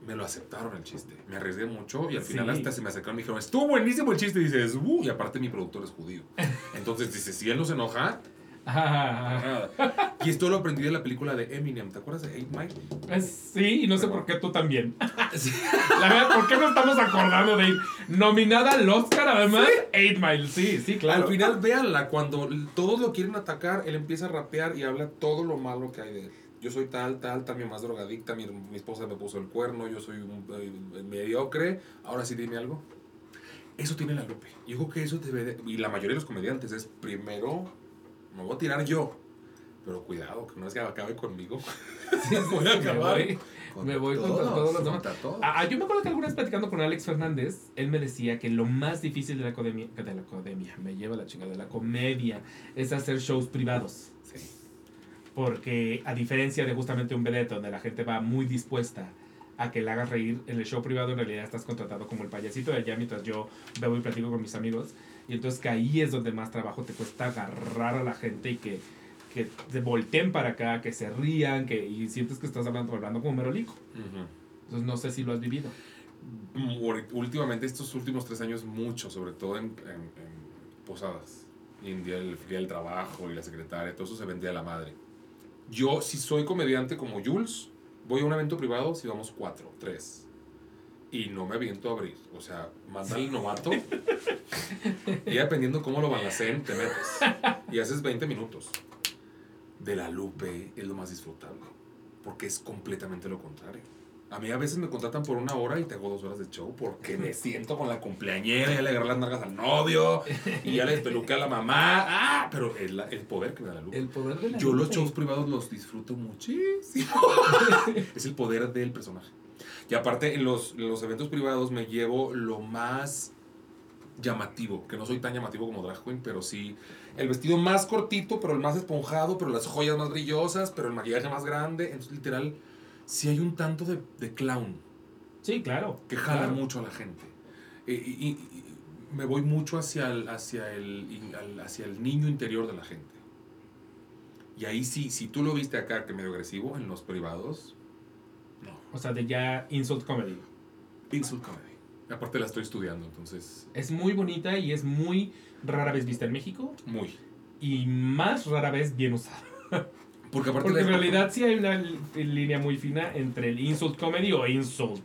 me lo aceptaron el chiste. Me arriesgué mucho y al final Sí. hasta se me acercaron y me dijeron, estuvo buenísimo el chiste. Y dices, uh, y aparte mi productor es judío. Entonces dice, si él no se enoja. Y esto lo aprendí de la película de Eminem. ¿Te acuerdas de 8 Mile? Es- sí, y no sé por qué tú también. La verdad, ¿por qué no estamos acordando de? Nominada al Oscar, además, Eight Mile. Sí, sí, claro. Al final, véanla, cuando todos lo quieren atacar, él empieza a rapear y habla todo lo malo que hay de él. Yo soy tal, tal, también más drogadicta, mi, mi esposa me puso el cuerno, yo soy un eh, mediocre, ahora sí dime algo. Eso tiene la Lupe. Yo creo que eso debe de- Y la mayoría de los comediantes es primero, me voy a tirar yo. Pero cuidado, que no es que acabe conmigo. Sí, voy a me acabar voy. Me voy contra todos los demás. contra todos. Ah, yo me acuerdo que alguna vez platicando con Alex Fernández, él me decía que lo más difícil de la academia, de la academia, me lleva la chingada, de la comedia, es hacer shows privados. Porque a diferencia de justamente un vedette donde la gente va muy dispuesta a que le hagas reír, en el show privado en realidad estás contratado como el payasito de allá mientras yo bebo y platico con mis amigos. Y entonces que ahí es donde más trabajo te cuesta agarrar a la gente y que que te volteen para acá, que se rían, que, y sientes que estás hablando, hablando como merolico. Ujú. Entonces no sé si lo has vivido. Últimamente, estos últimos tres años, mucho, sobre todo en, en- en posadas. Y en día del, día del trabajo y la secretaria, todo eso se vendía a la madre. Yo, si soy comediante como Jules, voy a un evento privado si vamos cuatro, tres. Y no me aviento a abrir. O sea, manda el novato. y dependiendo cómo lo balacen, te metes. Y haces 20 minutos. De la Lupe es lo más disfrutable. Porque es completamente lo contrario. A mí a veces me contratan por una hora y te hago dos horas de show porque me siento con la cumpleañera, ya le agarré las nargas al novio y ya le despeluqué a la mamá. ¡Ah! Pero es la- el poder que me da la luz. poder de Yo los shows privados los disfruto muchísimo. es el poder del personaje. Y aparte, en los, en los eventos privados me llevo lo más llamativo, que no soy tan llamativo como Drag Queen, pero sí el vestido más cortito, pero el más esponjado, pero las joyas más brillosas, pero el maquillaje más grande. Entonces, literal, sí hay un tanto de, de clown Sí, claro. que jala claro. mucho a la gente. Y, y- y me voy mucho hacia el, hacia, el, hacia el niño interior de la gente. Y ahí sí, si tú lo viste acá, que medio agresivo, en los privados, no. O sea, de ya insult comedy. Insult comedy. Aparte la estoy estudiando, entonces, Es muy bonita y es muy rara vez vista en México muy. y más rara vez bien usada. Porque aparte Porque en realidad sí hay una línea muy fina entre el insult comedy o insult.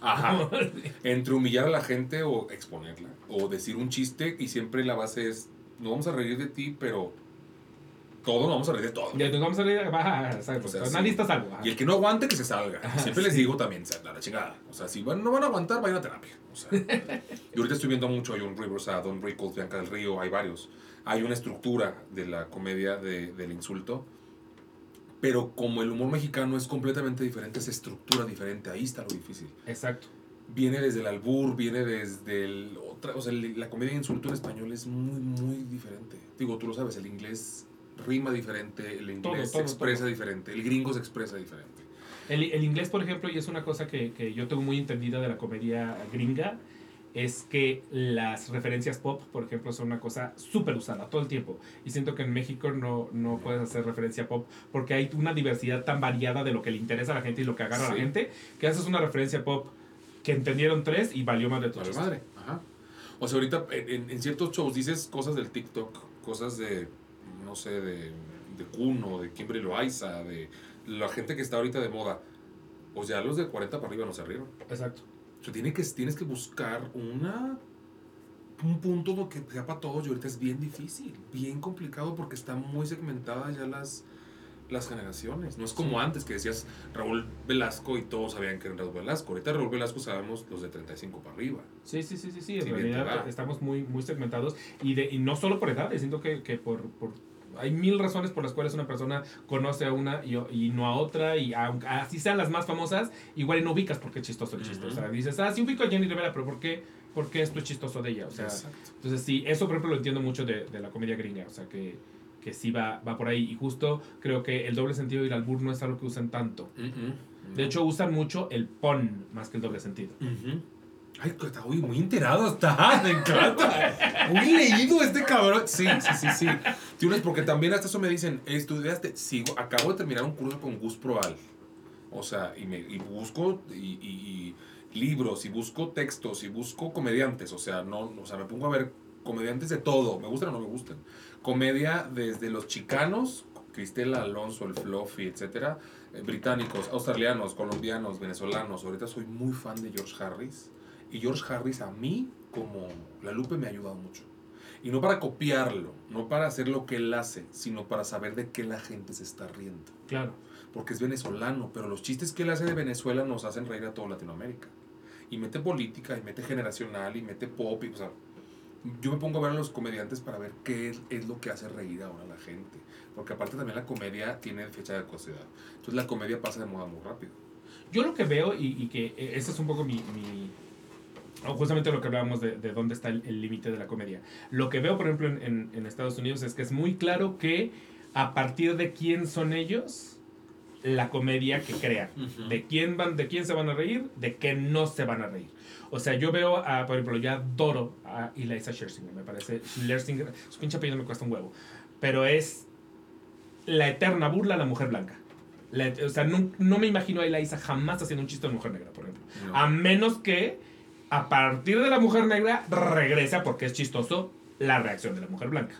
Ajá. Entre humillar a la gente o exponerla. O decir un chiste y siempre la base es, no vamos a reír de ti, pero todo no vamos a reír de todo. Ya nos vamos a reír, baja, ¿sabes? O sea, Nadie sí. está salvo. ajá. Y el que no aguante, que se salga. Ajá, Siempre les digo también, a la chingada. O sea, si van- no van a aguantar, vayan a terapia. O sea, y ahorita estoy viendo mucho, hay un Rivers, a Don Rickles, Bianca del Río, hay varios. Hay una estructura de la comedia de- del insulto. Pero como el humor mexicano es completamente diferente, es estructura diferente, ahí está lo difícil. Exacto. Viene desde el albur, viene desde el otra, o sea, la comedia insulto en español es muy, muy diferente. Digo, tú lo sabes, el inglés rima diferente, el inglés Todo, se todo, expresa todo. diferente, el gringo se expresa diferente. El, el inglés, por ejemplo, y es una cosa que, que yo tengo muy entendida de la comedia gringa, es que las referencias pop, por ejemplo, son una cosa súper usada todo el tiempo. Y siento que en México no, no puedes hacer referencia pop porque hay una diversidad tan variada de lo que le interesa a la gente y lo que agarra a Sí. la gente, que haces una referencia pop que entendieron tres y valió más de tu Vale madre. Ajá. O sea, ahorita en, en- en ciertos shows dices cosas del TikTok, cosas de, no sé, de, de Kuno, de Kimberly Loaiza, de la gente que está ahorita de moda. O sea, los de 40 para arriba no se rieron. Exacto. O sea, tiene que, tienes que buscar una un punto que sea para todos y ahorita es bien difícil, bien complicado porque están muy segmentadas ya las, las generaciones. No es como Sí. antes que decías Raúl Velasco y todos sabían que era Raúl Velasco. Ahorita Raúl Velasco sabemos los de 35 para arriba. Sí, sí, sí, sí, sí. En realidad estamos muy, muy segmentados y, de, y no solo por edades, siento que, que por, por... Hay mil razones por las cuales una persona conoce a una y, y no a otra, y aunque así sean las más famosas, igual y no ubicas porque es chistoso el chiste. O sea, dices, ah, sí ubico a Jenny Rivera, pero ¿por qué, por qué esto es chistoso de ella? O sea, Exacto. entonces sí, eso por ejemplo lo entiendo mucho de, de la comedia gringa, o sea, que, que sí va, va por ahí. Y justo creo que el doble sentido y el albur no es algo que usan tanto. De hecho, usan mucho el pon más que el doble sentido. Ujú. Ay, está uy, muy enterado está, me encanta. Muy leído este cabrón. Sí, sí, sí, sí. Porque también hasta eso me dicen, estudiaste, sigo, acabo de terminar un curso con Gus Proal. O sea, y, me, y busco y libros, y busco textos, y busco comediantes. O sea, no, o sea, me pongo a ver comediantes de todo, me gustan o no me gustan. Comedia desde los chicanos, Cristela Alonso, el Fluffy, etcétera, eh, británicos, australianos, colombianos, venezolanos. Ahorita soy muy fan de George Harris. Y George Harris a mí, como la Lupe, me ha ayudado mucho. Y no para copiarlo, no para hacer lo que él hace, sino para saber de qué la gente se está riendo. Claro. Porque es venezolano, pero los chistes que él hace de Venezuela nos hacen reír a toda Latinoamérica. Y mete política, y mete generacional, y mete pop, y, o sea, yo me pongo a ver a los comediantes para ver qué es, es lo que hace reír ahora a la gente. Porque aparte también la comedia tiene fecha de caducidad. Entonces la comedia pasa de moda muy rápido. Yo lo que veo, y, y que eh, ese es un poco mi... mi- o justamente lo que hablábamos de, de dónde está el límite de la comedia. Lo que veo, por ejemplo, en, en- en Estados Unidos es que es muy claro que a partir de quién son ellos, la comedia que crean. De quién, van, de quién se van a reír, de qué no se van a reír. O sea, yo veo, a, por ejemplo, ya adoro a Eliza Scherzinger, me parece. Scherzinger, su pinche apellido me cuesta un huevo. Pero es la eterna burla a la mujer blanca. La o sea, no, no me imagino a Eliza jamás haciendo un chiste de mujer negra, por ejemplo. No. A menos que a partir de la mujer negra regresa, porque es chistoso, la reacción de la mujer blanca.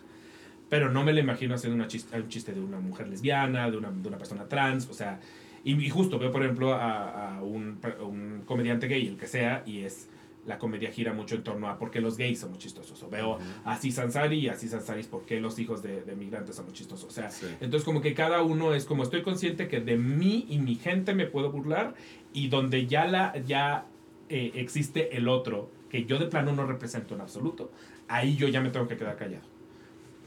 Pero no me lo imagino haciendo una chiste, un chiste de una mujer lesbiana, de una, de una persona trans, o sea... Y, y justo veo, por ejemplo, a, a un, un comediante gay, el que sea, y es... La comedia gira mucho en torno a por qué los gays son muy chistosos. O veo a Aziz Ansari y Aziz Ansari es por qué los hijos de, de migrantes son muy chistosos. O sea, Sí. entonces como que cada uno es como estoy consciente que de mí y mi gente me puedo burlar y donde ya la ya eh, existe el otro que yo de plano no represento en absoluto, ahí yo ya me tengo que quedar callado.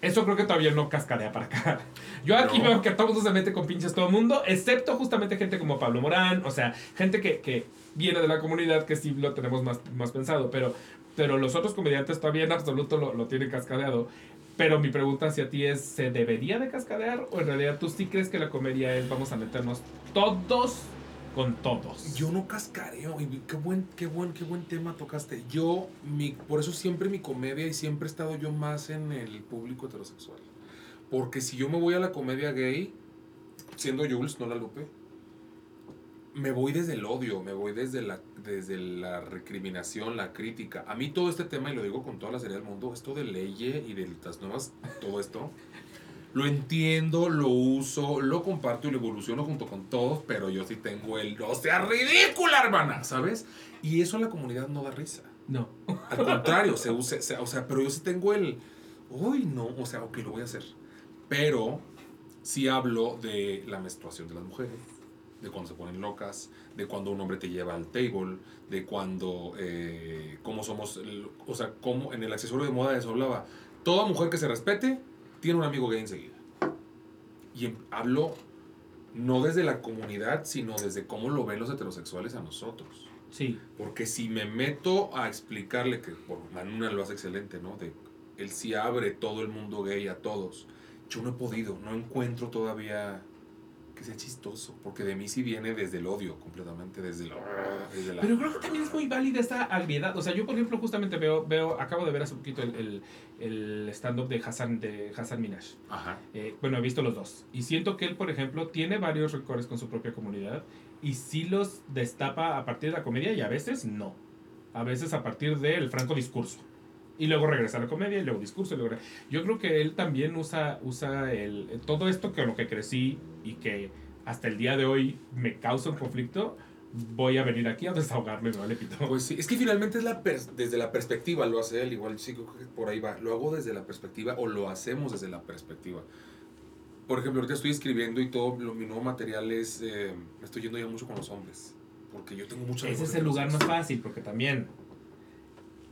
Eso creo que todavía no cascadea para acá. Yo aquí No. veo que todo mundo se mete con pinches todo el mundo, excepto justamente gente como Pablo Morán, o sea, gente que, que viene de la comunidad que sí lo tenemos más, más pensado, pero, pero los otros comediantes todavía en absoluto lo, lo tienen cascadeado. Pero mi pregunta hacia ti es, ¿se debería de cascadear o en realidad tú sí crees que la comedia es vamos a meternos todos con todos? Yo no cascareo. Y qué buen, qué buen, qué buen tema tocaste. Yo, mi, por eso siempre mi comedia y siempre he estado yo más en el público heterosexual. Porque si yo me voy a la comedia gay, siendo Jules, no la Lupe, me voy desde el odio, me voy desde la, desde la recriminación, la crítica. A mí todo este tema, y lo digo con toda la seriedad del mundo, esto de leye y de las nuevas, todo esto, lo entiendo, lo uso, lo comparto y lo evoluciono junto con todos, pero yo sí tengo el no sea ridícula, hermana, ¿sabes? Y eso a la comunidad no da risa. No. Al contrario, se usa, se- o sea, pero yo sí tengo el, uy, no, o sea, ok, lo voy a hacer. Pero sí hablo de la menstruación de las mujeres, de cuando se ponen locas, de cuando un hombre te lleva al table, de cuando, eh, cómo somos, o sea, cómo en el accesorio de moda de eso hablaba. Toda mujer que se respete tiene un amigo gay enseguida. Y em- hablo no desde la comunidad, sino desde cómo lo ven los heterosexuales a nosotros. Sí. Porque si me meto a explicarle que por Manuna lo hace excelente, ¿no? De él sí abre todo el mundo gay a todos. Yo no he podido, no encuentro todavía que sea chistoso, porque de mí sí viene desde el odio completamente, desde, el, desde la... Pero creo que también es muy válida esta agriedad. O sea, yo por ejemplo justamente veo, veo acabo de ver hace poquito el, el, el stand-up de Hassan, de Hassan Minaj. Ajá. Eh, bueno, he visto los dos. Y siento que él, por ejemplo, tiene varios recortes con su propia comunidad y sí los destapa a partir de la comedia y a veces no. A veces a partir del franco discurso. Y luego regresa a la comedia y luego discurso. Y luego... Yo creo que él también usa, usa el, todo esto con lo que crecí y que hasta el día de hoy me causa un conflicto. Voy a venir aquí a desahogarme, ¿vale, Pito? Pues sí, es que finalmente es la desde la perspectiva, lo hace él, igual sí que por ahí va. Lo hago desde la perspectiva o lo hacemos desde la perspectiva. Por ejemplo, ahorita estoy escribiendo y todo lo, mi nuevo material es, eh, me estoy yendo ya mucho con los hombres. Porque yo tengo mucho Ese es el lugar más fácil, porque también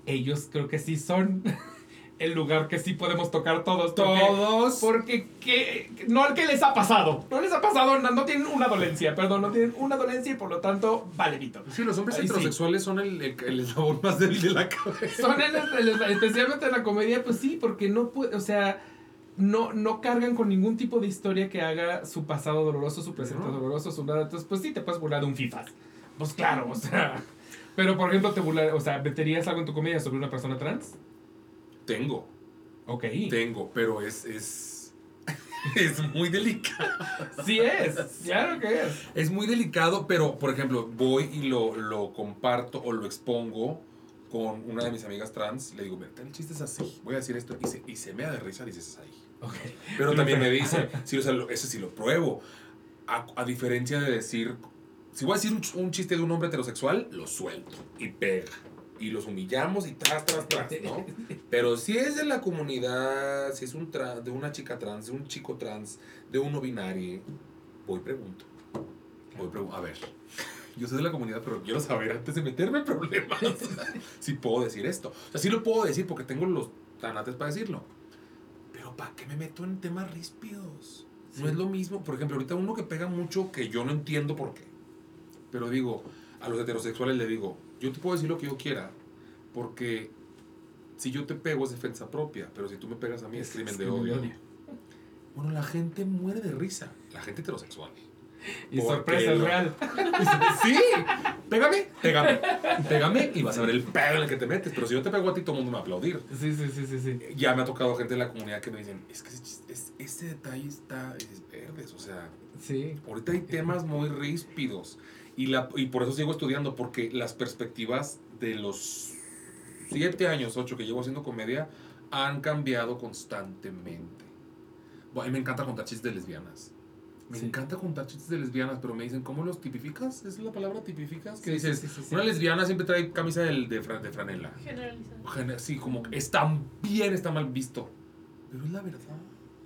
ellos creo que sí son el lugar que sí podemos tocar todos. porque- Todos. Porque, ¿qué? no, ¿qué les ha pasado? No les ha pasado, no, no tienen una dolencia, perdón, no tienen una dolencia y por lo tanto, vale, Vito. Sí, los hombres sí. heterosexuales son el, el, el eslabón más débil de la cabeza. Son el- el- especialmente en la comedia, pues sí, porque no puede, o sea, no, no cargan con ningún tipo de historia que haga su pasado doloroso, su presente No. doloroso, su nada. Entonces, pues sí, te puedes burlar de un FIFAs. Pues claro, o sea. Pero, por ejemplo, te burlar, o sea, ¿meterías algo en tu comedia sobre una persona trans? Tengo, Ok. tengo, pero es, es, es muy delicado. Sí es, claro que es. Es muy delicado, pero por ejemplo, voy y lo, lo comparto o lo expongo con una de mis amigas trans. Le digo, vete, el chiste es así. Voy a decir esto. Y se, y se me da de risa, dices ahí. Ok. Pero también me dice, sí, o sea, lo- ese sí lo pruebo. A, a diferencia de decir, si voy a decir un, un chiste de un hombre heterosexual, lo suelto y pega. Y los humillamos y tras, tras, tras, ¿no? Pero si es de la comunidad, si es un tra- de una chica trans, de un chico trans, de un no binario, voy pregunto. Voy pregunto. A ver, yo soy de la comunidad, pero quiero saber antes de meterme en problemas si puedo decir esto. O sea, sí lo puedo decir porque tengo los tanates para decirlo. Pero ¿para qué me meto en temas ríspidos? No es lo mismo. Por ejemplo, ahorita uno que pega mucho que yo no entiendo por qué. Pero digo, a los heterosexuales le digo, yo te puedo decir lo que yo quiera, porque si yo te pego es defensa propia, pero si tú me pegas a mí es crimen de odio. Bueno, la gente muere de risa, la gente heterosexual. Y sorpresa, es real. Sí, pégame, pégame, pégame y vas a ver el pedo en el que te metes. Pero si yo te pego a ti, todo el mundo me va a aplaudir. Sí, sí, sí, sí, sí. Ya me ha tocado gente de la comunidad que me dicen, es que ese, chis- es- ese detalle está es verdes, o sea, Sí. ahorita hay temas muy ríspidos. Y, la, y por eso sigo estudiando, porque las perspectivas de los siete años, ocho que llevo haciendo comedia, han cambiado constantemente. Bueno, a mí me encanta contar chistes de lesbianas. Me Sí. encanta contar chistes de lesbianas, pero me dicen, ¿cómo los tipificas? ¿Es la palabra tipificas? Que Sí, dices, sí, sí, sí. una lesbiana siempre trae camisa de, fra- de franela. Generalizado. Gen- Sí, como que está bien, está mal visto. Pero es la verdad.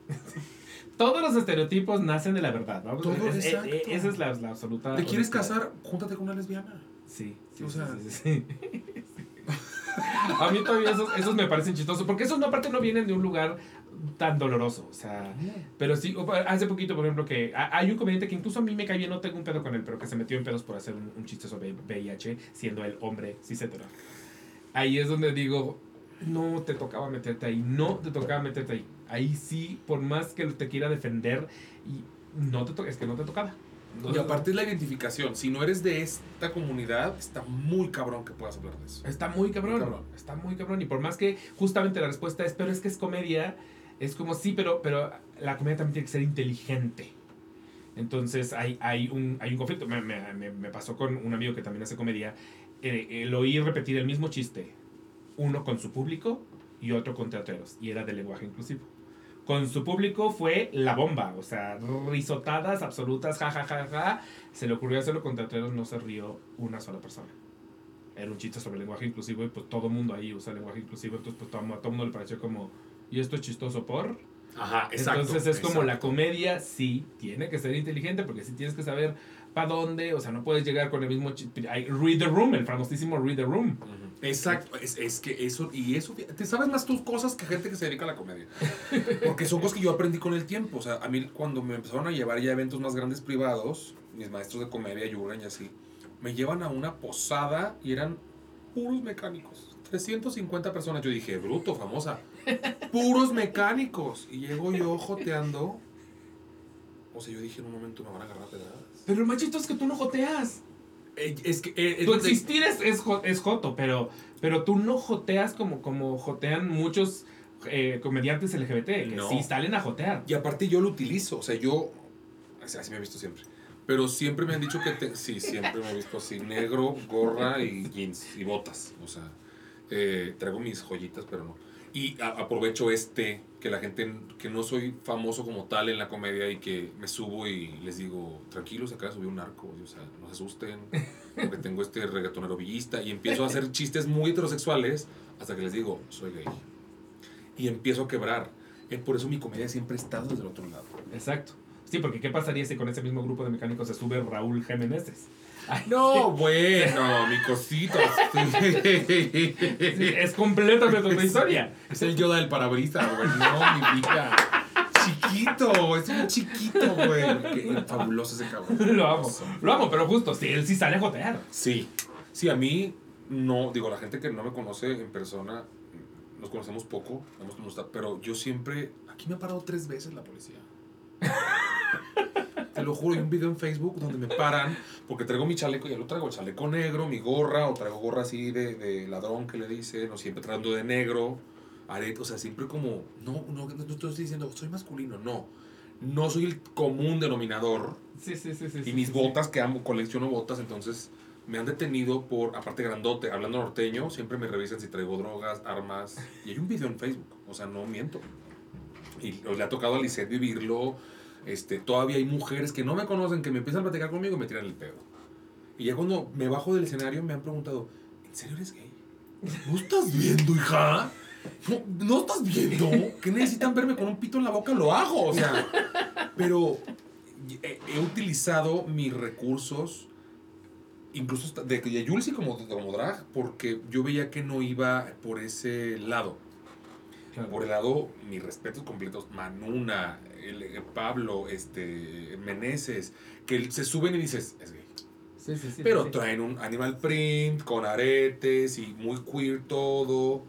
Todos los estereotipos nacen de la verdad, ¿no? Todo, Es- exacto. eh, esa es la, la absoluta. ¿Te quieres honestidad. casar? Júntate con una lesbiana. Sí, sí, O sea- sí, sí. A mí todavía esos, esos me parecen chistosos, porque esos no, aparte no vienen de un lugar tan doloroso, o sea, pero sí, hace poquito, por ejemplo, que ha- hay un comediante que incluso a mí me cae bien, no tengo un pedo con él, pero que se metió en pedos por hacer un, un chiste sobre VIH, siendo el hombre cis hetero. Ahí es donde digo, no te tocaba meterte ahí, no te tocaba meterte ahí. Ahí sí, por más que te quiera defender, y no te es que no te tocaba. No Y te aparte es la identificación. Si no eres de esta comunidad, está muy cabrón que puedas hablar de eso. Está muy cabrón, Muy cabrón. Está muy cabrón. Y por más que justamente la respuesta es, pero es que es comedia, es como sí, pero, pero la comedia también tiene que ser inteligente. Entonces hay, hay, un, hay un conflicto. Me, me- pasó con un amigo que también hace comedia. eh, el oír repetir el mismo chiste, uno con su público y otro con teatreros. Y era de lenguaje inclusivo. Con su público fue la bomba, o sea, risotadas absolutas, ja, ja, ja, ja. Se le ocurrió hacerlo con teatreros, no se rió una sola persona era un chiste sobre lenguaje inclusivo y pues todo el mundo ahí usa lenguaje inclusivo, entonces pues todo, a todo mundo le pareció como, ¿y esto es chistoso por? Ajá, exacto. entonces es como la comedia, sí, tiene que ser inteligente porque sí tienes que saber para dónde, o sea, no puedes llegar con el mismo Read the Room, el famosísimo Read the Room. Ujú. Exacto, es, es que eso, y eso, te sabes más tus cosas que gente que se dedica a la comedia. Porque son cosas que yo aprendí con el tiempo. O sea, a mí cuando me empezaron a llevar ya eventos más grandes privados, mis maestros de comedia, Jurgen y así, me llevan a una posada y eran puros mecánicos. 350 personas. Yo dije, bruto, famosa. Puros mecánicos. Y llego yo joteando. O sea, yo dije en un momento me van a agarrar pedradas. Pero el machito es que tú no joteas. Eh, Es que. eh, es Tu existir es, es, es joto, pero, pero tú no joteas como, como jotean muchos eh, comediantes LGBT, que No. sí salen a jotear. Y aparte yo lo utilizo, o sea, yo, así así me he visto siempre, pero siempre me han dicho que, te- sí, siempre me he visto así, negro, gorra y jeans y botas, o sea, eh, traigo mis joyitas, pero no. Y aprovecho este, que la gente, que no soy famoso como tal en la comedia y que me subo y les digo, tranquilos, acá subí un arco, o sea, no se asusten, porque tengo este reggaetonero villista y empiezo a hacer chistes muy heterosexuales hasta que les digo, soy gay. Y empiezo a quebrar. Eh, Por eso mi comedia siempre ha estado desde el otro lado. Exacto. Sí, porque ¿qué pasaría si con ese mismo grupo de mecánicos se sube Raúl Jiménez? No, bueno, mi cosito. sí, es completamente otra historia. Es el Yoda del parabrisas, güey. No, mi vida. Chiquito, es un chiquito, güey. Fabuloso ese cabrón. Lo amo. Lo amo, pero justo, sí, él sí sale a jotear. Sí. Sí, a mí no, digo, la gente que no me conoce en persona, nos conocemos poco, conocido, pero yo siempre, aquí me ha parado tres veces la policía. Lo juro, hay un video en Facebook donde me paran porque traigo mi chaleco, ya lo traigo, chaleco negro, mi gorra, o traigo gorra así de, de ladrón que le dicen, o siempre traigo de negro, arete, o sea, siempre como, no, no, no estoy diciendo, soy masculino, no. No soy el común denominador, Sí, sí, sí, sí. y sí, mis sí, botas, que amo, colecciono botas, entonces me han detenido por, aparte grandote, hablando norteño, siempre me revisan si traigo drogas, armas. Y hay un video en Facebook, o sea, no miento. Y le ha tocado a Lisette vivirlo. Este, todavía hay mujeres que no me conocen, que me empiezan a platicar conmigo y me tiran el pedo. Y ya cuando me bajo del escenario me han preguntado, ¿en serio eres gay? ¿No estás viendo, hija? ¿No, ¿no estás viendo? ¿Que necesitan verme con un pito en la boca? Lo hago, o sea. Pero he, he utilizado mis recursos, incluso de, de Yulsi como, como drag, porque yo veía que no iba por ese lado. Claro. Por el lado, mis respetos completos, Manuna, el- el Pablo, este, Meneses, que se suben y dices, es gay. Sí, sí, sí, Pero traen un animal print con aretes y muy queer todo.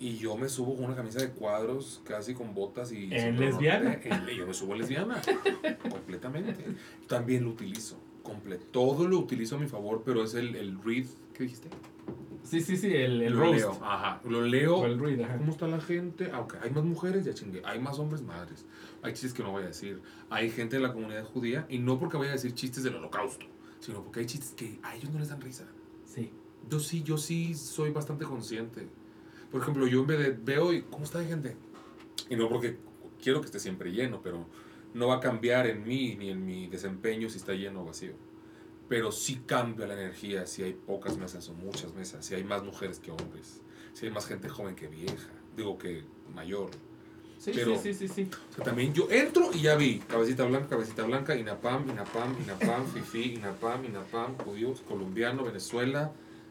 Y yo me subo con una camisa de cuadros, casi con botas y... ¿En lesbiana? yo me subo lesbiana. completamente. También lo utilizo. Comple todo lo utilizo a mi favor, pero es el, el read. ¿Qué dijiste? Sí, sí, sí, el, el lo roast. leo. Ajá. Lo leo. O el read, ajá. ¿Cómo está la gente? Aunque hay más mujeres, ya chingue. Hay más hombres, madres. Hay chistes que no voy a decir. Hay gente de la comunidad judía, y no porque voy a decir chistes del holocausto, sino porque hay chistes que a ellos no les dan risa. Sí. Yo sí, yo sí soy bastante consciente. Por ejemplo, yo en vez de veo y ¿cómo está la gente? Y no porque quiero que esté siempre lleno, pero no va a cambiar en mí ni en mi desempeño si está lleno o vacío. Pero sí cambia la energía si hay pocas mesas o muchas mesas, si hay más mujeres que hombres, si hay más gente joven que vieja, digo que mayor. Sí, Pero- sí, sí, sí, sí. O sea, también yo entro y ya vi cabecita blanca, cabecita blanca, INAPAM, INAPAM, INAPAM, FIFI, INAPAM, INAPAM, judíos, colombiano, Venezuela.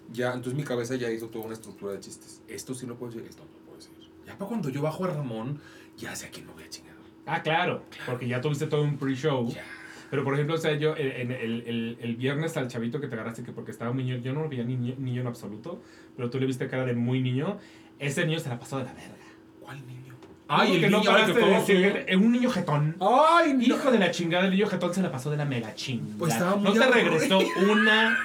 Ya, entonces mi cabeza ya hizo toda una estructura de chistes. Esto sí lo puedo decir, esto no lo puedo decir. Ya para cuando yo bajo a Ramón, ya sé a quién me voy a chingar. Ah, claro, porque ya tuviste todo un pre-show. Ya. Pero por ejemplo, o sea, yo eh, en el, el, el viernes al chavito que te agarraste, que porque estaba un niño, yo no lo veía ni niño, en absoluto, pero tú le viste cara de muy niño, ese niño se la pasó de la verga. ¿Cuál niño? Ay, que el no niño al paraste que de fue decir, eh, un niño jetón. Ay, no. Hijo de la chingada, el niño jetón se la pasó de la mega chingada. Pues estaba no muy te aburrido. regresó una.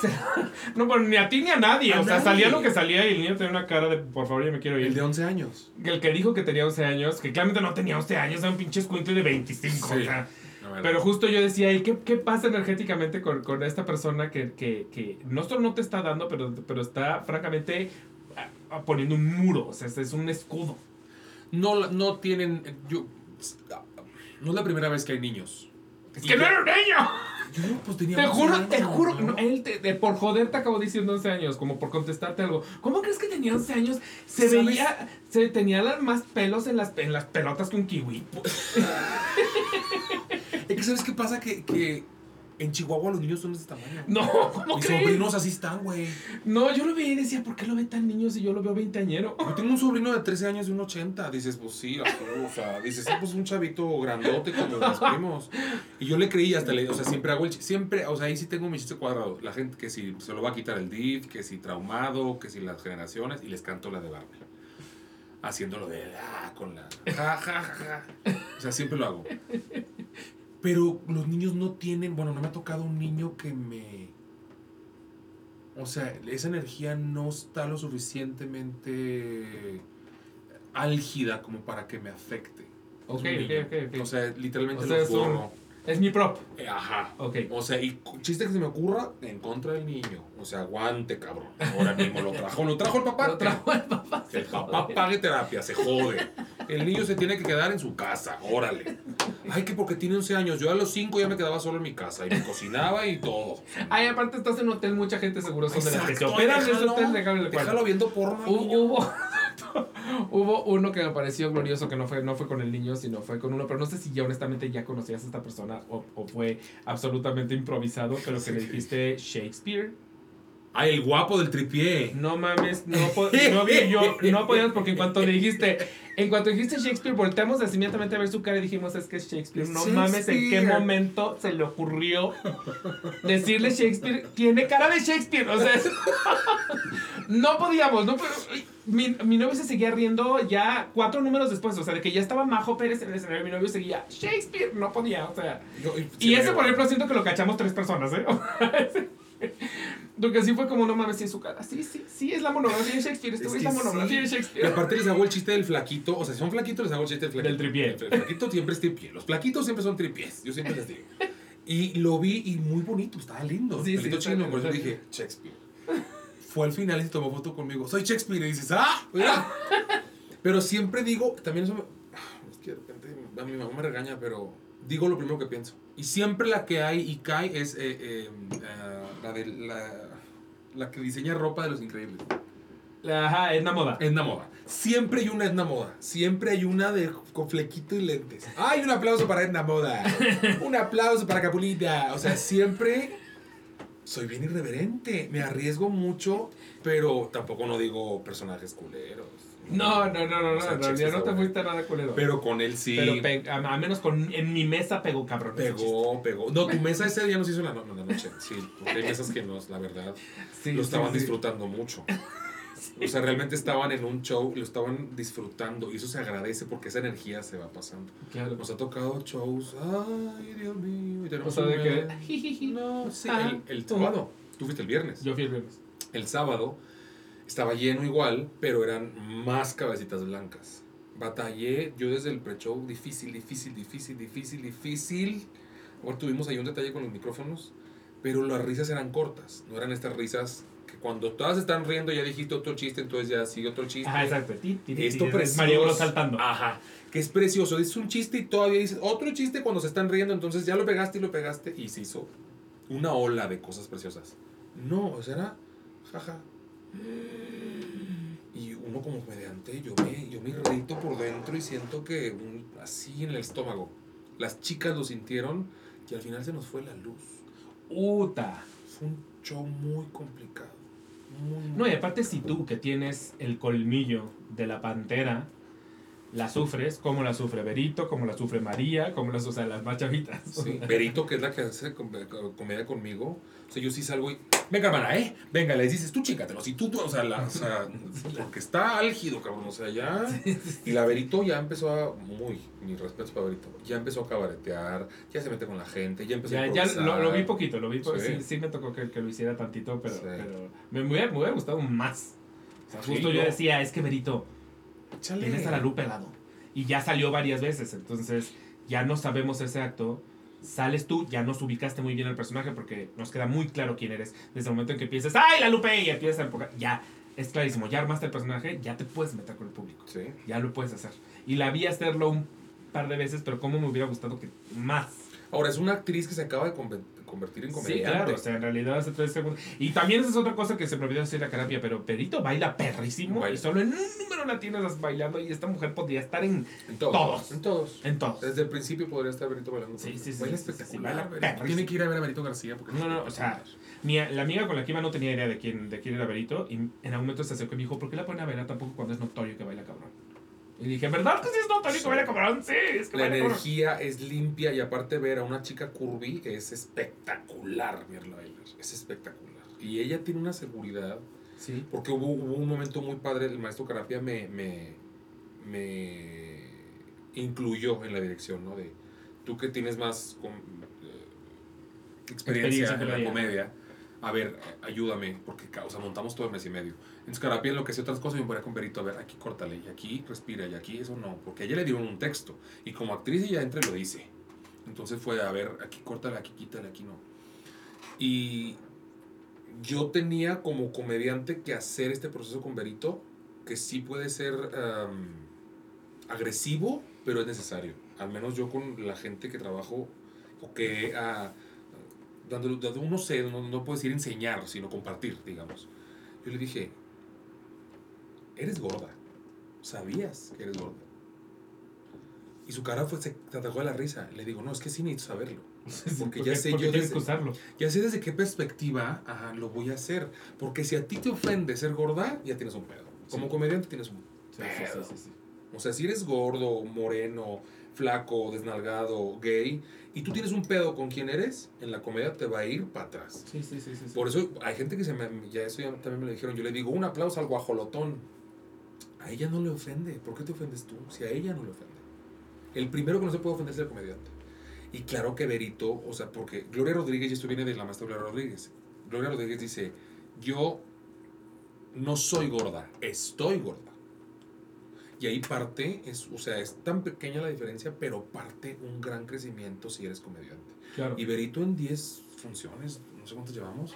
se- No, pero ni a ti ni a nadie. A o sea, nadie. salía lo que salía y el niño tenía una cara de por favor, ya me quiero ir. El de 11 años. El que dijo que tenía 11 años, que claramente no tenía 11 años, era un pinche escuincle de 25. Sí. O sea, Pero justo yo decía, ¿y qué, qué pasa energéticamente con, con esta persona que, que, que no solo no te está dando, pero, pero está francamente ah, poniendo un muro? O sea, es- un escudo. no, no tienen. Yo, no es la primera vez que hay niños. Es Y que no ya- era un niño. Yo, pues tenía Te 11 juro, años, te juro, ¿no? no, él te- de- por joder te acabó diciendo 11 años, como por contestarte algo. ¿Cómo crees que tenía 11 años? Se ¿Sabes? veía, se tenía más pelos en las, en las pelotas que un kiwi. Que, ¿sabes qué pasa? Que, que en Chihuahua los niños son de ese tamaño. No, ¿cómo Mis crees? sobrinos así están, güey. No, yo lo veía y decía, ¿por qué lo ve tan niño si yo lo veo veinteañero? Yo tengo un sobrino de 13 años y un 80. Dices, pues sí, o sea, dices, ah, pues un chavito grandote como mis primos. Y yo le creí hasta le, o sea, siempre hago el chiste, siempre, o sea, ahí sí tengo mi chiste cuadrado. La gente que si se lo va a quitar el DIF, que si traumado, que si las generaciones, y les canto la de Barney. Haciéndolo de, ah, con la, ja, ja, ja, ja. O sea, siempre lo hago. Pero los niños no tienen, bueno, no me ha tocado un niño que me... O sea, esa energía no está lo suficientemente álgida como para que me afecte. Ok, ok, ok. O sea, literalmente O sea, lo borro. Es mi prop. Eh, Ajá. Ok. O sea, y chiste que se me ocurra en contra del niño. O sea, aguante, cabrón. Ahora mismo lo trajo. Lo trajo el papá. Lo trajo el papá. Que el papá pague terapia, se jode. El niño se tiene que quedar en su casa, órale. Ay, que porque tiene 11 años. Yo a los 5 ya me quedaba solo en mi casa y me cocinaba y todo. Ay, aparte estás en un hotel, mucha gente seguro son de las que se en ese déjalo, hotel, déjalo viendo porno. al Hubo uno que me pareció glorioso que no fue, no fue con el niño, sino fue con uno, pero no sé si ya honestamente ya conocías a esta persona o, o fue absolutamente improvisado, pero que le dijiste Shakespeare. Ay, el guapo del tripié. No mames, no, po- no, vi yo, no podíamos porque en cuanto le dijiste, en cuanto dijiste Shakespeare, volteamos así inmediatamente a ver su cara y dijimos, es que es Shakespeare. No mames, ¿en qué momento se le ocurrió decirle Shakespeare? Tiene cara de Shakespeare, o sea, es- no podíamos, no pod- mi, mi novio se seguía riendo ya cuatro números después, o sea, de que ya estaba Majo Pérez en el escenario, mi novio seguía Shakespeare, no podía, o sea. Yo- Y ese, por ejemplo, siento que lo cachamos tres personas, ¿eh? Porque sí fue como, no mames, sí es su cara. Sí, sí, sí, es la monografía de Shakespeare. Este Es es la monografía de sí. Y Shakespeare. aparte les hago el chiste del flaquito. O sea, si son flaquitos, les hago el chiste del flaquito. Del tripié. El flaquito siempre es tripié. Los flaquitos siempre son tripiés. Yo siempre les digo. Y lo vi y muy bonito. Estaba lindo. Sí, sí, chino. lindo, Por eso dije, Shakespeare. Fue al final y se tomó foto conmigo. Soy Shakespeare. Y dices, ¡ah! mira". Pero siempre digo, también eso me... Es que de repente a mi mamá me regaña, pero digo lo primero que pienso. Y siempre la que hay y cae es eh, eh, ah, la de la, la que diseña ropa de los increíbles. Ajá, es una moda. Edna Moda. Siempre hay una Edna Moda. Siempre hay una de con flequito y lentes. ¡Ay, un aplauso para Edna Moda! Un aplauso para Capulita. O sea, siempre soy bien irreverente. Me arriesgo mucho, pero tampoco no digo personajes culeros. No, no, no, no, no. En realidad no te fuiste nada culero. Pero con él sí. Pero pe- a, a menos con en mi mesa pegó cabrón. ese chiste. Pegó, pegó. No, tu mesa ese día nos hizo la, no- la noche. Sí, porque hay mesas que nos, la verdad, Sí, lo sí, estaban sí. disfrutando mucho. O sea, realmente estaban en un show y lo estaban disfrutando. Y eso se agradece porque esa energía se va pasando. Claro. Nos ha tocado shows. Ay, Dios mío. y tenemos O sea, de un que. No, sí, el, sábado. Tú fuiste el viernes. Yo fui el viernes. El sábado estaba lleno igual, pero eran más cabecitas blancas. Batallé yo desde el pre-show, difícil, difícil, difícil, difícil, difícil. Ahora tuvimos ahí un detalle con los micrófonos, pero las risas eran cortas, no eran estas risas que cuando todas están riendo ya dijiste otro chiste, entonces ya sigue otro chiste. Ajá, exacto. Ti, ti, ti, Esto es precioso. Saltando. Ajá. Que es precioso. Dices un chiste y todavía dices otro chiste cuando se están riendo. Entonces ya lo pegaste y lo pegaste y se hizo una ola de cosas preciosas. No, o sea, era jaja. Y uno como comediante, yo me, yo me irrito por dentro y siento que un- así en el estómago. Las chicas lo sintieron y al final se nos fue la luz. Uta. Fue un show muy complicado. Muy, No, y aparte si tú que tienes el colmillo de la pantera, la sufres, ¿cómo la sufre Berito? ¿Cómo la sufre María? ¿Cómo la sufren las más chavitas? Sí, Berito, que es la que hace com- co- comedia conmigo. Sea, yo sí salgo y. Venga, hermana, ¿eh? Venga, le dices tú, chícatelo. Si tú, tú, o sea, la, o sea, porque está álgido, cabrón. O sea, ya. Y la Berito ya empezó a. Muy, mis respetos para Berito. Ya empezó a cabaretear, ya se mete con la gente, ya empezó a Ya, ya improvisar. lo, lo vi poquito, lo vi Sí. sí. sí, me tocó que, que lo hiciera tantito, pero, Sí. pero me, me hubiera, me hubiera gustado más. O sea, justo yo decía, es que Échale. tienes a la luz pelado. Y ya salió varias veces, entonces ya no sabemos ese acto. Sales tú, ya nos ubicaste muy bien el personaje porque nos queda muy claro quién eres. Desde el momento en que empiezas, ¡ay, la Lupe! Y empiezas a empujar, ya es clarísimo, ya armaste el personaje, ya te puedes meter con el público. Sí. Ya lo puedes hacer. Y la vi hacerlo un par de veces, pero como me hubiera gustado que más. Ahora, es una actriz que se acaba de convertir en Sí, comediante. claro, o sea, en realidad hace tres segundos. Y también esa es otra cosa que se me olvidó decir la carapia, pero Perito baila perrísimo Baila. y solo en un número la tienes bailando y esta mujer podría estar en, en todos. todos. En todos. en todos. Desde el principio podría estar Berito bailando. Sí, sí, sí, Baila sí, sí, sí, espectacular. baila. Tiene que ir a ver a Berito García. Porque No, no, o sea, mi, la amiga con la que iba no tenía idea de quién, de quién era Berito y en algún momento se acercó y me dijo, ¿por qué la ponen a bailar tampoco cuando es notorio que baila cabrón? Y dije, ¿verdad que sí es notorio que baila cabrón? Sí, es que La cabrón. energía es limpia y aparte ver a una chica curvy es espectacular verla bailar. Es espectacular. Y ella tiene una seguridad. Sí. Porque hubo, hubo un momento muy padre, el maestro Carapia me, me, me incluyó en la dirección, ¿no? De tú que tienes más com- eh, experiencia, Experiencia en la comedia, a ver, ayúdame, porque o sea, montamos todo el mes y medio. Entonces Carapia en lo que hace otras cosas y me ponía con Berito, a ver, aquí córtale, y aquí respira, y aquí eso no, porque ella le dieron un texto, y como actriz ella entra y lo dice. Entonces fue, a ver, aquí córtale, aquí quítale, aquí no. Y yo tenía como comediante que hacer este proceso con Berito, que sí puede ser agresivo, pero es necesario. Al menos yo con la gente que trabajo, o que ah, dando, dando no sé, no, no puedo decir enseñar, sino compartir, digamos. Yo le dije, eres gorda. ¿Sabías que eres gorda? Y su cara fue, se atacó de la risa. Le digo, no, es que sí necesito saberlo. Porque ya sé porque yo desde- usarlo. Ya sé desde qué perspectiva ajá, lo voy a hacer. Porque si a ti te ofende ser gorda, ya tienes un pedo. Como Sí. comediante tienes un pedo. sí, sí, sí. O sea, si eres gordo, moreno, flaco, desnalgado, gay, y tú tienes un pedo con quién eres, en la comedia te va a ir para atrás. Sí, sí, sí, sí, sí. Por eso hay gente que se me... Ya eso ya también me lo dijeron. Yo le digo, un aplauso al guajolotón. A ella no le ofende. ¿Por qué te ofendes tú? Si a ella no le ofende. El primero que no se puede ofender es el comediante. Y claro que Berito, o sea, porque Gloria Rodríguez, y esto viene de la maestra Gloria Rodríguez. Gloria Rodríguez dice, yo no soy gorda, estoy gorda. Y ahí parte, es, o sea, es tan pequeña la diferencia, pero parte un gran crecimiento si eres comediante. Claro. Y Berito en 10 funciones, no sé cuántos llevamos,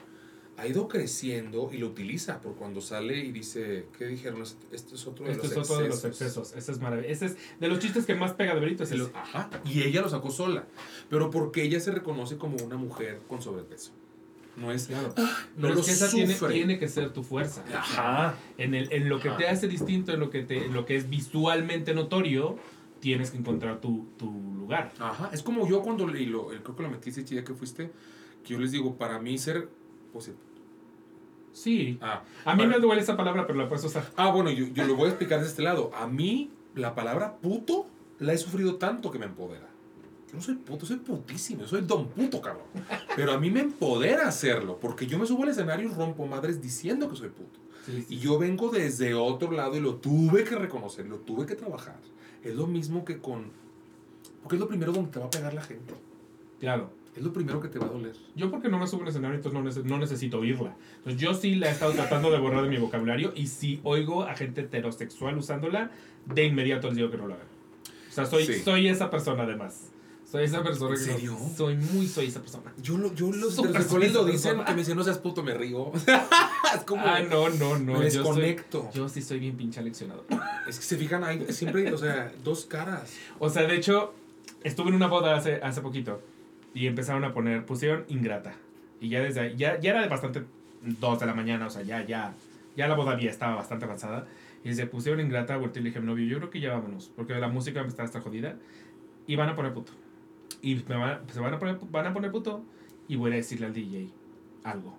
ha ido creciendo y lo utiliza por cuando sale y dice, ¿qué dijeron? Este este es otro de Este los es otro de los excesos. Ese es maravilloso. Ese es de los chistes que más pega de Berito. Es Se lo- ese. Ajá. Y ella lo sacó sola. Pero porque ella se reconoce como una mujer con sobrepeso. No es. Claro. No Pero es que esa tiene, tiene que ser tu fuerza. Ajá. En, el, en lo que te hace distinto, en lo que, te, en lo que es visualmente notorio, tienes que encontrar tu, tu lugar. Ajá. Es como yo cuando y lo, creo que lo ese día que fuiste, que yo les digo, para mí ser. pues, Sí. ah, A mí para- me duele esa palabra, pero la puedes usar. Ah, bueno, yo, yo lo voy a explicar de este lado. A mí, la palabra puto la he sufrido tanto que me empodera. Yo no soy puto, soy putísimo, yo soy don puto, cabrón. Pero a mí me empodera hacerlo, porque yo me subo al escenario y rompo madres diciendo que soy puto. Y yo vengo desde otro lado y lo tuve que reconocer, lo tuve que trabajar. Es lo mismo que con... Porque es lo primero donde te va a pegar la gente. Claro. Es lo primero que te va a doler. Yo porque no me subo al escenario, entonces no, nece- no necesito oírla. Entonces yo sí la he estado tratando de borrar de mi vocabulario y si oigo a gente heterosexual usándola, de inmediato les digo que no la hagan. O sea, soy, Sí. soy esa persona además. Soy esa persona ¿En que no- serio? soy muy, soy esa persona. Yo, lo, yo los heterosexuales lo dicen, persona. que me dicen, no seas puto, me río. es como... Ah, no, no, no. me yo soy- desconecto. Yo sí soy bien pinche aleccionado. Es que se fijan, hay siempre, o sea, dos caras. O sea, de hecho, estuve en una boda hace, hace poquito y empezaron a poner, pusieron ingrata. Y ya desde ahí, ya, ya era de bastante, dos de la mañana, o sea, ya, ya, ya la boda había, estaba bastante avanzada. Y se pusieron ingrata, volteé y le dije a mi novio, yo creo que ya vámonos, porque la música me está hasta jodida. Y van a poner puto. Y me van, se van a poner, van a poner puto y voy a decirle al DJ algo.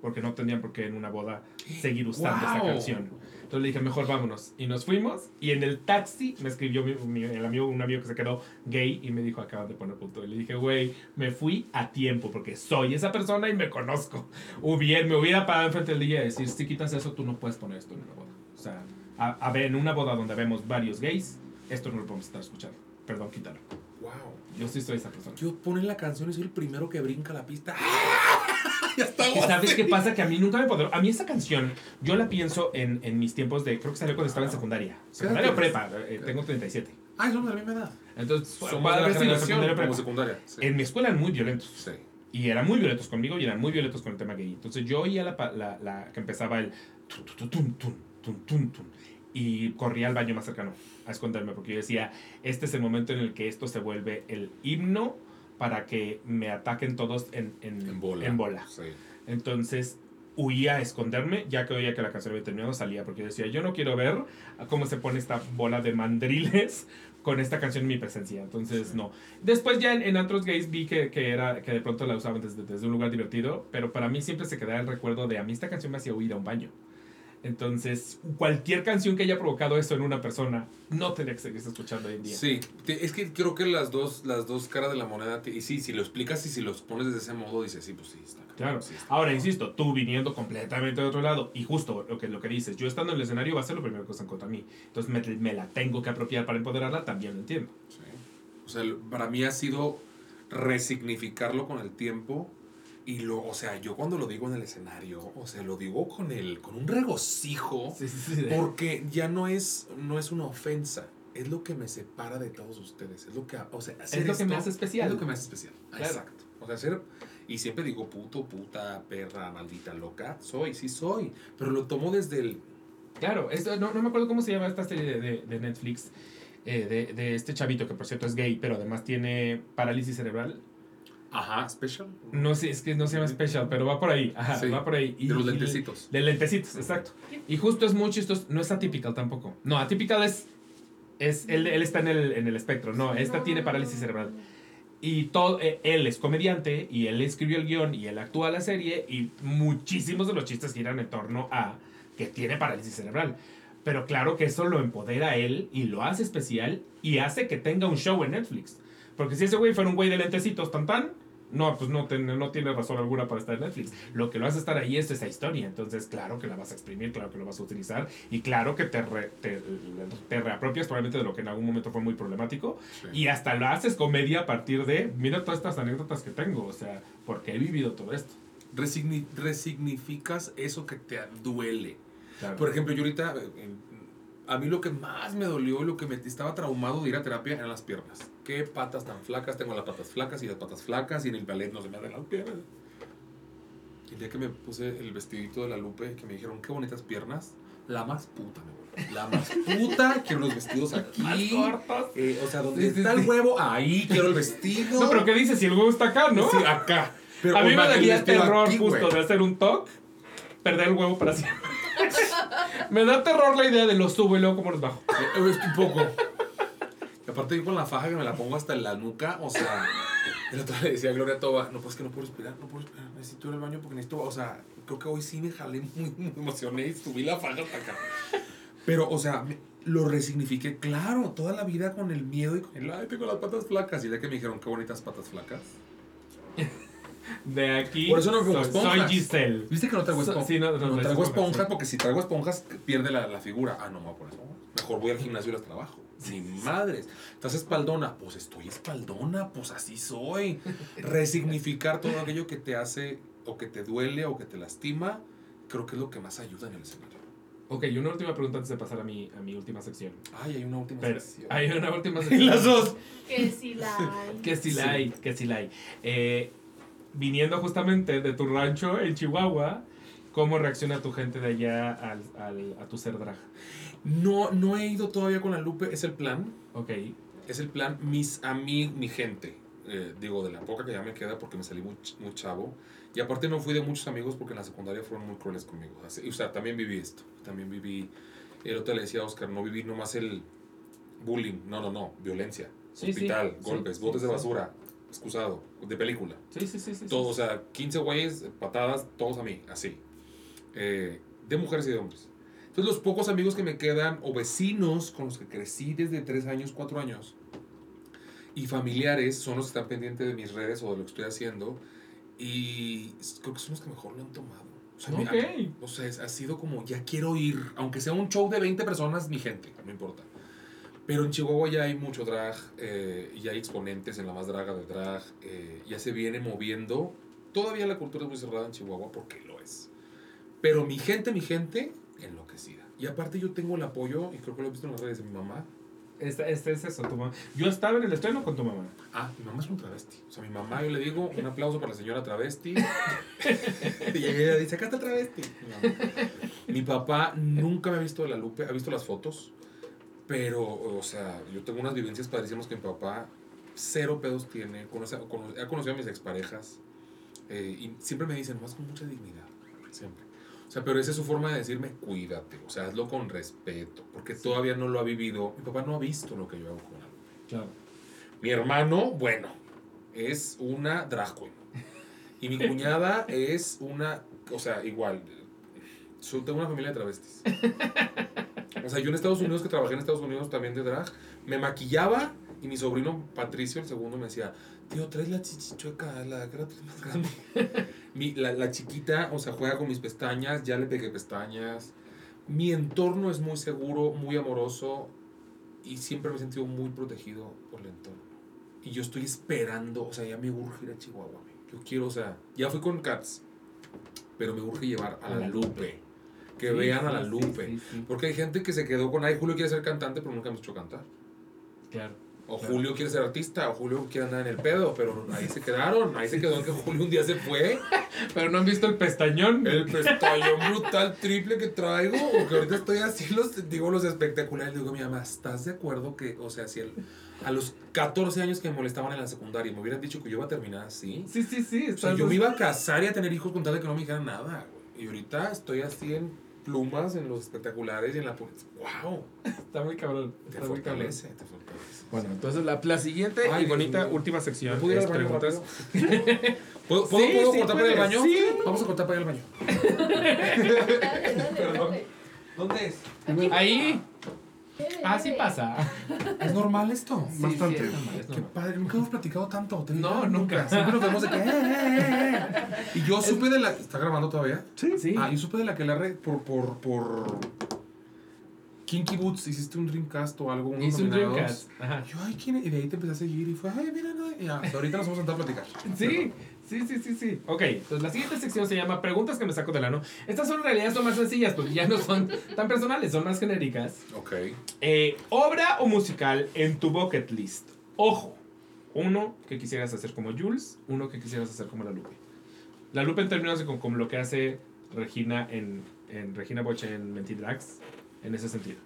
Porque no tendrían por qué en una boda seguir usando esta ¡Wow! canción. Entonces le dije, mejor vámonos. Y nos fuimos. Y en el taxi me escribió mi, mi- el amigo, un amigo que se quedó gay y me dijo, acaban de poner punto. Y le dije, güey, me fui a tiempo porque soy esa persona y me conozco. Hubiera, me hubiera parado enfrente del DJ y decir, si quitas eso, tú no puedes poner esto en una boda. O sea, a, a ver, en una boda donde vemos varios gays, esto no lo podemos estar escuchando. Perdón, quítalo. Yo sí soy esa persona. Yo ponen la canción y soy el primero que brinca la pista. ya está. ¿Y sabes qué pasa? Que a mí nunca me podrá... A mí esa canción, yo la pienso en, en mis tiempos de... Creo que salió cuando estaba en secundaria. Secundaria o prepa. eh, tengo 37. Ah, somos de la misma edad. Entonces, Somos de la generación secundaria, como prepa. secundaria. Sí. En mi escuela eran muy violentos. Sí. Y eran muy violentos conmigo y eran muy violentos con el tema gay. Entonces yo oía la, la, la que empezaba el... tun, tun, tun, y corría al baño más cercano a esconderme porque yo decía, este es el momento en el que esto se vuelve el himno para que me ataquen todos en, en, En bola. en bola. Sí. Entonces huía a esconderme, ya que oía que la canción había terminado, salía, porque yo decía, yo no quiero ver cómo se pone esta bola de mandriles con esta canción en mi presencia. Entonces, Sí. no. Después ya en, en otros gays vi que, que, era, que de pronto la usaban desde, desde un lugar divertido, pero para mí siempre se quedaba el recuerdo de a mí esta canción me hacía huir a un baño. Entonces, cualquier canción que haya provocado eso en una persona, no tendría que seguirse escuchando hoy en día. Sí, es que creo que las dos, las dos caras de la moneda, y sí, si lo explicas y si los pones de ese modo, dices, sí, pues sí, está Claro. sí está Ahora, insisto, tú viniendo completamente de otro lado, y justo lo que, lo que dices, yo estando en el escenario va a ser lo primero que usan contra mí. Entonces me, me la tengo que apropiar para empoderarla, también lo entiendo. Sí. O sea, para mí ha sido resignificarlo con el tiempo y lo, o sea, yo cuando lo digo en el escenario, o sea, lo digo con el, con un regocijo, Sí, sí, sí. porque ya no es, no es una ofensa, es lo que me separa de todos ustedes, es lo que, o sea, hacer Es lo que me hace especial. Es lo que me hace especial, Claro. exacto. O sea, hacer, y siempre digo puto, puta, perra, maldita, loca, soy, sí soy, pero lo tomo desde el, Claro, esto, no, no me acuerdo cómo se llama esta serie de, de- de Netflix, eh, de, de este chavito que por cierto es gay, pero además tiene parálisis cerebral. Ajá, special, No sé, es que no se llama special, pero va por ahí. Ajá, Sí, va por ahí. de los y- lentecitos. De lentecitos, exacto. Y justo es muy chistoso. No es atypical tampoco. No, atypical es. es él, él está en el, en el espectro. No, esta tiene parálisis cerebral. Y todo, eh, él es comediante y él escribió el guion y él actúa la serie y muchísimos de los chistes giran en torno a que tiene parálisis cerebral. Pero claro que eso lo empodera a él y lo hace especial y hace que tenga un show en Netflix. Porque si ese güey fuera un güey de lentecitos tan tan, no, pues no, ten- no tiene razón alguna para estar en Netflix. Lo que lo hace estar ahí es esa historia. Entonces, claro que la vas a exprimir, claro que lo vas a utilizar y claro que te, re- te, te reapropias probablemente de lo que en algún momento fue muy problemático Sí. y hasta lo haces comedia a partir de, mira todas estas anécdotas que tengo, o sea, porque he vivido todo esto. Resigni- resignificas eso que te duele. Claro. Por ejemplo, yo ahorita, eh, en- a mí lo que más me dolió y lo que me estaba traumado de ir a terapia eran las piernas. Qué patas tan flacas, tengo las patas flacas y las patas flacas y en el ballet no se me hacen las piernas. El día que me puse el vestidito de la Lupe, que me dijeron qué bonitas piernas, la más puta me volví. La más puta, quiero los vestidos aquí. Más cortos. Eh, o sea, donde Sí, sí, está sí. el huevo, ahí quiero el vestido. No, pero ¿qué dices? Si el huevo está acá, ¿no? Sí, acá. Pero a mí me daría terror aquí, justo güey. de hacer un talk, perder el huevo para siempre. me da terror la idea de lo subo y luego cómo los bajo. Eh, un poco. Aparte yo con la faja que me la pongo hasta en la nuca, o sea, el otro le decía a Gloria Toba, no, pues que no puedo respirar, no puedo respirar, necesito ir al baño porque necesito, o sea, creo que hoy sí me jalé muy, muy emocioné y subí la faja hasta acá. Pero, o sea, lo resignifiqué, claro, toda la vida con el miedo y con el, ay, tengo las patas flacas. Y ya que me dijeron, qué bonitas patas flacas. De aquí. Por eso no me pongo soy, soy esponjas. Giselle. ¿Viste que no traigo So- esponjas? sí, no, no no, traes traigo esponjas, esponjas sí. porque si traigo esponjas pierde la, la figura. Ah, no me voy a poner esponjas. Mejor voy al gimnasio y las trabajo. Ni madres. Estás espaldona. Pues estoy espaldona. Pues así soy. Resignificar todo aquello que te hace o que te duele o que te lastima. Creo que es lo que más ayuda en el escenario. Ok, y una última pregunta antes de pasar a mi, a mi última sección. Ay, hay una última Pero sección. hay una última sección. Las dos. Que si la hay. Que sí la Sí. hay, que sí la hay. Eh, viniendo justamente de tu rancho en Chihuahua, ¿cómo reacciona tu gente de allá al, al- a tu ser drag? No, no he ido todavía con la Lupe. Es el plan. Ok, Es el plan. Mis amigos, mi gente. eh, digo, de la poca que ya me queda porque me salí muy, muy chavo. Y aparte no fui de muchos amigos porque en la secundaria fueron muy crueles conmigo. Así- o sea, también viví esto. También viví... El otro le decía a Oscar, no viví nomás el bullying. No, no, no. Violencia. Sí, hospital, sí, golpes, sí, botes de basura. Excusado. De película. sí, sí, sí. sí, Todo, o sea, 15 güeyes, patadas, todos a mí, así. Eh, de mujeres y de hombres. Entonces, los pocos amigos que me quedan, o vecinos con los que crecí desde 3 años, 4 años, y familiares, son los que están pendientes de mis redes o de lo que estoy haciendo, y creo que son los que mejor lo han tomado. O sea, me- Ok. o sea, ha sido como, ya quiero ir, aunque sea un show de 20 personas, mi gente, no importa. Pero en Chihuahua ya hay mucho drag, eh, y hay exponentes en la más draga de drag, eh, ya se viene moviendo. Todavía la cultura es muy cerrada en Chihuahua porque lo es. Pero mi gente, mi gente. Y aparte yo tengo el apoyo, y creo que lo he visto en las redes de mi mamá. Este, este es eso, tu mamá. Yo estaba en el estreno con tu mamá. Ah, mi mamá es un travesti. O sea, mi mamá, yo le digo, un aplauso para la señora travesti. y ella dice, acá está travesti. Mi, papá nunca me ha visto de la Lupe, ha visto las fotos. Pero, o sea, yo tengo unas vivencias padrísimas que mi papá cero pedos tiene. Conoce, cono- ha conocido a mis exparejas. eh, y siempre me dicen, más con mucha dignidad. Siempre. O sea, pero esa es su forma de decirme, cuídate. O sea, hazlo con respeto. Porque todavía no lo ha vivido. Mi papá no ha visto lo que yo hago con. Claro. Mi hermano, bueno, es una drag queen. Y mi cuñada es una, o sea, igual. Yo tengo una familia de travestis. O sea, yo en Estados Unidos, que trabajé en Estados Unidos también de drag, me maquillaba y mi sobrino Patricio, el segundo, me decía, tío, traes la chichichueca, la era más grande. Mi- la, la chiquita, o sea, juega con mis pestañas, ya le pegué pestañas. Mi entorno es muy seguro, muy amoroso y siempre me he sentido muy protegido por el entorno. Y yo estoy esperando, o sea, ya me urge ir a Chihuahua. Yo quiero, o sea, ya fui con Cats, pero me urge llevar a la Lupe. Que Sí, vean a la Lupe. sí, sí. Porque hay gente que se quedó con, ay, Julio quiere ser cantante, pero nunca hemos hecho cantar. Claro. O Claro. Julio quiere ser artista, o Julio quiere andar en el pedo, pero ahí se quedaron. Ahí se quedó que Julio un día se fue. Pero no han visto el pestañón. El pestañón brutal triple que traigo, porque ahorita estoy así, los, digo los espectaculares. Digo, mi mamá, ¿estás de acuerdo que, o sea, si el- a los 14 años que me molestaban en la secundaria me hubieran dicho que yo iba a terminar así? Sí, sí, sí. O sea, yo me iba a casar y a tener hijos con tal de que no me dijeran nada, güey. Y ahorita estoy así en plumas, en los espectaculares y en la... ¡Wow! Está muy cabrón. Te Está muy cabrón. te fortalece. Bueno, entonces la, la siguiente Ay, y bonita mío. última ¿Me sección es preguntas. ¿Puedo, puedo, Sí, puedo sí, cortar para ir al baño? Sí. Vamos a cortar para ir al baño. Perdón. ¿Dónde es? Ahí. Así dale. pasa. ¿Es normal esto? Sí, Bastante. sí, es normal, es Qué padre, nunca hemos platicado tanto. No, nunca. Siempre nos vemos de que. "Eh, eh, eh, eh". Y yo supe de la. ¿Está grabando todavía? Sí. Sí. Ah, yo supe de la que la red por. por, por Kinky Boots, hiciste un Dreamcast o algo. Hice un. Dreamcast. Ajá. Yo, ay. Y de ahí te empecé a seguir y fue, ay, mira, no. Y ya, ahorita nos vamos a sentar a platicar. Sí, sí, sí, sí, sí. Ok, entonces la siguiente sección se llama Preguntas que me saco del ano. Estas son en realidad son más sencillas porque ya no son tan personales, son más genéricas. Ok. Eh, obra o musical en tu bucket list. Ojo, uno que quisieras hacer como Jules, uno que quisieras hacer como la Lupe. La Lupe en términos de como, como lo que hace Regina en, en Regina Boche en Mentidrags, en ese sentido.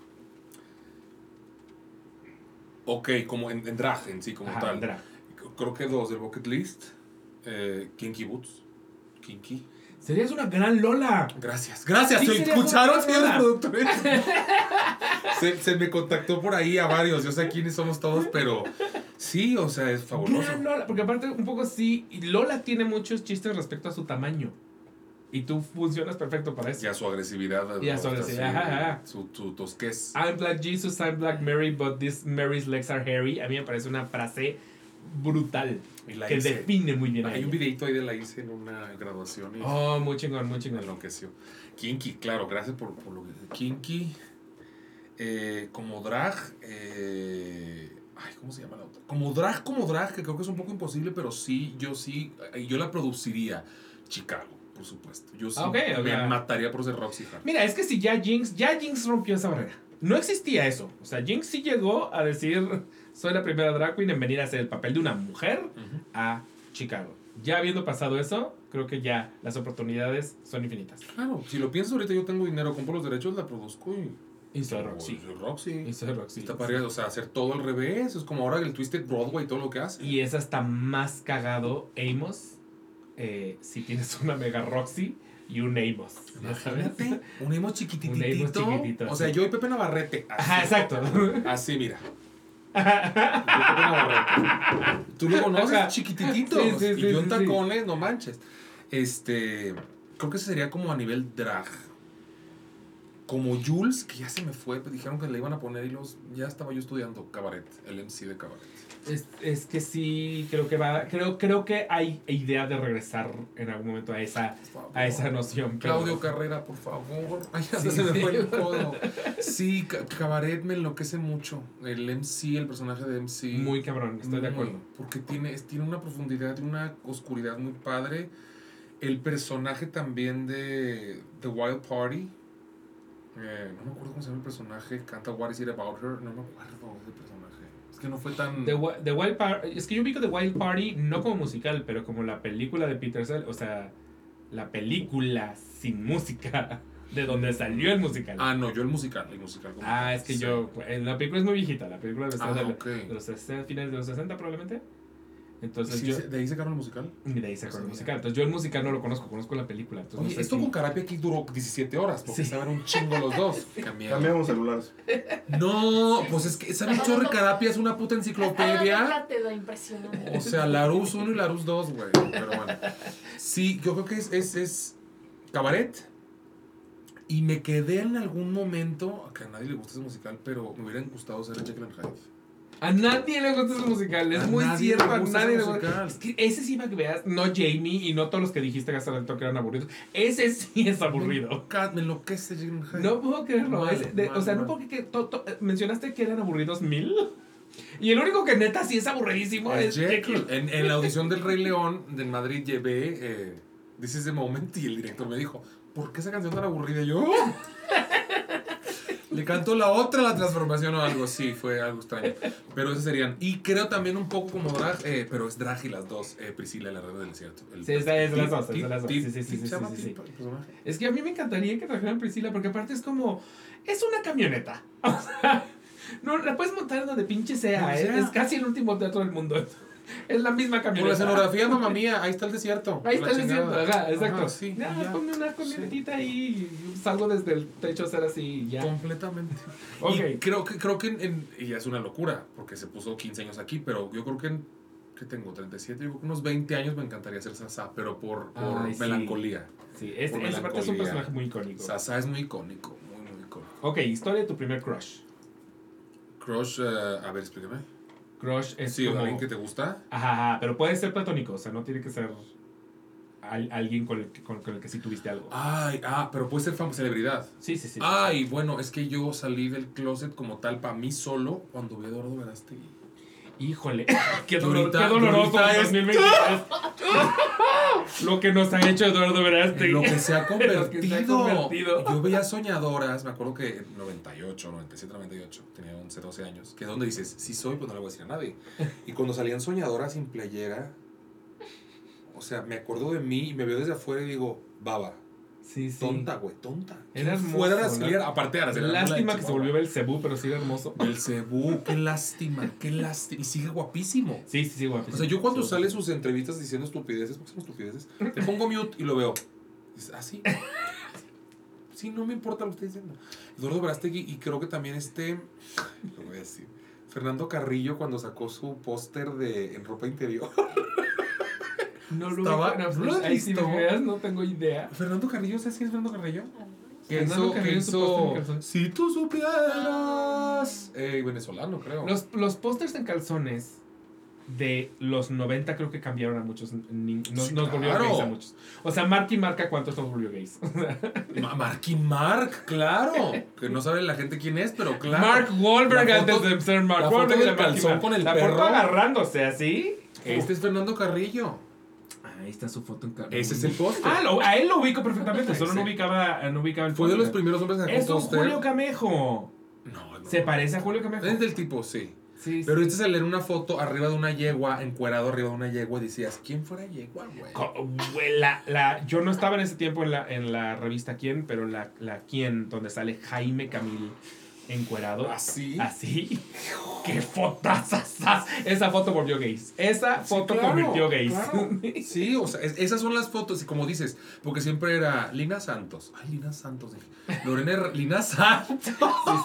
Ok, como en, en drag en sí, como Ajá, tal. drag. Creo que dos del Bucket List. Eh, Kinky Boots. Kinky. Serías una gran Lola. Gracias, gracias. Sí, ¿se ¿Escucharon, señores productores? se, se me contactó por ahí a varios. Yo sé quiénes somos todos, pero sí, o sea, es fabuloso. Gran Lola, porque aparte un poco sí, Lola tiene muchos chistes respecto a su tamaño. Y tú funcionas perfecto para eso. Y a su agresividad. Y a su agresividad, Así, ajá, ajá. Su, su tosquez. I'm Black Jesus, I'm Black Mary, but this Mary's legs are hairy. A mí me parece una frase brutal Y la que hice. define muy bien Hay un videito ahí de la hice en una graduación y Oh, muy chingón, muy chingón. enloqueció. Kinky, claro, gracias por, por lo que Kinky. eh, como drag. eh, ay, ¿cómo se llama la otra? Como drag, como drag, que creo que es un poco imposible, pero sí, yo sí. Yo la produciría. Chicago, por supuesto. Yo sí Ah, ok, o me mataría por ser Roxy Hart. Mira, es que si ya Jinx, ya Jinx rompió esa barrera. No existía eso. O sea, Jinx sí llegó a decir, soy la primera drag queen en venir a hacer el papel de una mujer Ujú. a Chicago. Ya habiendo pasado eso, creo que ya las oportunidades son infinitas. Claro, si lo piensas ahorita, yo tengo dinero, compro los derechos, la produzco y. Y soy Roxy. Soy Roxy. Y soy Roxy. Está padre, o sea, hacer todo al revés. Es como ahora el Twisted Broadway y todo lo que hace. Y es hasta más cagado Amos eh, si tienes una mega Roxy y un Amos. Imagínate, un emo chiquititito. Un emo chiquitito, O sea, yo y Pepe Navarrete. Así, Ajá, exacto. Así, mira. Yo. Tú lo conoces, chiquititito. Sí, sí, y sí, yo en tacones, no manches. Este. Creo que ese sería como a nivel drag. Como Jules, que ya se me fue, dijeron que le iban a poner y los. Ya estaba yo estudiando cabaret, el MC de cabaret. Es, es que sí, creo que va, creo, creo que hay idea de regresar en algún momento a esa, a esa noción. pero- Claudio Carrera, por favor. Ay, Sí, se me sí. fue el codo. Sí, Ca- Cabaret me enloquece mucho. El MC, el personaje de MC. Muy cabrón, estoy de acuerdo. Porque tiene, tiene una profundidad y una oscuridad muy padre. El personaje también de The Wild Party. eh, no me acuerdo cómo se llama el personaje. Canta What Is It About Her. No me acuerdo que no fue tan. The, Wi- The Wild Party, es que yo ubico The Wild Party no como musical, pero como la película de Peter Sellers, o sea, la película sin música, de donde salió el musical. Ah, no, yo el musical. El musical Ah, es que sí. yo, en la película es muy viejita, la película de, Ah, de los 60, finales de los 60 probablemente. Entonces Sí, yo, ¿De ahí sacaron el musical? y de ahí sacó el musical. Entonces yo el musical no lo conozco, conozco la película. Entonces Oye, no sé esto si- con Carapia aquí duró 17 horas, porque Sí. estaban un chingo los dos. Cambiamos celulares. No, pues es que esa chorre Carapia es una puta enciclopedia. impresionante. O sea, Larus 1 y Larus 2, güey. Pero bueno. Sí, yo creo que es, es, es cabaret. Y me quedé en algún momento, que a nadie le gusta ese musical, pero me hubiera gustado ser Jekyll and Hyde. A nadie le gusta ese musical, es A muy nadie cierto, a nadie ese le gusta. musical. Es que ese sí para que veas, no Jamie y no todos los que dijiste hace rato que eran aburridos. Ese sí es aburrido. Me enloquece Hyde. No puedo creerlo. Mal, es de- mal, o sea, no mal. porque que to- to- mencionaste que eran aburridos mil. Y el único que neta sí es aburridísimo es, Es Jekyll. Jekyll. En, en la audición del Rey León de Madrid llevé eh, This is the Moment y el director me dijo, ¿por qué esa canción tan aburrida? Y yo, "Oh". Le canto la otra, la transformación o algo. Sí, fue algo extraño. Pero esos serían. Y creo también un poco como drag, eh, pero es drag y las dos. eh, Priscila, la reina del desierto. El- Sí, es de las dos, es las dos. Tip, Sí, sí, sí, Tip, sí, ¿se llama sí, sí, Tip el personaje? Es que a mí me encantaría que trajeran Priscila porque aparte es como. Es una camioneta. O sea, no la puedes montar donde pinche sea. Es, sea. es casi el último teatro del mundo. Es la misma Por la camioneta. escenografía, mamá mía, ahí está el desierto. Ahí está el desierto, ajá, exacto. Ajá, sí, Ya, ya. ponme una camionetita ahí y salgo desde el techo a hacer así y ya. Completamente. Ok. Y creo que, creo que en, en- y ya es una locura, porque se puso 15 años aquí, pero yo creo que en, que tengo 37, yo creo que unos 20 años me encantaría ser Sasa, pero por, por Ay, sí. melancolía. Sí, es, Por parte es un personaje muy icónico. Sasa es muy icónico, muy, muy icónico. Ok, historia de tu primer crush. Crush, eh, a ver, explícame. Crush es Sí, como... alguien que te gusta. Ajá, ajá, pero puede ser platónico, o sea, no tiene que ser al- alguien con el, que- con, con el que sí tuviste algo. Ay, ah, pero puede ser fam- celebridad. Sí, sí, sí. Ay, bueno, es que yo salí del closet como tal para mí solo cuando vi a Eduardo Verástegui. Híjole, qué, dolor, qué doloroso ahorita es- 2023. Lo que nos ha hecho Eduardo Verástegui. En lo que se ha convertido. Yo veía soñadoras, me acuerdo que en 98, 97, 98, tenía 11, 12 años, que es donde dices, sí soy, pues no le voy a decir a nadie. Y cuando salían soñadoras sin playera, o sea, me acuerdo de mí y me veo desde afuera y digo, baba, Sí, sí. tonta, güey, tonta. Era ¿Quién hermoso, Fuera de ¿no? salir, aparte de Araceli, Lástima que se volvió Belcebú, pero sí era hermoso. Belcebú, qué lástima, qué lástima. Y sigue guapísimo. Sí, sí, sí, O guapísimo. sea, yo cuando Sí. sale sus entrevistas diciendo estupideces, porque son estupideces, le pongo mute y lo veo. Dices, ah, sí. Sí, no me importa lo que esté diciendo. Eduardo Verástegui y creo que también este, lo voy a decir, Fernando Carrillo cuando sacó su póster de en ropa interior. No lo Estaba- ¿no lo has ahí si me visto? veas, no tengo idea. Fernando Carrillo, ¿sabes quién es Fernando Carrillo? Que Fernando hizo, que hizo póster en calzones. Si tú supieras. Eh, venezolano, creo. Los, los pósters en calzones de los 90 creo que cambiaron a muchos. ni- nos, Sí, nos volvió claro. gays a muchos. O sea, Marky marca cuántos nos volvió gays. Ma- Marky Mark, claro. Que no sabe la gente quién es, pero claro. Mark Wahlberg La antes foto- de ser Mark la foto del calzón Mark. con el La perro. foto agarrándose así. Este es Fernando Carrillo. Ahí está su foto en calzones. Ese es el póster. Ah, lo- a él lo ubico perfectamente, solo Sí. no ubicaba, no ubicaba el Fue de los póster. primeros hombres que Es un póster. Julio Camejo. No, no. Se parece a Julio Camejo. Es del tipo, sí. Sí, Pero sí. este es al leer una foto arriba de una yegua, encuerado arriba de una yegua, y decías, ¿quién fuera yegua, güey, La, la, yo no estaba en ese tiempo en la, en la revista Quién, pero la, la Quién, donde sale Jaime Camil encuerado. ¿Así? Así. ¡Qué fotazas! Esa foto volvió gays. Esa Sí, foto claro, convirtió gays. claro. Sí, o sea, es- esas son las fotos, y como dices, porque siempre era Lina Santos. Ay, Lina Santos. Lorena Lina Santos.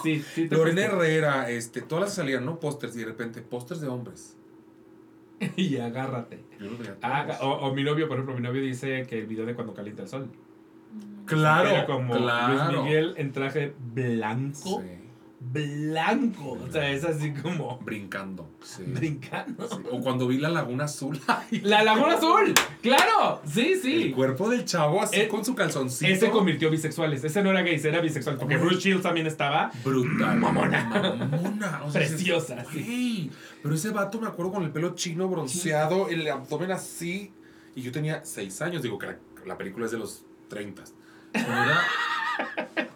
Sí, sí, sí. Lorena. Herrera, este, todas las salían, ¿no? Pósters, y de repente, pósters de hombres. Y agárrate. Yo todos. o, o mi novio, por ejemplo, mi novio dice que el video de cuando calienta el sol. Claro, Era como claro. Luis Miguel en traje blanco. Sí, Blanco. O sea, es así como brincando. Sí. brincando. Sí. O cuando vi la Laguna Azul. La Laguna Azul. Claro. Sí, El sí. cuerpo del chavo así Eh, con su calzoncito. Ese convirtió bisexuales. Ese no era gay, era bisexual. Porque. Bruce Shields también estaba. Brutal. Mamona. Mamona. O sea, Preciosa, "Güey". Pero ese vato me acuerdo con el pelo chino, bronceado, el abdomen así. Y yo tenía seis años. Digo que la, la película es de los 30. Pero era-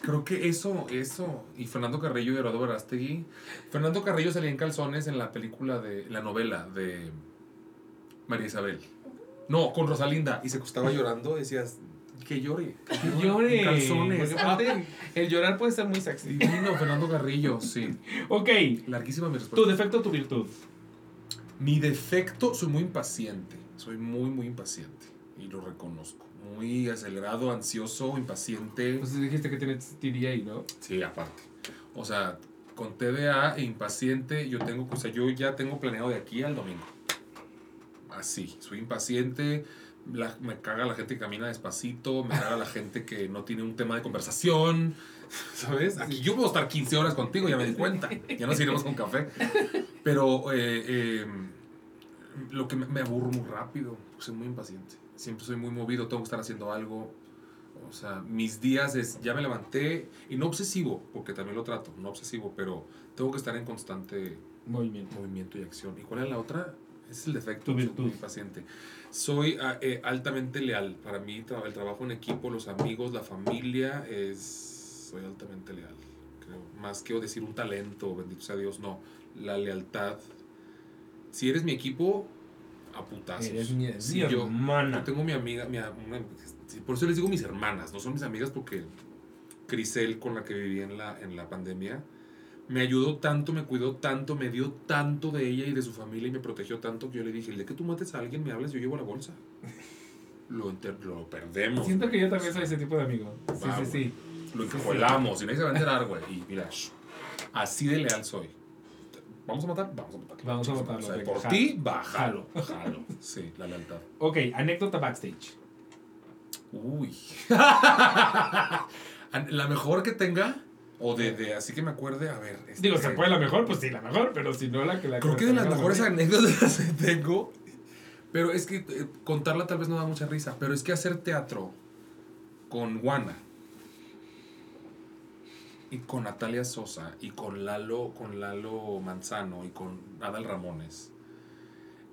Creo que eso, eso. Y Fernando Carrillo y Eduardo Verástegui. Fernando Carrillo salía en calzones en la película de. la novela de María Isabel. No, con Rosalinda. Y se estaba llorando. Decías, que llore. que Llore. En calzones. El llorar puede ser muy sexy. Divino, Fernando Carrillo, sí. Ok. Larguísima mi Tu respuesta. defecto o tu virtud. Mi defecto, soy muy impaciente. Soy muy, muy impaciente. Y lo reconozco. Muy acelerado, ansioso, impaciente. Pues dijiste que tienes TDA, ¿no? Sí, aparte. O sea, con TDA e impaciente, yo tengo, o sea, yo ya tengo planeado de aquí al domingo. Así, soy impaciente. la- me caga la gente que camina despacito, me caga la gente que no tiene un tema de conversación, ¿sabes? Aquí yo puedo estar 15 horas contigo, ya me di cuenta, ya nos iremos con café. Pero eh, eh, lo que me, me aburro muy rápido, soy muy impaciente, siempre soy muy movido, tengo que estar haciendo algo. O sea, mis días es, ya me levanté, y no obsesivo, porque también lo trato, no obsesivo, pero tengo que estar en constante Movimiento. movimiento y acción. ¿Y cuál es la otra? Ese es el defecto. Tu soy virtud. muy paciente. Soy ah, eh, altamente leal. Para mí, el trabajo en equipo, los amigos, la familia, es. Soy altamente leal. Creo. Más que decir un talento, bendito sea Dios, no. La lealtad. Si eres mi equipo, a putazos. Eres mi, Sí, mi yo, yo hermana. tengo mi amiga, mi, una- sí, por eso les digo mis hermanas, no son mis amigas porque Crisel con la que viví en la, en la pandemia me ayudó tanto, me cuidó tanto, me dio tanto de ella y de su familia y me protegió tanto que yo le dije, el día que tú mates a alguien me hablas, yo llevo la bolsa. Lo, enter- lo perdemos. Siento que yo también soy ese tipo de amigo. Sí, Va, sí, güey. sí. Lo encajuelamos y nadie se va a enterar, güey. Y mira, así de leal soy. ¿Vamos a matar? Vamos a matar. Vamos a matarlo, O sea, por ti, bájalo. Jalo. Sí, la lealtad. Ok, anécdota backstage. Uy. la mejor que tenga, o de, de así que me acuerde, a ver. este, Digo, se puede la mejor, pues sí, la mejor, pero si no la que la Creo que de las mejores anécdotas que tengo. Pero es que eh, contarla tal vez no da mucha risa. Pero es que hacer teatro con Juana y con Natalia Sosa y con Lalo, con Lalo Manzano y con Adal Ramones.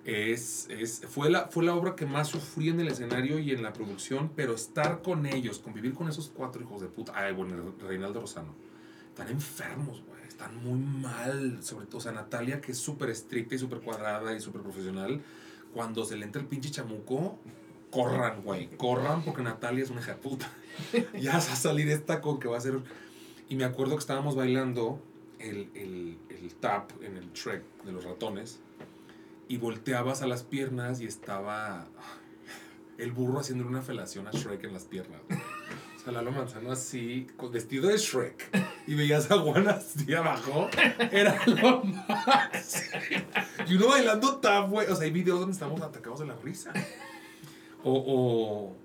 Es, es, fue, la, fue la obra que más sufrí en el escenario y en la producción, pero estar con ellos, convivir con esos cuatro hijos de puta. Ay, bueno, Reinaldo Rosano. Están enfermos, güey. Están muy mal. Sobre todo, o sea, Natalia, que es súper estricta y súper cuadrada y súper profesional. Cuando se le entra el pinche chamuco, corran, güey. Corran porque Natalia es una hija de puta. ya va a salir esta con que va a ser. Y me acuerdo que estábamos bailando el, el, el tap en el Shrek de los ratones. Y volteabas a las piernas y estaba el burro haciendo una felación a Shrek en las piernas. O sea, Lalo Manzano así, vestido de Shrek. Y veías a Juan así abajo. Era lo más. Y uno bailando tap, güey. O sea, hay videos donde estamos atacados de la risa. O, o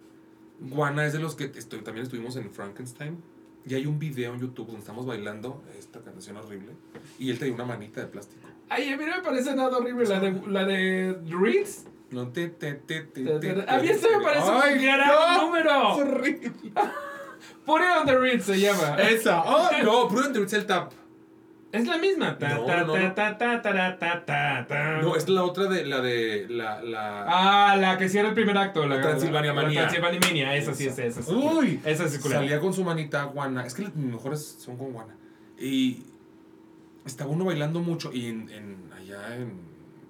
Guana es de los que estoy, también estuvimos en Frankenstein. Y hay un video en YouTube donde estamos bailando esta canción horrible. Y él trae una manita de plástico. Ay, a mí no me parece nada horrible la de, la de Reeds. No te, te, te, te, te, A mí esto me parece un gran no, es número. horrible. Put it on the Reeds se llama. Esa. Oh, no, Prudent Roots el tap. Es la misma. No, es la otra de la de la. la... Ah, la que cierra el primer acto. La, La Transilvania la- Manía. Transilvania Manía. Esa sí es esa. Uy, Esa es circular. Salía con su manita guana. Es que las mejores son con guana. Y estaba uno bailando mucho. Y en, en- allá en,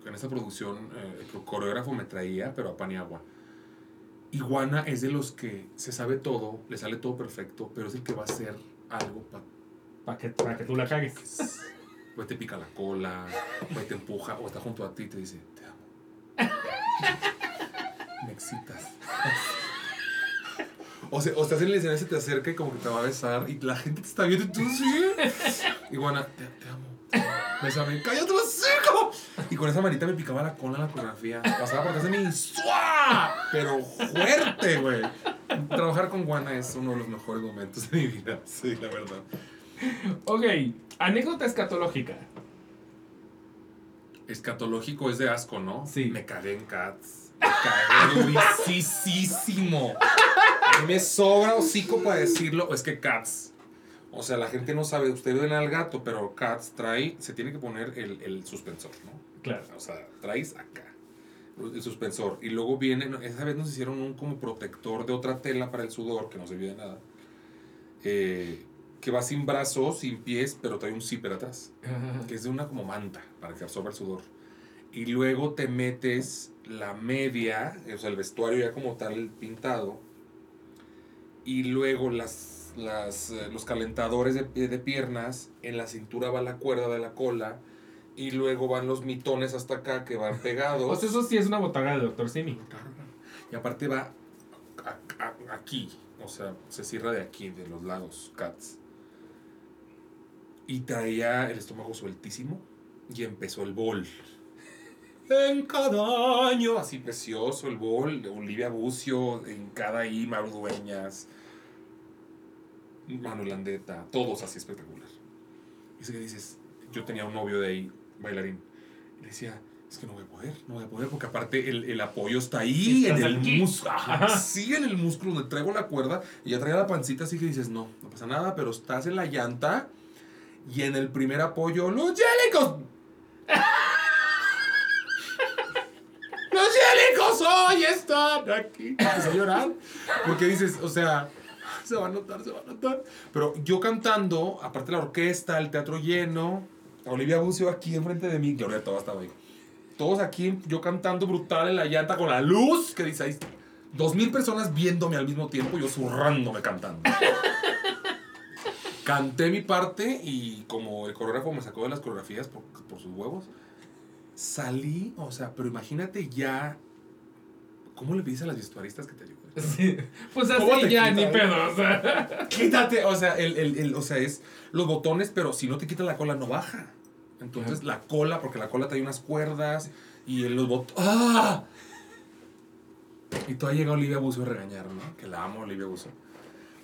en esta producción, eh, el coreógrafo me traía, pero a pan y agua. Y guana es de los que se sabe todo, le sale todo perfecto, pero es el que va a hacer algo para Para que, pa' que tú la cagues. o te pica la cola, o te empuja, o está junto a ti y te dice, te amo. Me excitas. O, sea, o estás en el escenario, se te acerca y como que te va a besar y la gente te está viendo y tú sí. Y Juana, te, te amo. te amo. Bésame, cállate los hocico. Y con esa manita me picaba la cola en la coreografía. Pasaba por atrás de mí, ¡suá! Pero fuerte, güey. Trabajar con Juana es uno de los mejores momentos de mi vida. Sí, la verdad. Ok, anécdota escatológica. Escatológico es de asco, ¿no? Sí. Me cagué en Cats. Me cagué durísimo. A mí me sobra hocico para decirlo. Es que Cats. O sea, la gente no sabe. Usted ven al gato, pero Cats trae. Se tiene que poner el, el suspensor, ¿no? Claro. O sea, traes acá. El suspensor. Y luego viene. Esa vez nos hicieron un como protector de otra tela para el sudor, que no servía de nada. Eh, que va sin brazos, sin pies, pero trae un zipper atrás que es de una como manta para que absorba el sudor. Y luego te metes la media, o sea, el vestuario ya como tal pintado. Y luego las, las, eh, los calentadores de, de piernas, en la cintura va la cuerda de la cola. Y luego van los mitones hasta acá que van pegados. Sea, eso sí es una botaga de Doctor Simi. Y aparte va a- a- aquí, o sea, se cierra de aquí, de los lados, cats. Y traía el estómago sueltísimo y empezó el bol. En cada año, así precioso el bol, de Olivia Bucio, en cada ahí, Maru Dueñas, Manuel Landeta, todos así espectacular. Y que dices, yo tenía un novio de ahí, bailarín, y le decía, es que no voy a poder, no voy a poder, porque aparte el, el apoyo está ahí, en el músculo, sí, en el músculo, donde traigo la cuerda, y ya traía la pancita, así que dices, no, no pasa nada, pero estás en la llanta, y en el primer apoyo, los yélicos. Los yélicos hoy están aquí. Empecé a llorar. Porque dices, o sea, se va a notar, se va a notar. Pero yo cantando, aparte la orquesta, el teatro lleno, Olivia Bucio aquí enfrente de mí, Gloria Toba estaba ahí. Todos aquí, yo cantando brutal en la llanta con la luz, que dice ahí, dos mil personas viéndome al mismo tiempo, yo zurrándome cantando. Canté mi parte y como el coreógrafo me sacó de las coreografías por, por sus huevos, salí, o sea, pero imagínate ya, ¿cómo le pides a las vestuaristas que te ayuden? Sí. Pues ¿Cómo así ya, quitas? ni pedo. O sea. Quítate, o sea, el, el- el- o sea, es los botones, pero si no te quitas la cola no baja. Entonces Ajá. la cola, porque la cola trae unas cuerdas y los botones... ¡Ah! Y todavía llega Olivia Buzo a regañar, ¿no? Que la amo, Olivia Buzo.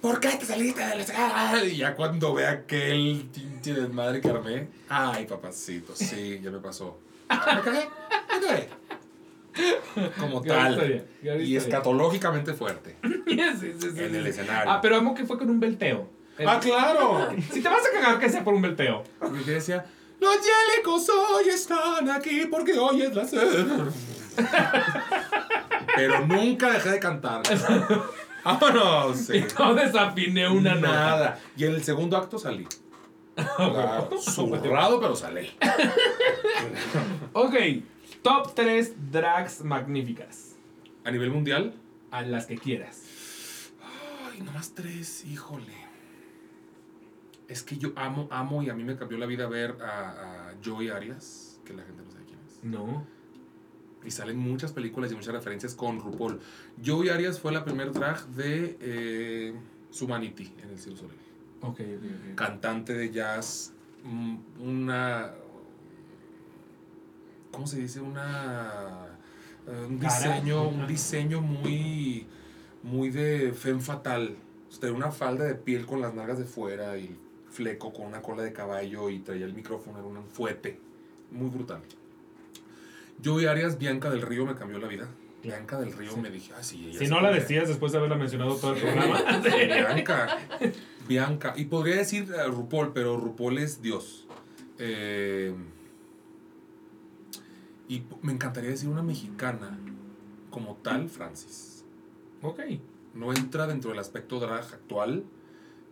¿Por qué te saliste de la escala? Y ya cuando ve aquel pinche desmadre que armé. Ay, papacito, sí, ya me pasó. Me cagué. Como tal. historia, Y historia. escatológicamente fuerte. Sí, sí, sí, En el escenario. Ah, pero amo que fue con un belteo. ¡Ah, claro! Si te vas a cagar, que sea por un belteo. Y que decía, los yélicos hoy están aquí porque hoy es la sed. Pero nunca dejé de cantar. ¡Vámonos! Sí. Y no desafiné una nota. Nada. Y en el segundo acto salí. Claro, zurrado, pero salí. Ok, top 3 drags magníficas. A nivel mundial. A las que quieras. Ay, nomás tres, híjole. Es que yo amo, amo y a mí me cambió la vida ver a, a Joey Arias, que la gente no sabe quién es. No. Y salen muchas películas y muchas referencias con RuPaul. Joey Arias fue la primer drag de eh, Humanity en el Cielo Soleil. Ok, ok, ok. Cantante de jazz, mm, una... ¿Cómo se dice? Una... Eh, un diseño, un diseño muy, muy de femme fatal. O sea, Traía una falda de piel con las nalgas de fuera y fleco con una cola de caballo y traía el micrófono, era un fuete. Muy brutal. Yo vi Arias, Bianca del Río me cambió la vida. Bianca del Río me dije, ah, sí. ella Si no la puede". decías después de haberla mencionado todo el programa. Bianca. Bianca. Y podría decir eh, RuPaul, pero RuPaul es Dios. Eh, y me encantaría decir una mexicana como tal, Francis. ok. No entra dentro del aspecto drag actual,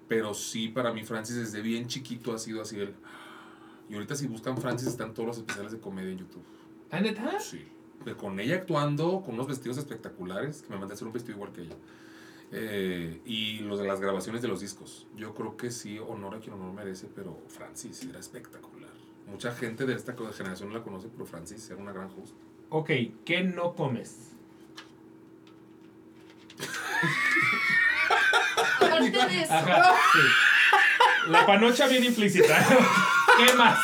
pero sí para mí Francis desde bien chiquito ha sido así el... Y ahorita si buscan Francis están todos los especiales de comedia en YouTube. ¿Ah, neta? Sí. Con ella actuando, con unos vestidos espectaculares, que me mandé a hacer un vestido igual que ella. Eh, y los de las grabaciones de los discos. Yo creo que sí, honor a quien honor merece, pero Francis era espectacular. Mucha gente de esta generación no la conoce, pero Francis era una gran host. Ok, ¿qué no comes? Aparte de eso. Ajá, sí. La panocha bien implícita. ¿Qué más?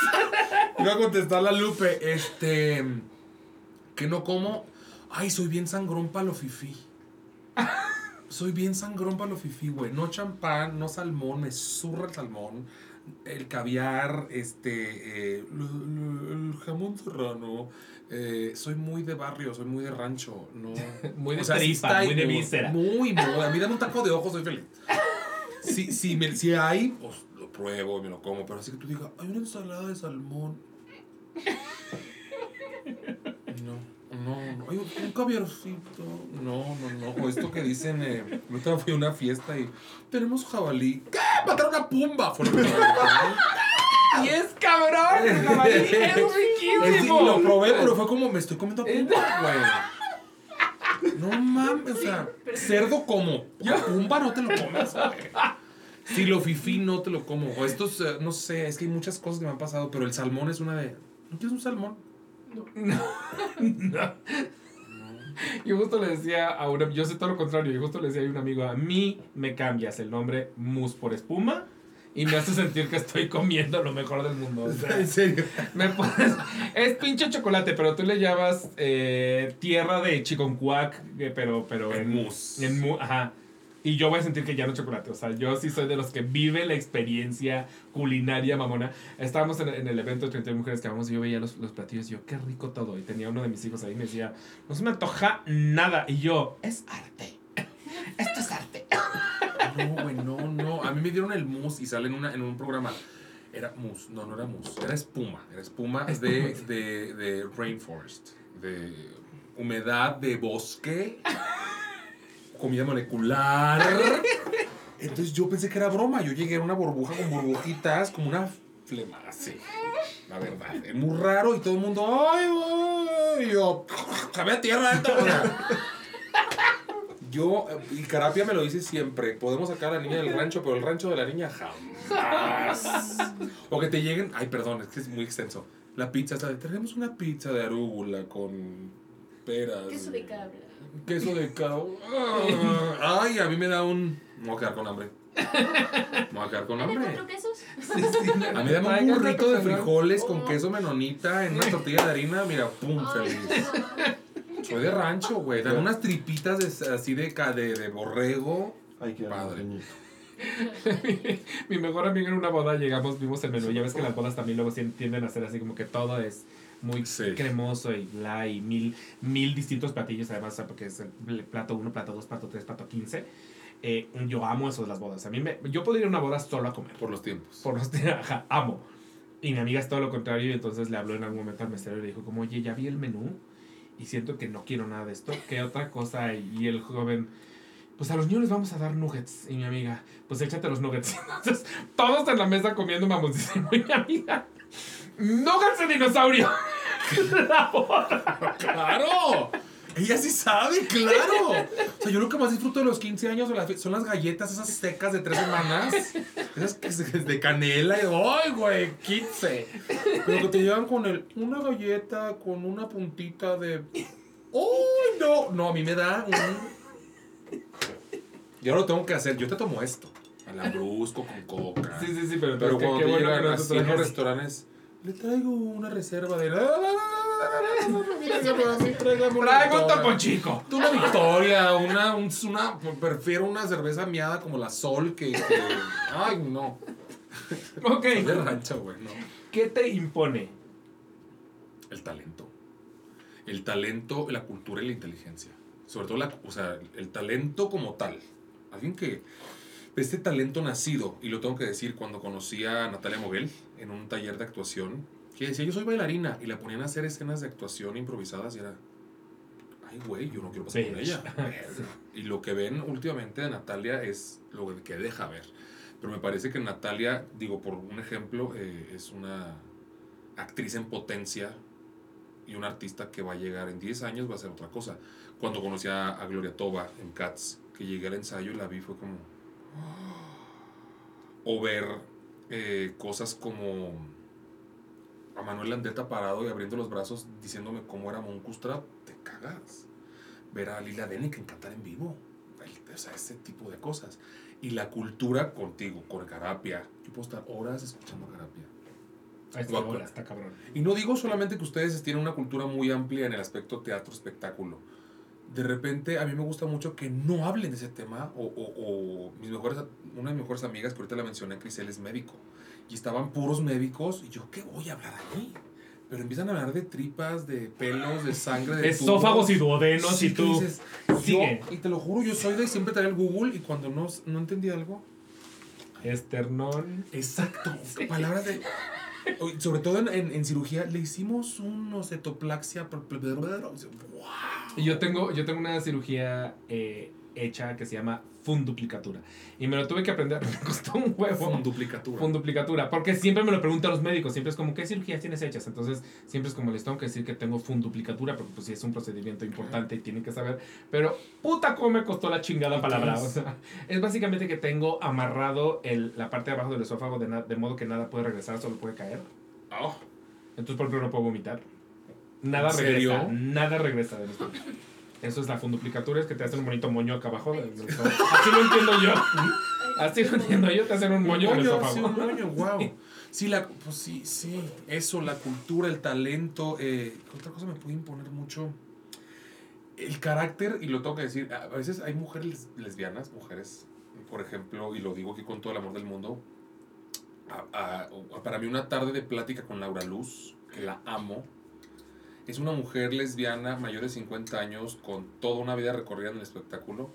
Iba a contestar la Lupe, este. Que no como. Ay, soy bien sangrón para lo fifí. Soy bien sangrón para lo fifí, güey. No champán, no salmón, me zurra el salmón. El caviar, este. eh, el jamón serrano. eh, soy muy de barrio, soy muy de rancho. No. Muy de O sea, tripa, muy de víscera. Muy, muy. A mí dame un taco de ojo, soy feliz. Si, si, me- si hay, pues pruebo y me lo como. Pero así que tú digas, hay una ensalada de salmón. No, no, no. Hay un, un caviarcito. No, no, no. O esto que dicen, eh, ahorita fui a una fiesta y tenemos jabalí. ¿Qué? ¡Matar una pumba! Fue lo que me dijeron. ¡Y es cabrón! el jabalí ¡Es Es decir, riquísimo! lo probé, pero fue como me estoy comiendo pumba, güey. No mames, o sea, cerdo como. Pumba no te lo comes, güey. Si lo fifí no te lo como. O estos, eh, no sé, es que hay muchas cosas que me han pasado, pero el salmón es una de. ¿No quieres un salmón? No. Yo justo le decía a una, yo sé todo lo contrario, yo justo le decía a un amigo, a mí me cambias el nombre mousse por espuma y me hace sentir que estoy comiendo lo mejor del mundo. O sea, serio? me pones, es pinche chocolate, pero tú le llamas eh, tierra de chiconcuac, eh, pero, pero En mousse. En mu- ajá. Y yo voy a sentir que ya no chocolate. O sea, yo sí soy de los que vive la experiencia culinaria mamona. Estábamos en, en el evento de 31 mujeres que vamos y yo veía los, los platillos y yo, qué rico todo. Y tenía uno de mis hijos ahí y me decía, no se me antoja nada. Y yo, es arte. Esto es arte. No, güey, no, no. A mí me dieron el mousse y sale en, una, en un programa. Era mousse, no, no era mousse, era espuma. Era espuma de, de, de rainforest, de humedad de bosque, comida molecular. Entonces yo pensé que era broma. Yo llegué a una burbuja con burbujitas, como una flema, así. La verdad, es muy raro y todo el mundo, ¡ay, güey! Y yo, sabe a tierra sea, yo, y Carapia me lo dice siempre, podemos sacar a la niña del rancho, pero el rancho de la niña jamás. O que te lleguen, ay, perdón, es que es muy extenso. La pizza, ¿sabes? tenemos una pizza de arúgula con peras. Queso de cabra. Queso de. Ah, Ay, a mí me da un... Me voy a quedar con hambre. Me voy a quedar con ¿Tiene hambre. cuatro quesos? A mí dame un burrito de frijoles con queso menonita en una tortilla de harina, mira, pum, Ay, feliz. Soy de rancho, güey. Dame unas tripitas de- así de, ca- de, de borrego. Ay, qué Padre. Mi mejor amigo en una boda llegamos, vimos el menú. Ya ves que las bodas también luego tienden a ser así como que todo es muy Sí. cremoso y bla y mil, mil distintos platillos además, porque es el plato 1, plato 2, plato 3, plato 15. Eh, yo amo eso de las bodas. A mí me, yo podría ir a una boda solo a comer. Por los tiempos. Por los ajá, amo. Y mi amiga es todo lo contrario y entonces le habló en algún momento al mesero y le dijo como, oye, ya vi el menú y siento que no quiero nada de esto. ¿Qué otra cosa? Y el joven, pues a los niños les vamos a dar nuggets. Y mi amiga, pues échate los nuggets. Entonces, todos en la mesa comiendo mamoncísimo. Y mi amiga, nuggets de dinosaurio. ¡Claro! Ella sí sabe, claro. O sea, yo lo que más disfruto de los 15 años son las galletas esas secas de tres semanas. Esas de canela. Y, ¡Ay, güey! 15. Pero que te llevan con el, una galleta con una puntita de. ¡Uy, no! No, a mí me da un. Yo lo tengo que hacer. Yo te tomo esto. Al lambrusco con coca. Sí, sí, sí, pero, Pero cuando te no te así en los restaurantes, le traigo una reserva de... Traigo un topo chico. Una victoria, una, un- una, prefiero una cerveza miada como la Sol que, que- ay, no. Ok. De rancho, güey, no. ¿Qué te impone? El talento. El talento, la cultura y la inteligencia. Sobre todo, la, o sea, el talento como tal. Alguien que. Este talento nacido, y lo tengo que decir, cuando conocí a Natalia Moguel en un taller de actuación, que decía, yo soy bailarina, y la ponían a hacer escenas de actuación improvisadas y era. Ay, güey, yo no quiero pasar Sí. con ella. Y lo que ven últimamente de Natalia es lo que deja ver. Pero me parece que Natalia, digo, por un ejemplo, eh, es una actriz en potencia y un artista que va a llegar en 10 años va a ser otra cosa. Cuando conocí a, a Gloria Toba en Cats, que llegué al ensayo y la vi, fue como... O ver eh, cosas como a Manuel Landeta parado y abriendo los brazos diciéndome cómo era Moncustra, te cagas. Ver a Lila Denny cantar en vivo. O sea, ese tipo de cosas. Y la cultura contigo, con Carapia. Yo puedo estar horas escuchando Carapia. Ahí está, Guapo. hola, está cabrón. Y no digo solamente que ustedes tienen una cultura muy amplia en el aspecto teatro, espectáculo. De repente a mí me gusta mucho que no hablen de ese tema. O, o- o mis mejores, una de mis mejores amigas, que ahorita la mencioné, Crisel, es médico. Y estaban puros médicos. Y yo, ¿qué voy a hablar ahí? Pero empiezan a hablar de tripas, de pelos, de sangre, de Esófagos y duodenos Sí, y tú. dices, sigue. yo- y te lo juro, yo soy de siempre traer el Google y cuando no, no entendí algo, Esternón. Exacto. Palabras de. Sobre todo en, en- cirugía, le hicimos un ocetoplaxia. por- ¡Wow! Yo tengo, yo tengo una cirugía eh, hecha que se llama funduplicatura. Y me lo tuve que aprender, me costó un huevo. Funduplicatura. Funduplicatura, porque siempre me lo preguntan los médicos, siempre es como, ¿qué cirugías tienes hechas? Entonces, siempre es como, les tengo que decir que tengo funduplicatura, porque pues sí es un procedimiento importante y tienen que saber, pero puta cómo me costó la chingada ¿Y qué palabra, es? o sea, es básicamente que tengo amarrado el, la parte de abajo del esófago de, de modo que nada puede regresar, solo puede caer, Oh, entonces por ejemplo no puedo vomitar, nada ¿En regresa, nada regresa de esto. Eso es la funduplicatura, es que te hacen un bonito moño acá abajo. del-. Así lo entiendo yo. Así lo entiendo yo, te hacen un moño en el moño, esófago. sí, un moño, wow. Sí, la, pues sí, sí. Eso, la cultura, el talento. eh, otra cosa me puede imponer mucho. El carácter, y lo tengo que decir, a veces hay mujeres lesbianas, mujeres, por ejemplo, y lo digo aquí con todo el amor del mundo. a- a- para mí, una tarde de plática con Laura Luz, que la amo, es una mujer lesbiana mayor de 50 años, con toda una vida recorrida en el espectáculo.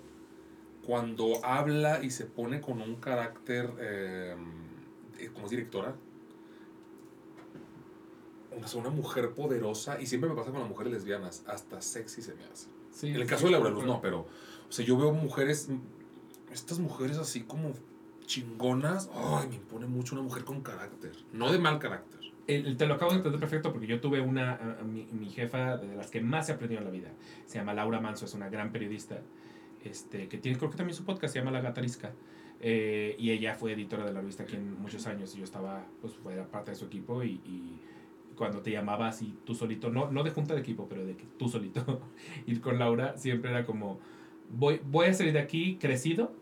Cuando habla y se pone con un carácter eh, como es directora, o sea, una mujer poderosa, y siempre me pasa con las mujeres lesbianas, hasta sexy se me hace. Sí, En el sí, caso de Laura Luz no, pero, o sea, yo veo mujeres, estas mujeres así como chingonas, ay, me impone mucho una mujer con carácter, no de mal carácter. El- te lo acabo de entender perfecto porque yo tuve una, a- a mi, mi jefa de las que más he aprendido en la vida. Se llama Laura Manso, es una gran periodista este, que tiene creo que también su podcast, se llama La Gatarisca. Eh, y ella fue editora de la revista aquí en muchos años y yo estaba, pues, era parte de su equipo y, y cuando te llamaba así tú solito, no, no de junta de equipo, pero de que tú solito, ir con Laura, siempre era como, voy, voy a salir de aquí crecido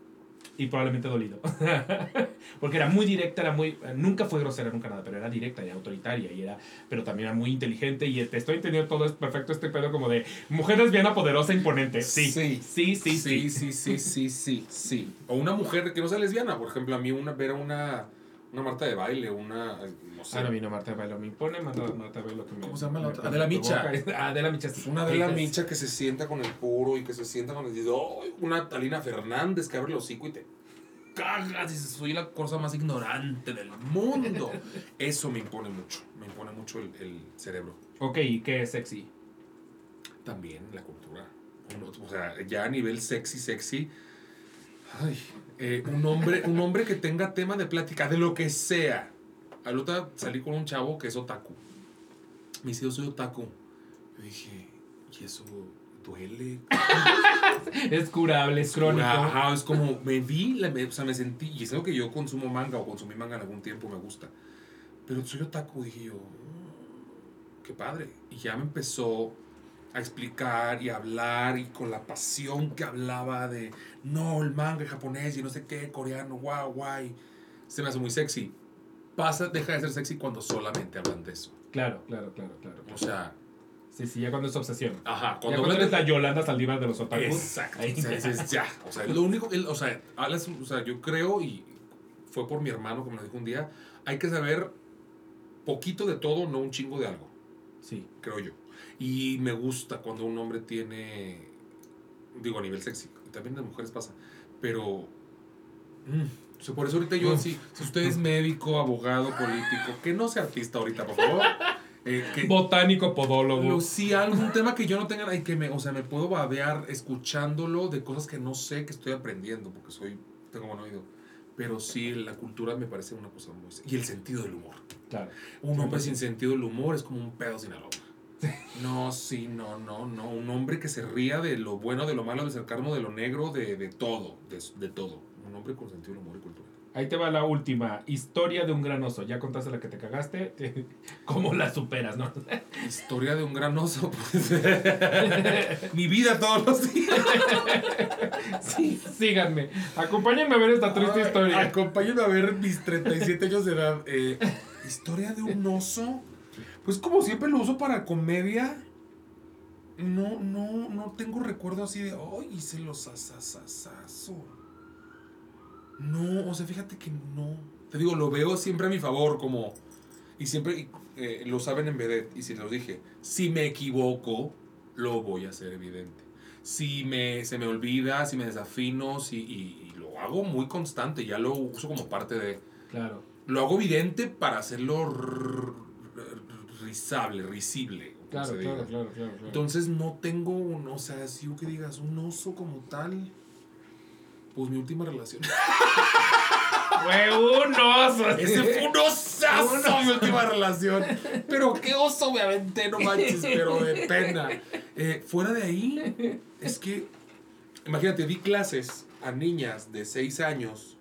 y probablemente dolido. Porque era muy directa, era muy. Nunca fue grosera, nunca nada, pero era directa y autoritaria. Y era, pero también era muy inteligente. Y te estoy entendiendo todo es perfecto este pedo como de mujer lesbiana poderosa, imponente. Sí, Sí. sí, sí, sí. sí, sí, sí, sí, sí, sí. O una mujer que no sea lesbiana, por ejemplo, a mí una, ver a una, una Marta de baile, una, no sé, Ah, no vino Marta de Bailo, me impone. Marta, Marta de Bailo que me. ¿Cómo se llama la otra? Adela Micha. Ah, Adela Micha. sí. una de la Hijas. micha que se sienta con el puro y que se sienta con el ¡ay! una Talina Fernández que abre el hocico y te cagas y dices, soy la cosa más ignorante del mundo. Eso me impone mucho, me impone mucho el, el cerebro. Ok, ¿y qué es sexy? También la cultura. O sea, ya a nivel sexy, sexy. Ay, eh, un, hombre, un hombre que tenga tema de plática, de lo que sea. Al otro salí con un chavo que es otaku. Me dice, yo soy otaku. Yo dije, ¿y eso duele? Es curable, es crónico. Ajá, es como, me vi, la- me- o sea, me sentí, y es algo que yo consumo manga o consumí manga en algún tiempo, me gusta. Pero soy otaku, dije yo, "Mm, qué padre. Y ya me empezó a explicar y a hablar y con la pasión que hablaba de, no, el manga japonés y no sé qué, coreano, guau, guay. Se me hace muy sexy. Pasa, deja de ser sexy cuando solamente hablan de eso. Claro, claro, claro, claro. O sea, Sí, sí, ya cuando es obsesión. Ajá, Ya cuando cuando hablan eres la Yolanda Saldívar de los otakus. Exacto. Ahí. Sea, dices, ya. O sea, lo único, el- o sea, hablas- o sea, yo creo, y fue por mi hermano que me lo dijo un día, hay que saber poquito de todo, no un chingo de algo, Sí. creo yo. Y me gusta cuando un hombre tiene, digo, a nivel sexy, y también de mujeres pasa, pero... mm, o sea, por eso ahorita yo, si, si usted es médico, abogado, político, que no sea artista ahorita, por favor. eh, que, Botánico, podólogo. Lo- si algún tema que yo no tenga, ay, que me, o sea, me puedo babear escuchándolo de cosas que no sé que estoy aprendiendo, porque soy, tengo buen oído. Pero sí, la cultura me parece una cosa muy... Y el sentido del humor. Claro. Un hombre sin sentido del humor es como un pedo sin aroma. No, sí, no, no, no. Un hombre que se ría de lo bueno, de lo malo, de sarcasmo, de lo negro, de, de todo, de, de todo. Un hombre con sentido del humor y cultura. Ahí te va la última. Historia de un gran oso. Ya contaste la que te cagaste. ¿Cómo la superas, no? Historia de un gran oso. pues. Mi vida todos los días. Sí, síganme. Acompáñenme a ver esta triste Ay, historia. Acompáñenme a ver mis 37 años de edad. Eh, historia de un oso. Pues como siempre lo uso para comedia. No, no, no tengo recuerdo así de, ay, hice los asasasazo. No, o sea, fíjate que no. Te digo, lo veo siempre a mi favor, como. Y siempre eh, lo saben en vedette. Y si lo dije, si me equivoco, lo voy a hacer evidente. Si me, se me olvida, si me desafino, si, y, y lo hago muy constante, ya lo uso como parte de. Claro. Lo hago evidente para hacerlo r- r- risable, risible. Claro, claro, claro, claro, claro. Entonces no tengo un, o sea, si yo que digas, un oso como tal. Pues mi última relación. Fue un oso. Ese fue un osazo mi última relación. Pero qué oso me aventé, no manches, pero de pena. Eh, fuera de ahí, es que, imagínate, di clases a niñas de 6 años,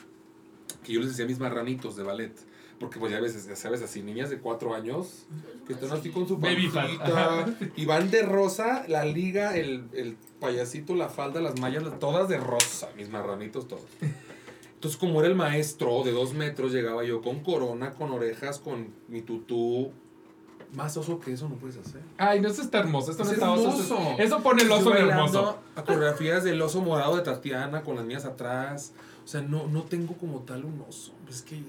que yo les decía mis marranitos de ballet. Porque pues ya ves, ya sabes, así, niñas de 4 años, que están así con su ajá. y van de rosa, la liga, el, el payasito, la falda, las mallas, todas de rosa, mis marranitos todos. Entonces, como era el maestro de dos metros, llegaba yo con corona, con orejas, con mi tutú. Más oso que eso no puedes hacer. Ay, no, eso está hermoso. Esto no Es está oso. hermoso. Eso, eso pone el oso en hermoso. A coreografías del oso morado de Tatiana con las mías atrás. O sea, no, no tengo como tal un oso. Es que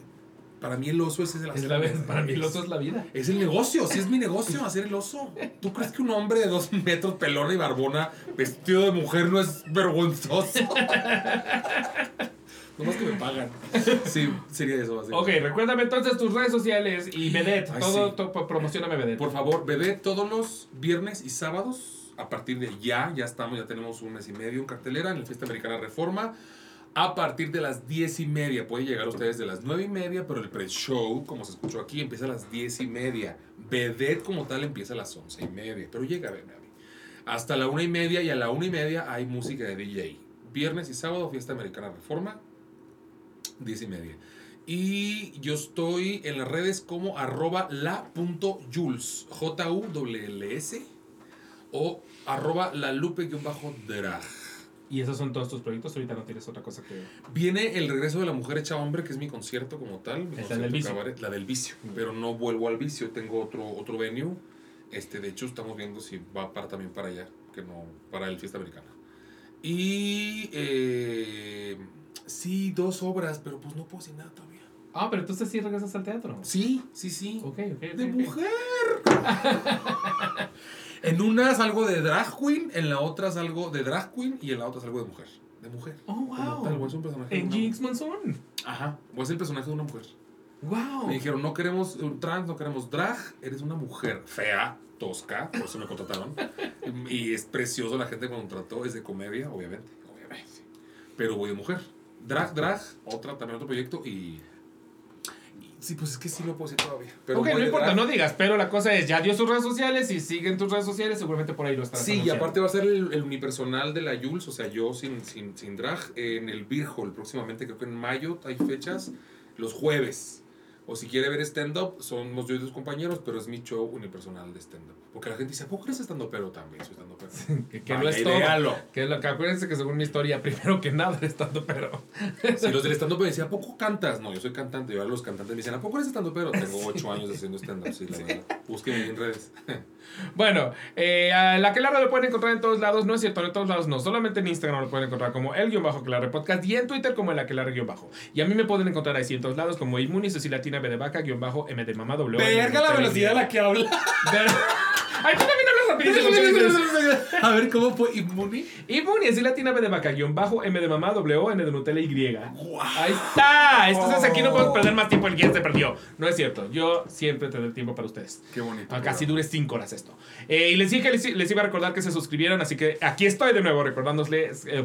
para mí el oso es el Es la vez, para mí el oso es la vida. Es el negocio, sí es mi negocio hacer el oso. ¿Tú crees que un hombre de dos metros, pelona y barbona, vestido de mujer, no es vergonzoso? No más que me pagan. Sí, sería eso. básicamente. Ok, recuérdame entonces tus redes sociales y Vedette. Ay, todo, sí. to- promocioname Vedette. Por favor, bebé todos los viernes y sábados. A partir de ya, ya estamos, ya tenemos un mes y medio en cartelera en la Fiesta Americana Reforma. A partir de las 10 y media, puede llegar ustedes de las 9 y media, pero el pre-show, como se escuchó aquí, empieza a las 10 y media. Vedette como tal empieza a las 11 y media, pero llega a verme a mí. Hasta la 1 y media y a la 1 y media hay música de DJ. Viernes y sábado, Fiesta Americana Reforma, 10 y media. Y yo estoy en las redes como arroba la.jules, J-U-L-S, o arroba la lupe-drag. Y esos son todos tus proyectos. Ahorita no tienes otra cosa que. Viene el regreso de la mujer hecha hombre, que es mi concierto como tal. mi concierto del vicio. cabaret, la del vicio. Mm. Pero no vuelvo al vicio, tengo otro, otro venue. Este, de hecho, estamos viendo si va para, también para allá, que no, para el Fiesta Americana. Y eh, sí, dos obras, pero pues no puedo decir nada todavía. Ah, pero entonces sí regresas al teatro. Sí, sí, sí. Ok, ok. ok, De ok. mujer. en una salgo de drag queen, en la otra salgo de drag queen y en la otra salgo de mujer. De mujer. Oh, wow. tal, ser un personaje En Jinx mujer. Ajá. Voy a ser el personaje de una mujer. Wow. Me dijeron, no queremos un trans, no queremos drag, eres una mujer fea, tosca, por eso me contrataron. y es precioso la gente que me contrató, es de comedia, obviamente, obviamente. Pero voy de mujer. Drag, drag, otra, también otro proyecto y... y sí, pues es que sí lo puedo decir todavía. Pero ok, no importa, no digas, pero la cosa es, ya dio sus redes sociales y siguen tus redes sociales, seguramente por ahí lo estarás Sí, y anunciando. aparte va a ser el, el unipersonal de la Jules, o sea, yo sin, sin, sin drag, en el Beer Hall próximamente, creo que en mayo hay fechas, los jueves. O si quiere ver stand-up, somos yo y dos compañeros, pero es mi show unipersonal de stand-up. Porque la gente dice, ¿a poco eres stand-up? Pero también soy stand-up. Que, que no es todo. Que, lo, que acuérdense que según mi historia, primero que nada eres tanto pero. Si los del stand-up me decían, ¿a poco cantas? No, yo soy cantante. Yo a los cantantes me dicen, ¿a poco eres stand-up? Pero tengo ocho años haciendo stand-up, sí, la verdad. Búsquenme en redes. Bueno, eh, a la que lo pueden encontrar en todos lados. No es cierto, en todos lados no. Solamente en Instagram lo pueden encontrar como el guion bajo Aquelarre Podcast y en Twitter como el Aquelarre guion bajo. Y a mí me pueden encontrar ahí sí, en todos lados como Inmuni, Cecilia Tina B de Vaca, guion bajo M de Mamá W. Verga la velocidad a la que habla. Ay, tú también hablas rapidísimo. A ver, ¿cómo fue Inmuni? Inmuni, así latina B de vaca, guion bajo, M de mamá, W, N de Nutella Y. Ahí está. Entonces aquí no podemos perder más tiempo. El guía se perdió. No es cierto. Yo siempre tendré tiempo para ustedes. Qué bonito. Acá sí dure 5 horas esto. Eh, y les dije que les, les iba a recordar que se suscribieran, así que aquí estoy de nuevo recordándoles. eh,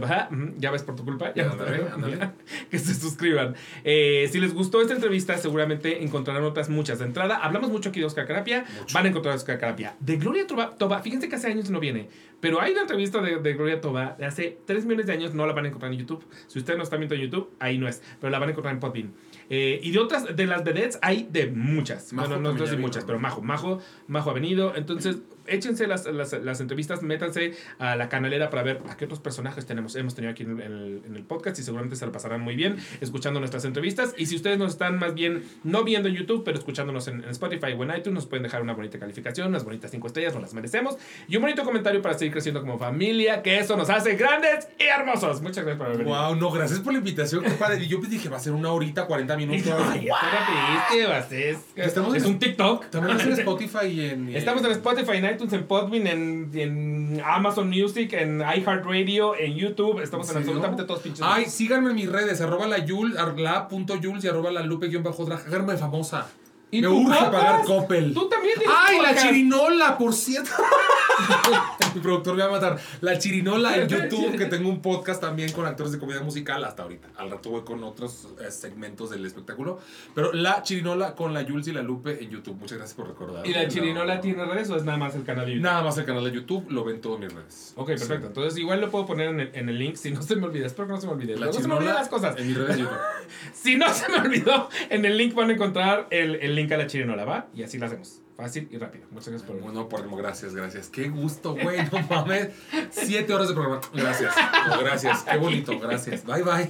ya ves por tu culpa. Ya ándale. ya, Que se suscriban. Eh, si les gustó esta entrevista, seguramente encontrarán otras muchas. De entrada, hablamos mucho aquí de Oscar Carapia. Mucho. Van a encontrar a Oscar Carapia. De Gloria Toba, Toba, fíjense que hace años no viene. Pero hay una entrevista de, de Gloria Toba de hace 3 millones de años, no la van a encontrar en YouTube. Si ustedes no están viendo en YouTube, ahí no es. Pero la van a encontrar en Podbean. Eh, y de otras, de las vedettes, hay de muchas. Majo bueno, no también sé si muchas, ¿no? pero Majo. Majo, Majo ha venido. Entonces, échense las, las, las entrevistas, métanse a la canalera para ver a qué otros personajes tenemos, hemos tenido aquí en el, en el podcast y seguramente se lo pasarán muy bien escuchando nuestras entrevistas. Y si ustedes nos están más bien no viendo en YouTube, pero escuchándonos en, en Spotify o en iTunes, nos pueden dejar una bonita calificación, unas bonitas cinco estrellas, nos las merecemos. Y un bonito comentario para seguir creciendo como familia, que eso nos hace grandes y hermosos. Muchas gracias por haber venido. Wow, no, gracias por la invitación. Qué padre. Y yo dije, va a ser una horita, 40 minutos. Ay, ya te vas, es, Estamos es en- un TikTok. También en Spotify y en. Estamos en Spotify, en iTunes, en Podbean, en, en Amazon Music, en iHeartRadio, en YouTube. Estamos en ¿Sí, absolutamente todos pinches. Ay, síganme en mis redes, arroba la Yul, ar- la punto Yuls y arroba la lupe guion bajo drag. Háganme famosa. ¿Y Me urge pagar Coppel. Tú también tienes ¡Ay, la chirinola, por cierto! Mi productor me va a matar. La chirinola en YouTube, que tengo un podcast también con actores de comedia musical hasta ahorita. Al rato voy con otros eh, segmentos del espectáculo. Pero la chirinola con la Jules y la Lupe en YouTube. Muchas gracias por recordar. ¿Y la chirinola tiene redes o es nada más el canal de YouTube? Nada más el canal de YouTube, lo ven todas mis redes. Ok, perfecto. Entonces igual lo puedo poner en el, en el link si no se me olvida. Espero que no se me olvide. La Luego se me olvidan las cosas. En mis redes de YouTube. Si no se me olvidó, en el link van a encontrar el, el link a la chirinola, ¿va? Y así lo hacemos. Fácil y rápido. Muchas gracias por. Bueno, por gracias, gracias. Qué gusto, güey. No mames. Siete horas de programa. Gracias. No, gracias. Qué bonito. Gracias. Bye, bye.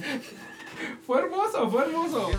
Fue hermoso, fue hermoso.